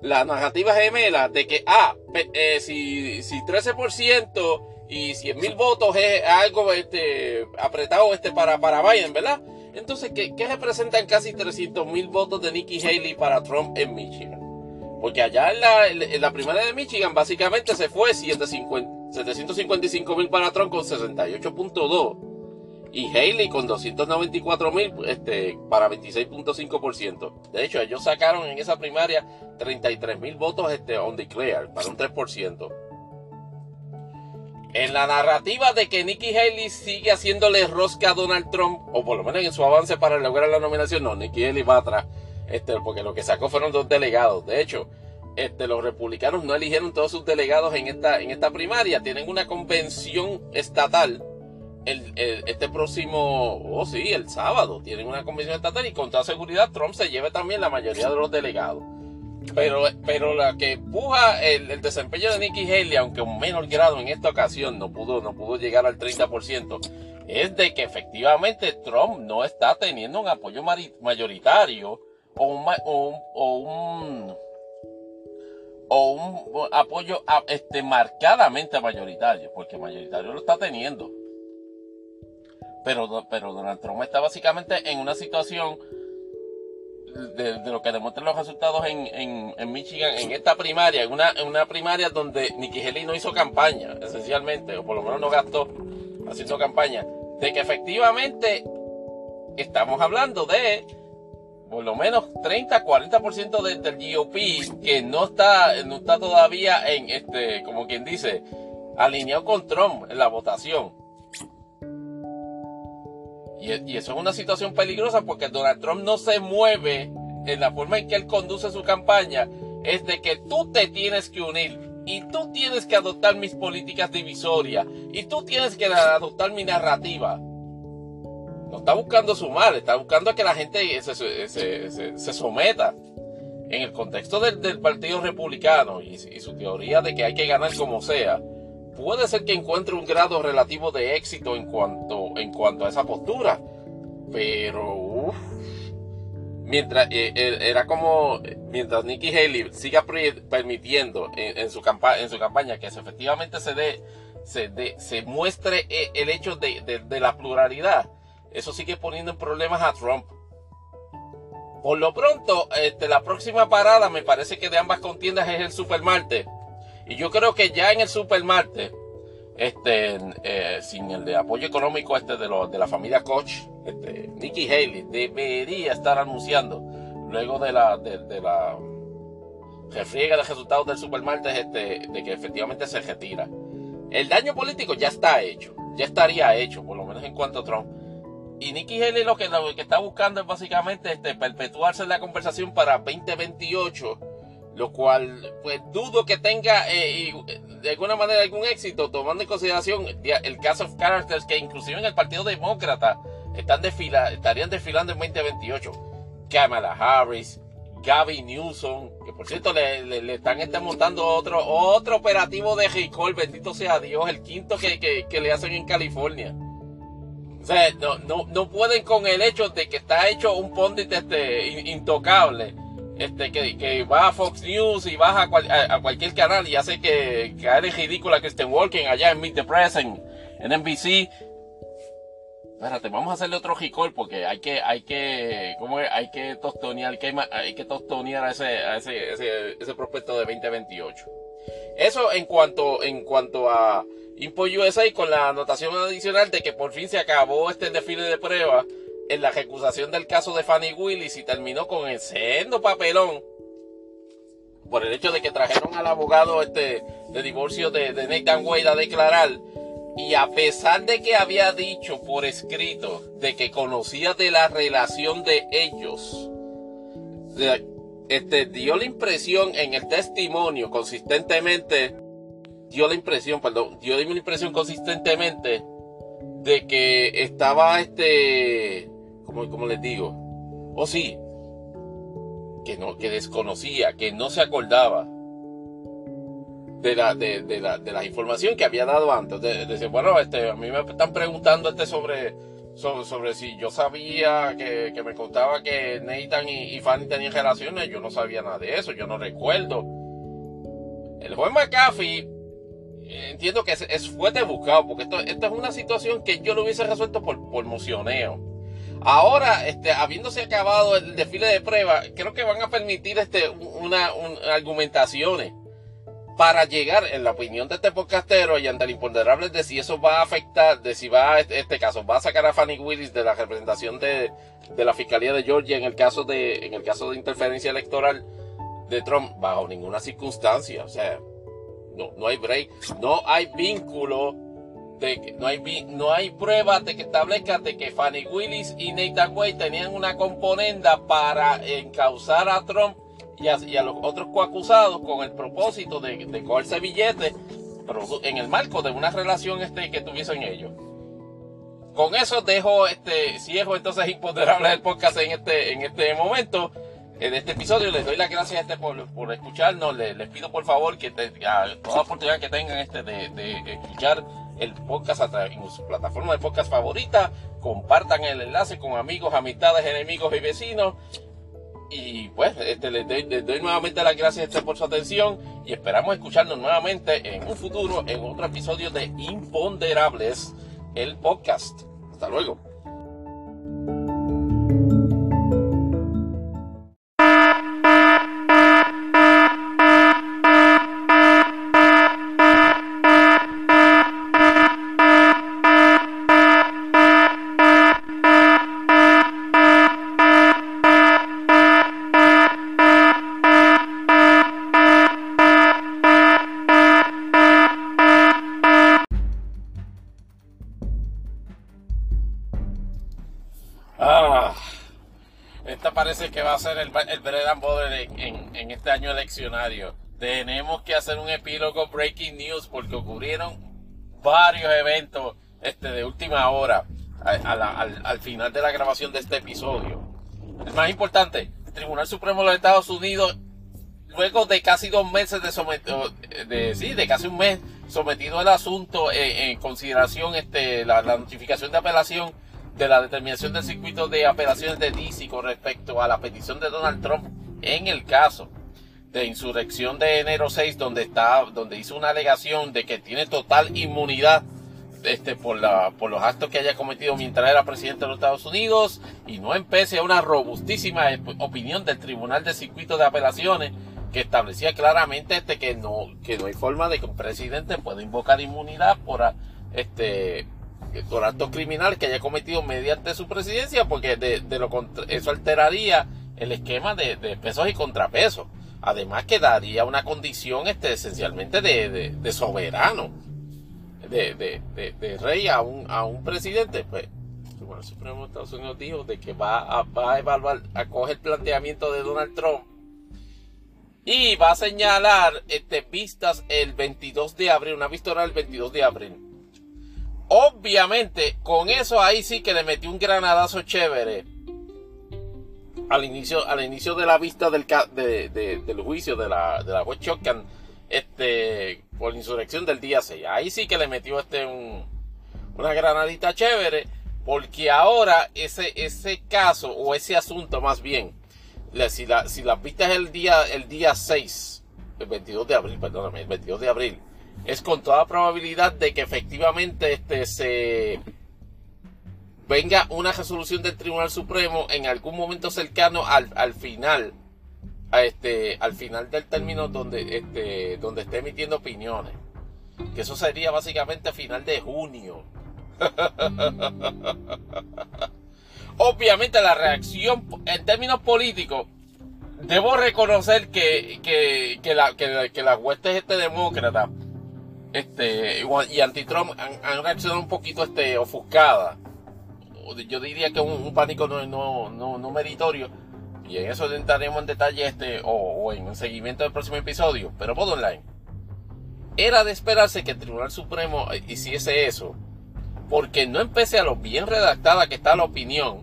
la narrativa gemela de que, ah, eh, si, si 13% y 100 mil votos es algo este, apretado este para, para Biden, ¿verdad? Entonces, ¿qué, qué representan casi 300 mil votos de Nikki Haley para Trump en Michigan? Porque allá en la, en la primera de Michigan básicamente se fue 755 mil para Trump con 68.2 y Haley con 294 mil este, para 26.5%. De hecho, ellos sacaron en esa primaria 33 mil votos este, on declare para un 3%. En la narrativa de que Nikki Haley sigue haciéndole rosca a Donald Trump, o por lo menos en su avance para lograr la nominación, no, Nikki Haley va atrás, este, porque lo que sacó fueron dos delegados. De hecho, este, los republicanos no eligieron todos sus delegados en esta, en esta primaria, tienen una convención estatal este próximo, oh sí, el sábado, tienen una convención estatal y con toda seguridad Trump se lleve también la mayoría de los delegados. Pero, pero la que empuja el, desempeño de Nikki Haley, aunque un menor grado en esta ocasión no pudo, no pudo llegar al 30%, es de que efectivamente Trump no está teniendo un apoyo mayoritario o un, o un, o un apoyo este, marcadamente mayoritario, porque mayoritario lo está teniendo. Pero, pero Donald Trump está básicamente en una situación de, lo que demuestran los resultados en, en, Michigan en esta primaria, en una, en una primaria donde Nikki Haley no hizo campaña, esencialmente, o por lo menos no gastó haciendo campaña, de que efectivamente estamos hablando de por lo menos 30, 40% de, del GOP que no está, no está todavía en este, como quien dice, alineado con Trump en la votación. Y, eso es una situación peligrosa porque Donald Trump no se mueve en la forma en que él conduce su campaña. Es de que tú te tienes que unir y tú tienes que adoptar mis políticas divisorias y tú tienes que adoptar mi narrativa. No está buscando sumar, está buscando que la gente se, se, someta. En el contexto del, Partido Republicano y, su teoría de que hay que ganar como sea, puede ser que encuentre un grado relativo de éxito en cuanto, en cuanto a esa postura. Pero, mientras eh, eh, era como mientras Nikki Haley siga permitiendo en, su en su campaña que efectivamente se dé se, se muestre eh, el hecho de, la pluralidad, eso sigue poniendo en problemas a Trump. Por lo pronto, este, la próxima parada me parece que de ambas contiendas es el Supermarte. Y yo creo que ya en el Supermarte, este, eh, sin el de apoyo económico este de, de la familia Koch, este, Nikki Haley debería estar anunciando luego de la, de, la refriega de resultados del Supermarte este, de que efectivamente se retira. El daño político ya está hecho, ya estaría hecho, por lo menos en cuanto a Trump. Y Nikki Haley lo que, lo que está buscando es básicamente este, perpetuarse la conversación para 2028, lo cual pues dudo que tenga eh, de alguna manera algún éxito, tomando en consideración el caso of characters que inclusive en el Partido Demócrata están desfila, estarían desfilando en 2028. Kamala Harris, Gavin Newsom, que por cierto le, están este, montando otro, otro operativo de recall, bendito sea Dios, el quinto que, le hacen en California. O sea, no, no, pueden con el hecho de que está hecho un pondit este, intocable, este, que, va a Fox News y va a, cualquier canal y hace que, que haga ridícula que estén Walking allá en Meet the Press en, en NBC Espérate, vamos a hacerle otro recall porque hay que, hay que, ¿cómo? Hay que tostonear, hay que, tostonear a ese, a ese, ese, prospecto de 2028. Eso en cuanto, en cuanto a Impo USA con la anotación adicional de que por fin se acabó este desfile de pruebas en la ejecución del caso de Fanny Willis y terminó con el sendo papelón por el hecho de que trajeron al abogado este de divorcio de, de Nathan Wade a declarar. Y a pesar de que había dicho por escrito de que conocía de la relación de ellos, este, dio la impresión en el testimonio consistentemente, dio la impresión, perdón, dio la impresión consistentemente de que estaba este, como, como les digo, o sí, que no, que desconocía, que no se acordaba de la, de, de, la, información que había dado antes. De, decir, bueno, este, a mí me están preguntando este sobre, sobre, si yo sabía que, que me contaba que Nathan y, Fanny tenían relaciones. Yo no sabía nada de eso, yo no recuerdo. El juez McAfee, entiendo que es, es fuerte buscado, porque esto, esto es una situación que yo lo hubiese resuelto por, por mocioneo. Ahora, este, habiéndose acabado el desfile de prueba, creo que van a permitir este, una, argumentaciones para llegar, en la opinión de este podcastero y ante el imponderable de si eso va a afectar, de si va a, este, este caso, va a sacar a Fanny Willis de la representación de, la Fiscalía de Georgia en el caso de, en el caso de interferencia electoral de Trump, bajo ninguna circunstancia. O sea, no, no hay break, no hay vínculo, no hay, no hay prueba de que establezca que Fanny Willis y Nathan Wade tenían una componenda para encauzar a Trump y a, los otros coacusados con el propósito de, de cogerse billetes en el marco de una relación este, que tuviesen ellos. Con eso dejo este ciego entonces imponderable el podcast en este, en este momento. En este episodio les doy las gracias este por, por escucharnos. Les, pido por favor que a toda oportunidad que tengan este de, escuchar el podcast en su plataforma de podcast favorita, compartan el enlace con amigos, amistades, enemigos y vecinos. Y pues este, les, doy, nuevamente las gracias este, por su atención y esperamos escucharnos nuevamente en un futuro en otro episodio de Imponderables, el podcast. Hasta luego. Tenemos que hacer un epílogo breaking news porque ocurrieron varios eventos este, de última hora. al, final de la grabación de este episodio. El más importante, el Tribunal Supremo de los Estados Unidos, luego de casi dos meses de sometido, de, sí, de casi un mes sometido el asunto en, consideración este, la, notificación de apelación de la determinación del circuito de apelaciones de DC con respecto a la petición de Donald Trump en el caso de insurrección de enero 6 donde está donde hizo una alegación de que tiene total inmunidad este, por, la, por los actos que haya cometido mientras era presidente de los Estados Unidos y no empece a una robustísima opinión del Tribunal de Circuito de Apelaciones que establecía claramente este, que, no, que no hay forma de que un presidente pueda invocar inmunidad por, este, por actos criminales que haya cometido mediante su presidencia porque de, de lo eso alteraría el esquema de, pesos y contrapesos. Además que daría una condición este, esencialmente de, soberano de, rey a un, presidente, pues el Supremo de Estados Unidos dijo de que va a, va a evaluar, el planteamiento de Donald Trump y va a señalar este, vistas el 22 de abril, una vista oral el 22 de abril. Obviamente, con eso ahí sí que le metió un granadazo chévere al inicio, al inicio de la vista del, de, del juicio de la, de la juez este, por insurrección del día 6. Ahí sí que le metió este un, una granadita chévere, porque ahora ese, ese caso, o ese asunto más bien, si la, si la vista es el día, el día 6, el 22 de abril, perdóname, el 22 de abril, es con toda probabilidad de que efectivamente este se venga una resolución del Tribunal Supremo en algún momento cercano al, al final este, al final del término donde, este, donde esté emitiendo opiniones. Que eso sería básicamente a final de junio. (laughs) Obviamente la reacción en términos políticos, debo reconocer que, que, que, la, que, que las huestes este demócrata este, y anti-Trump han, reaccionado un poquito este, ofuscadas. Yo diría que un, un pánico no, no, no, no meritorio. Y en eso entraremos en detalle este o, en el seguimiento del próximo episodio, pero modo online. Era de esperarse que el Tribunal Supremo hiciese eso, porque no empecé a lo bien redactada que está la opinión,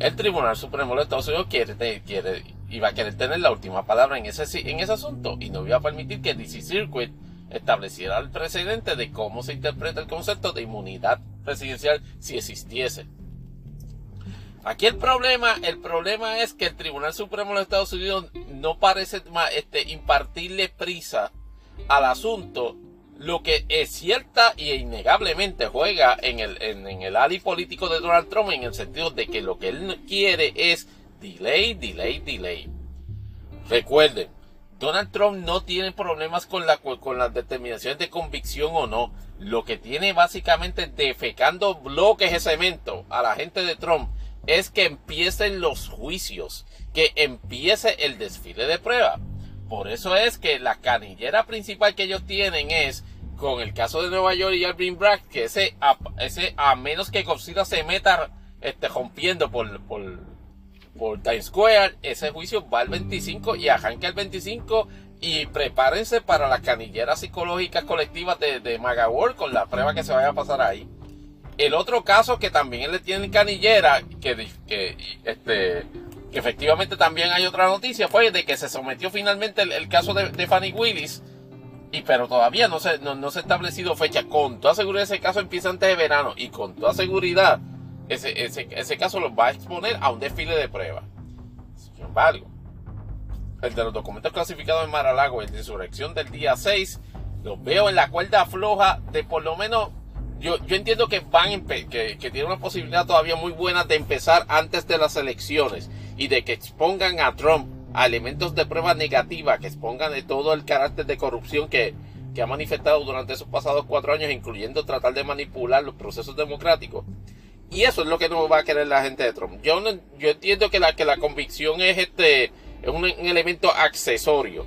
el Tribunal Supremo de los Estados Unidos quiere, quiere, iba a querer tener la última palabra en ese, en ese asunto. Y no iba a permitir que DC Circuit estableciera el precedente de cómo se interpreta el concepto de inmunidad presidencial si existiese. Aquí el problema, el problema es que el Tribunal Supremo de los Estados Unidos no parece este, impartirle prisa al asunto, lo que es cierta y innegablemente juega en el, ali político de Donald Trump en el sentido de que lo que él quiere es delay, delay, delay. Recuerden, Donald Trump no tiene problemas con, la, con las determinaciones de convicción o no. Lo que tiene básicamente defecando bloques de cemento a la gente de Trump es que empiecen los juicios, que empiece el desfile de prueba. Por eso es que la canillera principal que ellos tienen es con el caso de Nueva York y Alvin Bragg, que ese a, ese, a menos que Godzilla se meta este, rompiendo por, por, Times Square, ese juicio va al 25 y arranca el 25 y prepárense para la canillera psicológica colectiva de, de Magawar con la prueba que se vaya a pasar ahí. El otro caso que también le tiene canillera, que, que, este, que efectivamente también hay otra noticia, fue de que se sometió finalmente el, caso de, Fanny Willis, y pero todavía no se, no, se ha establecido fecha. Con toda seguridad ese caso empieza antes de verano, y con toda seguridad ese, ese, ese caso lo va a exponer a un desfile de pruebas. Sin embargo, el de los documentos clasificados en Mar-a-Lago, el de insurrección del día 6, los veo en la cuerda floja de por lo menos yo, yo entiendo que van que, que tienen una posibilidad todavía muy buena de empezar antes de las elecciones y de que expongan a Trump elementos de prueba negativa, que expongan de todo el carácter de corrupción que, que ha manifestado durante esos pasados cuatro años, incluyendo tratar de manipular los procesos democráticos. Y eso es lo que no va a querer la gente de Trump. Yo, yo entiendo que la, que la convicción es este es un, elemento accesorio.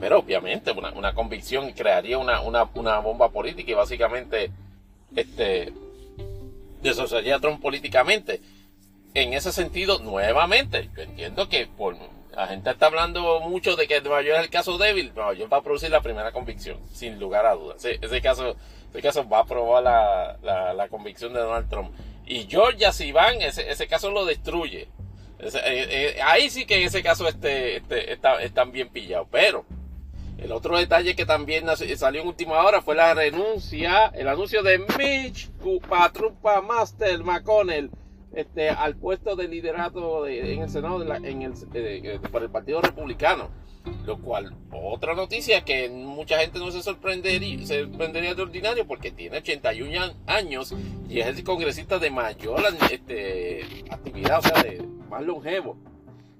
Pero obviamente una, una convicción crearía una, una, una bomba política y básicamente este, desasociaría a Trump políticamente. En ese sentido, nuevamente, yo entiendo que la gente está hablando mucho de que Nueva York es el caso débil. Nueva York va a producir la primera convicción, sin lugar a dudas. Ese, caso, ese caso va a probar la, la, convicción de Donald Trump. Y Georgia, si ese, ese caso lo destruye. Eh, eh, ahí sí que ese caso este, este, está- están bien pillados. Pero el otro detalle que también salió en última hora fue la renuncia, el anuncio de Mitch Patrupa Master McConnell este, al puesto de liderato de- en el Senado en el, eh, eh, por el Partido Republicano. Lo cual, otra noticia que mucha gente no se sorprendería, de ordinario porque tiene 81 an- años y es el congresista de mayor este, actividad, o sea, más longevo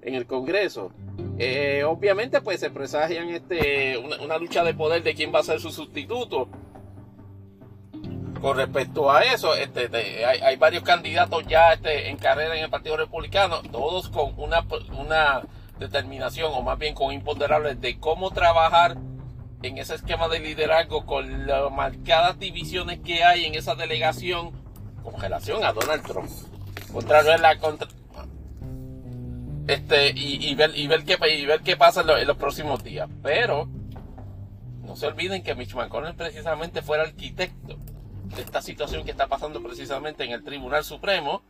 en el Congreso. Eh, obviamente, pues se presagian este, una, una lucha de poder de quién va a ser su sustituto. Con respecto a eso, este, de- hay, hay varios candidatos ya este, en carrera en el Partido Republicano, todos con una, una determinación, o más bien con imponderables, de cómo trabajar en ese esquema de liderazgo con las marcadas divisiones que hay en esa delegación con relación a Donald Trump. Contrario a la contra este y, y ver y ver qué y ver qué pasa en, en los próximos días. Pero no se olviden que Mitch McConnell precisamente fue el arquitecto de esta situación que está pasando precisamente en el Tribunal Supremo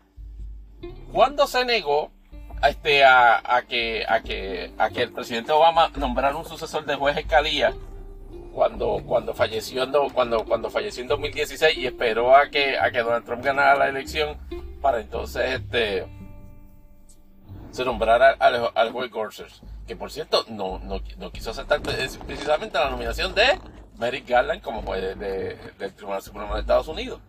cuando se negó a este a, a que a que a que el presidente Obama nombrara un sucesor de juez Escalía cuando cuando falleció cuando cuando falleció en 2016 y esperó a que a que Donald Trump ganara la elección para entonces este se nombrara al, al juez Gorsuch que por cierto no, no, no quiso aceptar precisamente la nominación de Merrick Garland como juez de- de- del Tribunal Supremo de Estados Unidos.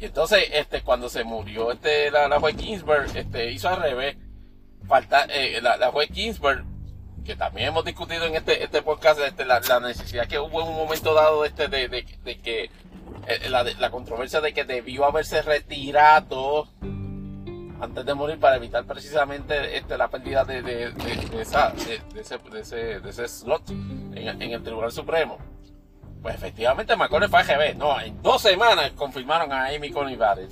Y entonces este cuando se murió este la, la juez Ginsburg este hizo al revés. Falta eh, la, la juez Ginsburg que también hemos discutido en este, este podcast este, la, la necesidad que hubo en un momento dado este de, de, de que eh, la, la controversia de que debió haberse retirado antes de morir para evitar precisamente este, la pérdida de, de, de- esa, ese, ese, de ese slot en, en el Tribunal Supremo. Pues efectivamente McConnell fue AGB. No, en dos semanas confirmaron a Amy Coney Barrett.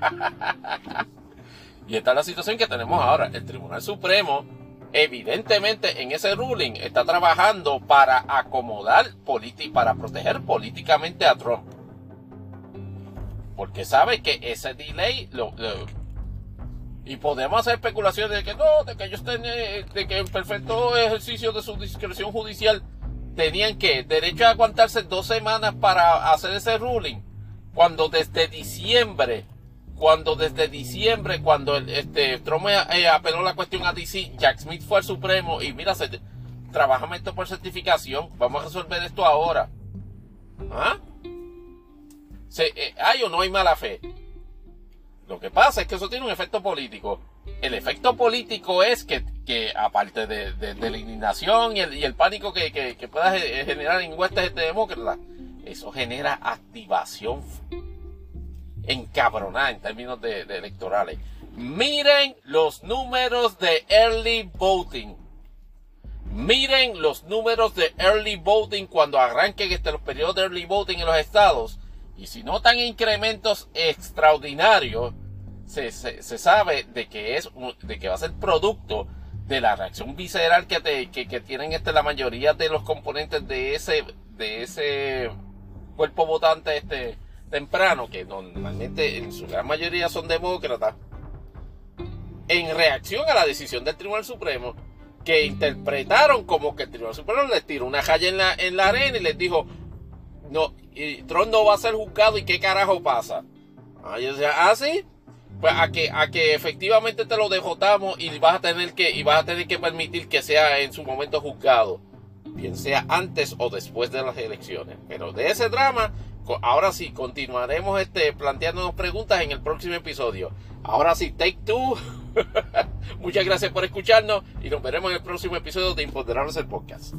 (laughs) y esta es la situación que tenemos ahora. El Tribunal Supremo, evidentemente, en ese ruling está trabajando para acomodar para proteger políticamente a Trump. Porque sabe que ese delay lo- y podemos hacer especulaciones de que no, de que ellos tenían, de que en perfecto ejercicio de su discreción judicial tenían que derecho a aguantarse dos semanas para hacer ese ruling. Cuando desde diciembre, cuando desde diciembre, cuando el, este Trump eh, apeló la cuestión a DC, Jack Smith fue al Supremo y mira, se, trabajame esto por certificación, vamos a resolver esto ahora. ¿Ah? Se, eh, ¿Hay o no hay mala fe? Lo que pasa es que eso tiene un efecto político. El efecto político es que, que aparte de, de- la indignación y el, y el pánico que, que- que pueda ge- generar en huestes este demócrata, eso genera activación encabronada en términos de, de electorales. Miren los números de early voting. Miren los números de early voting cuando arranquen este, los periodos de early voting en los estados. Y si notan incrementos extraordinarios, se, se- sabe de que es de que va a ser producto de la reacción visceral que, te- que, tienen este, la mayoría de los componentes de ese de ese cuerpo votante este temprano que normalmente en su gran mayoría son demócratas en reacción a la decisión del Tribunal Supremo que interpretaron como que el Tribunal Supremo les tiró una jaya en la, en la arena y les dijo no, y Trump no va a ser juzgado y qué carajo pasa. Ah, yo decía, ah, sí, pues a que, a que efectivamente te lo dejotamos y vas a tener que, y vas a tener que permitir que sea en su momento juzgado, bien sea antes o después de las elecciones. Pero de ese drama, ahora sí, continuaremos este, planteándonos preguntas en el próximo episodio. Ahora sí, take two. (laughs) Muchas gracias por escucharnos y nos veremos en el próximo episodio de Imponderables el Podcast.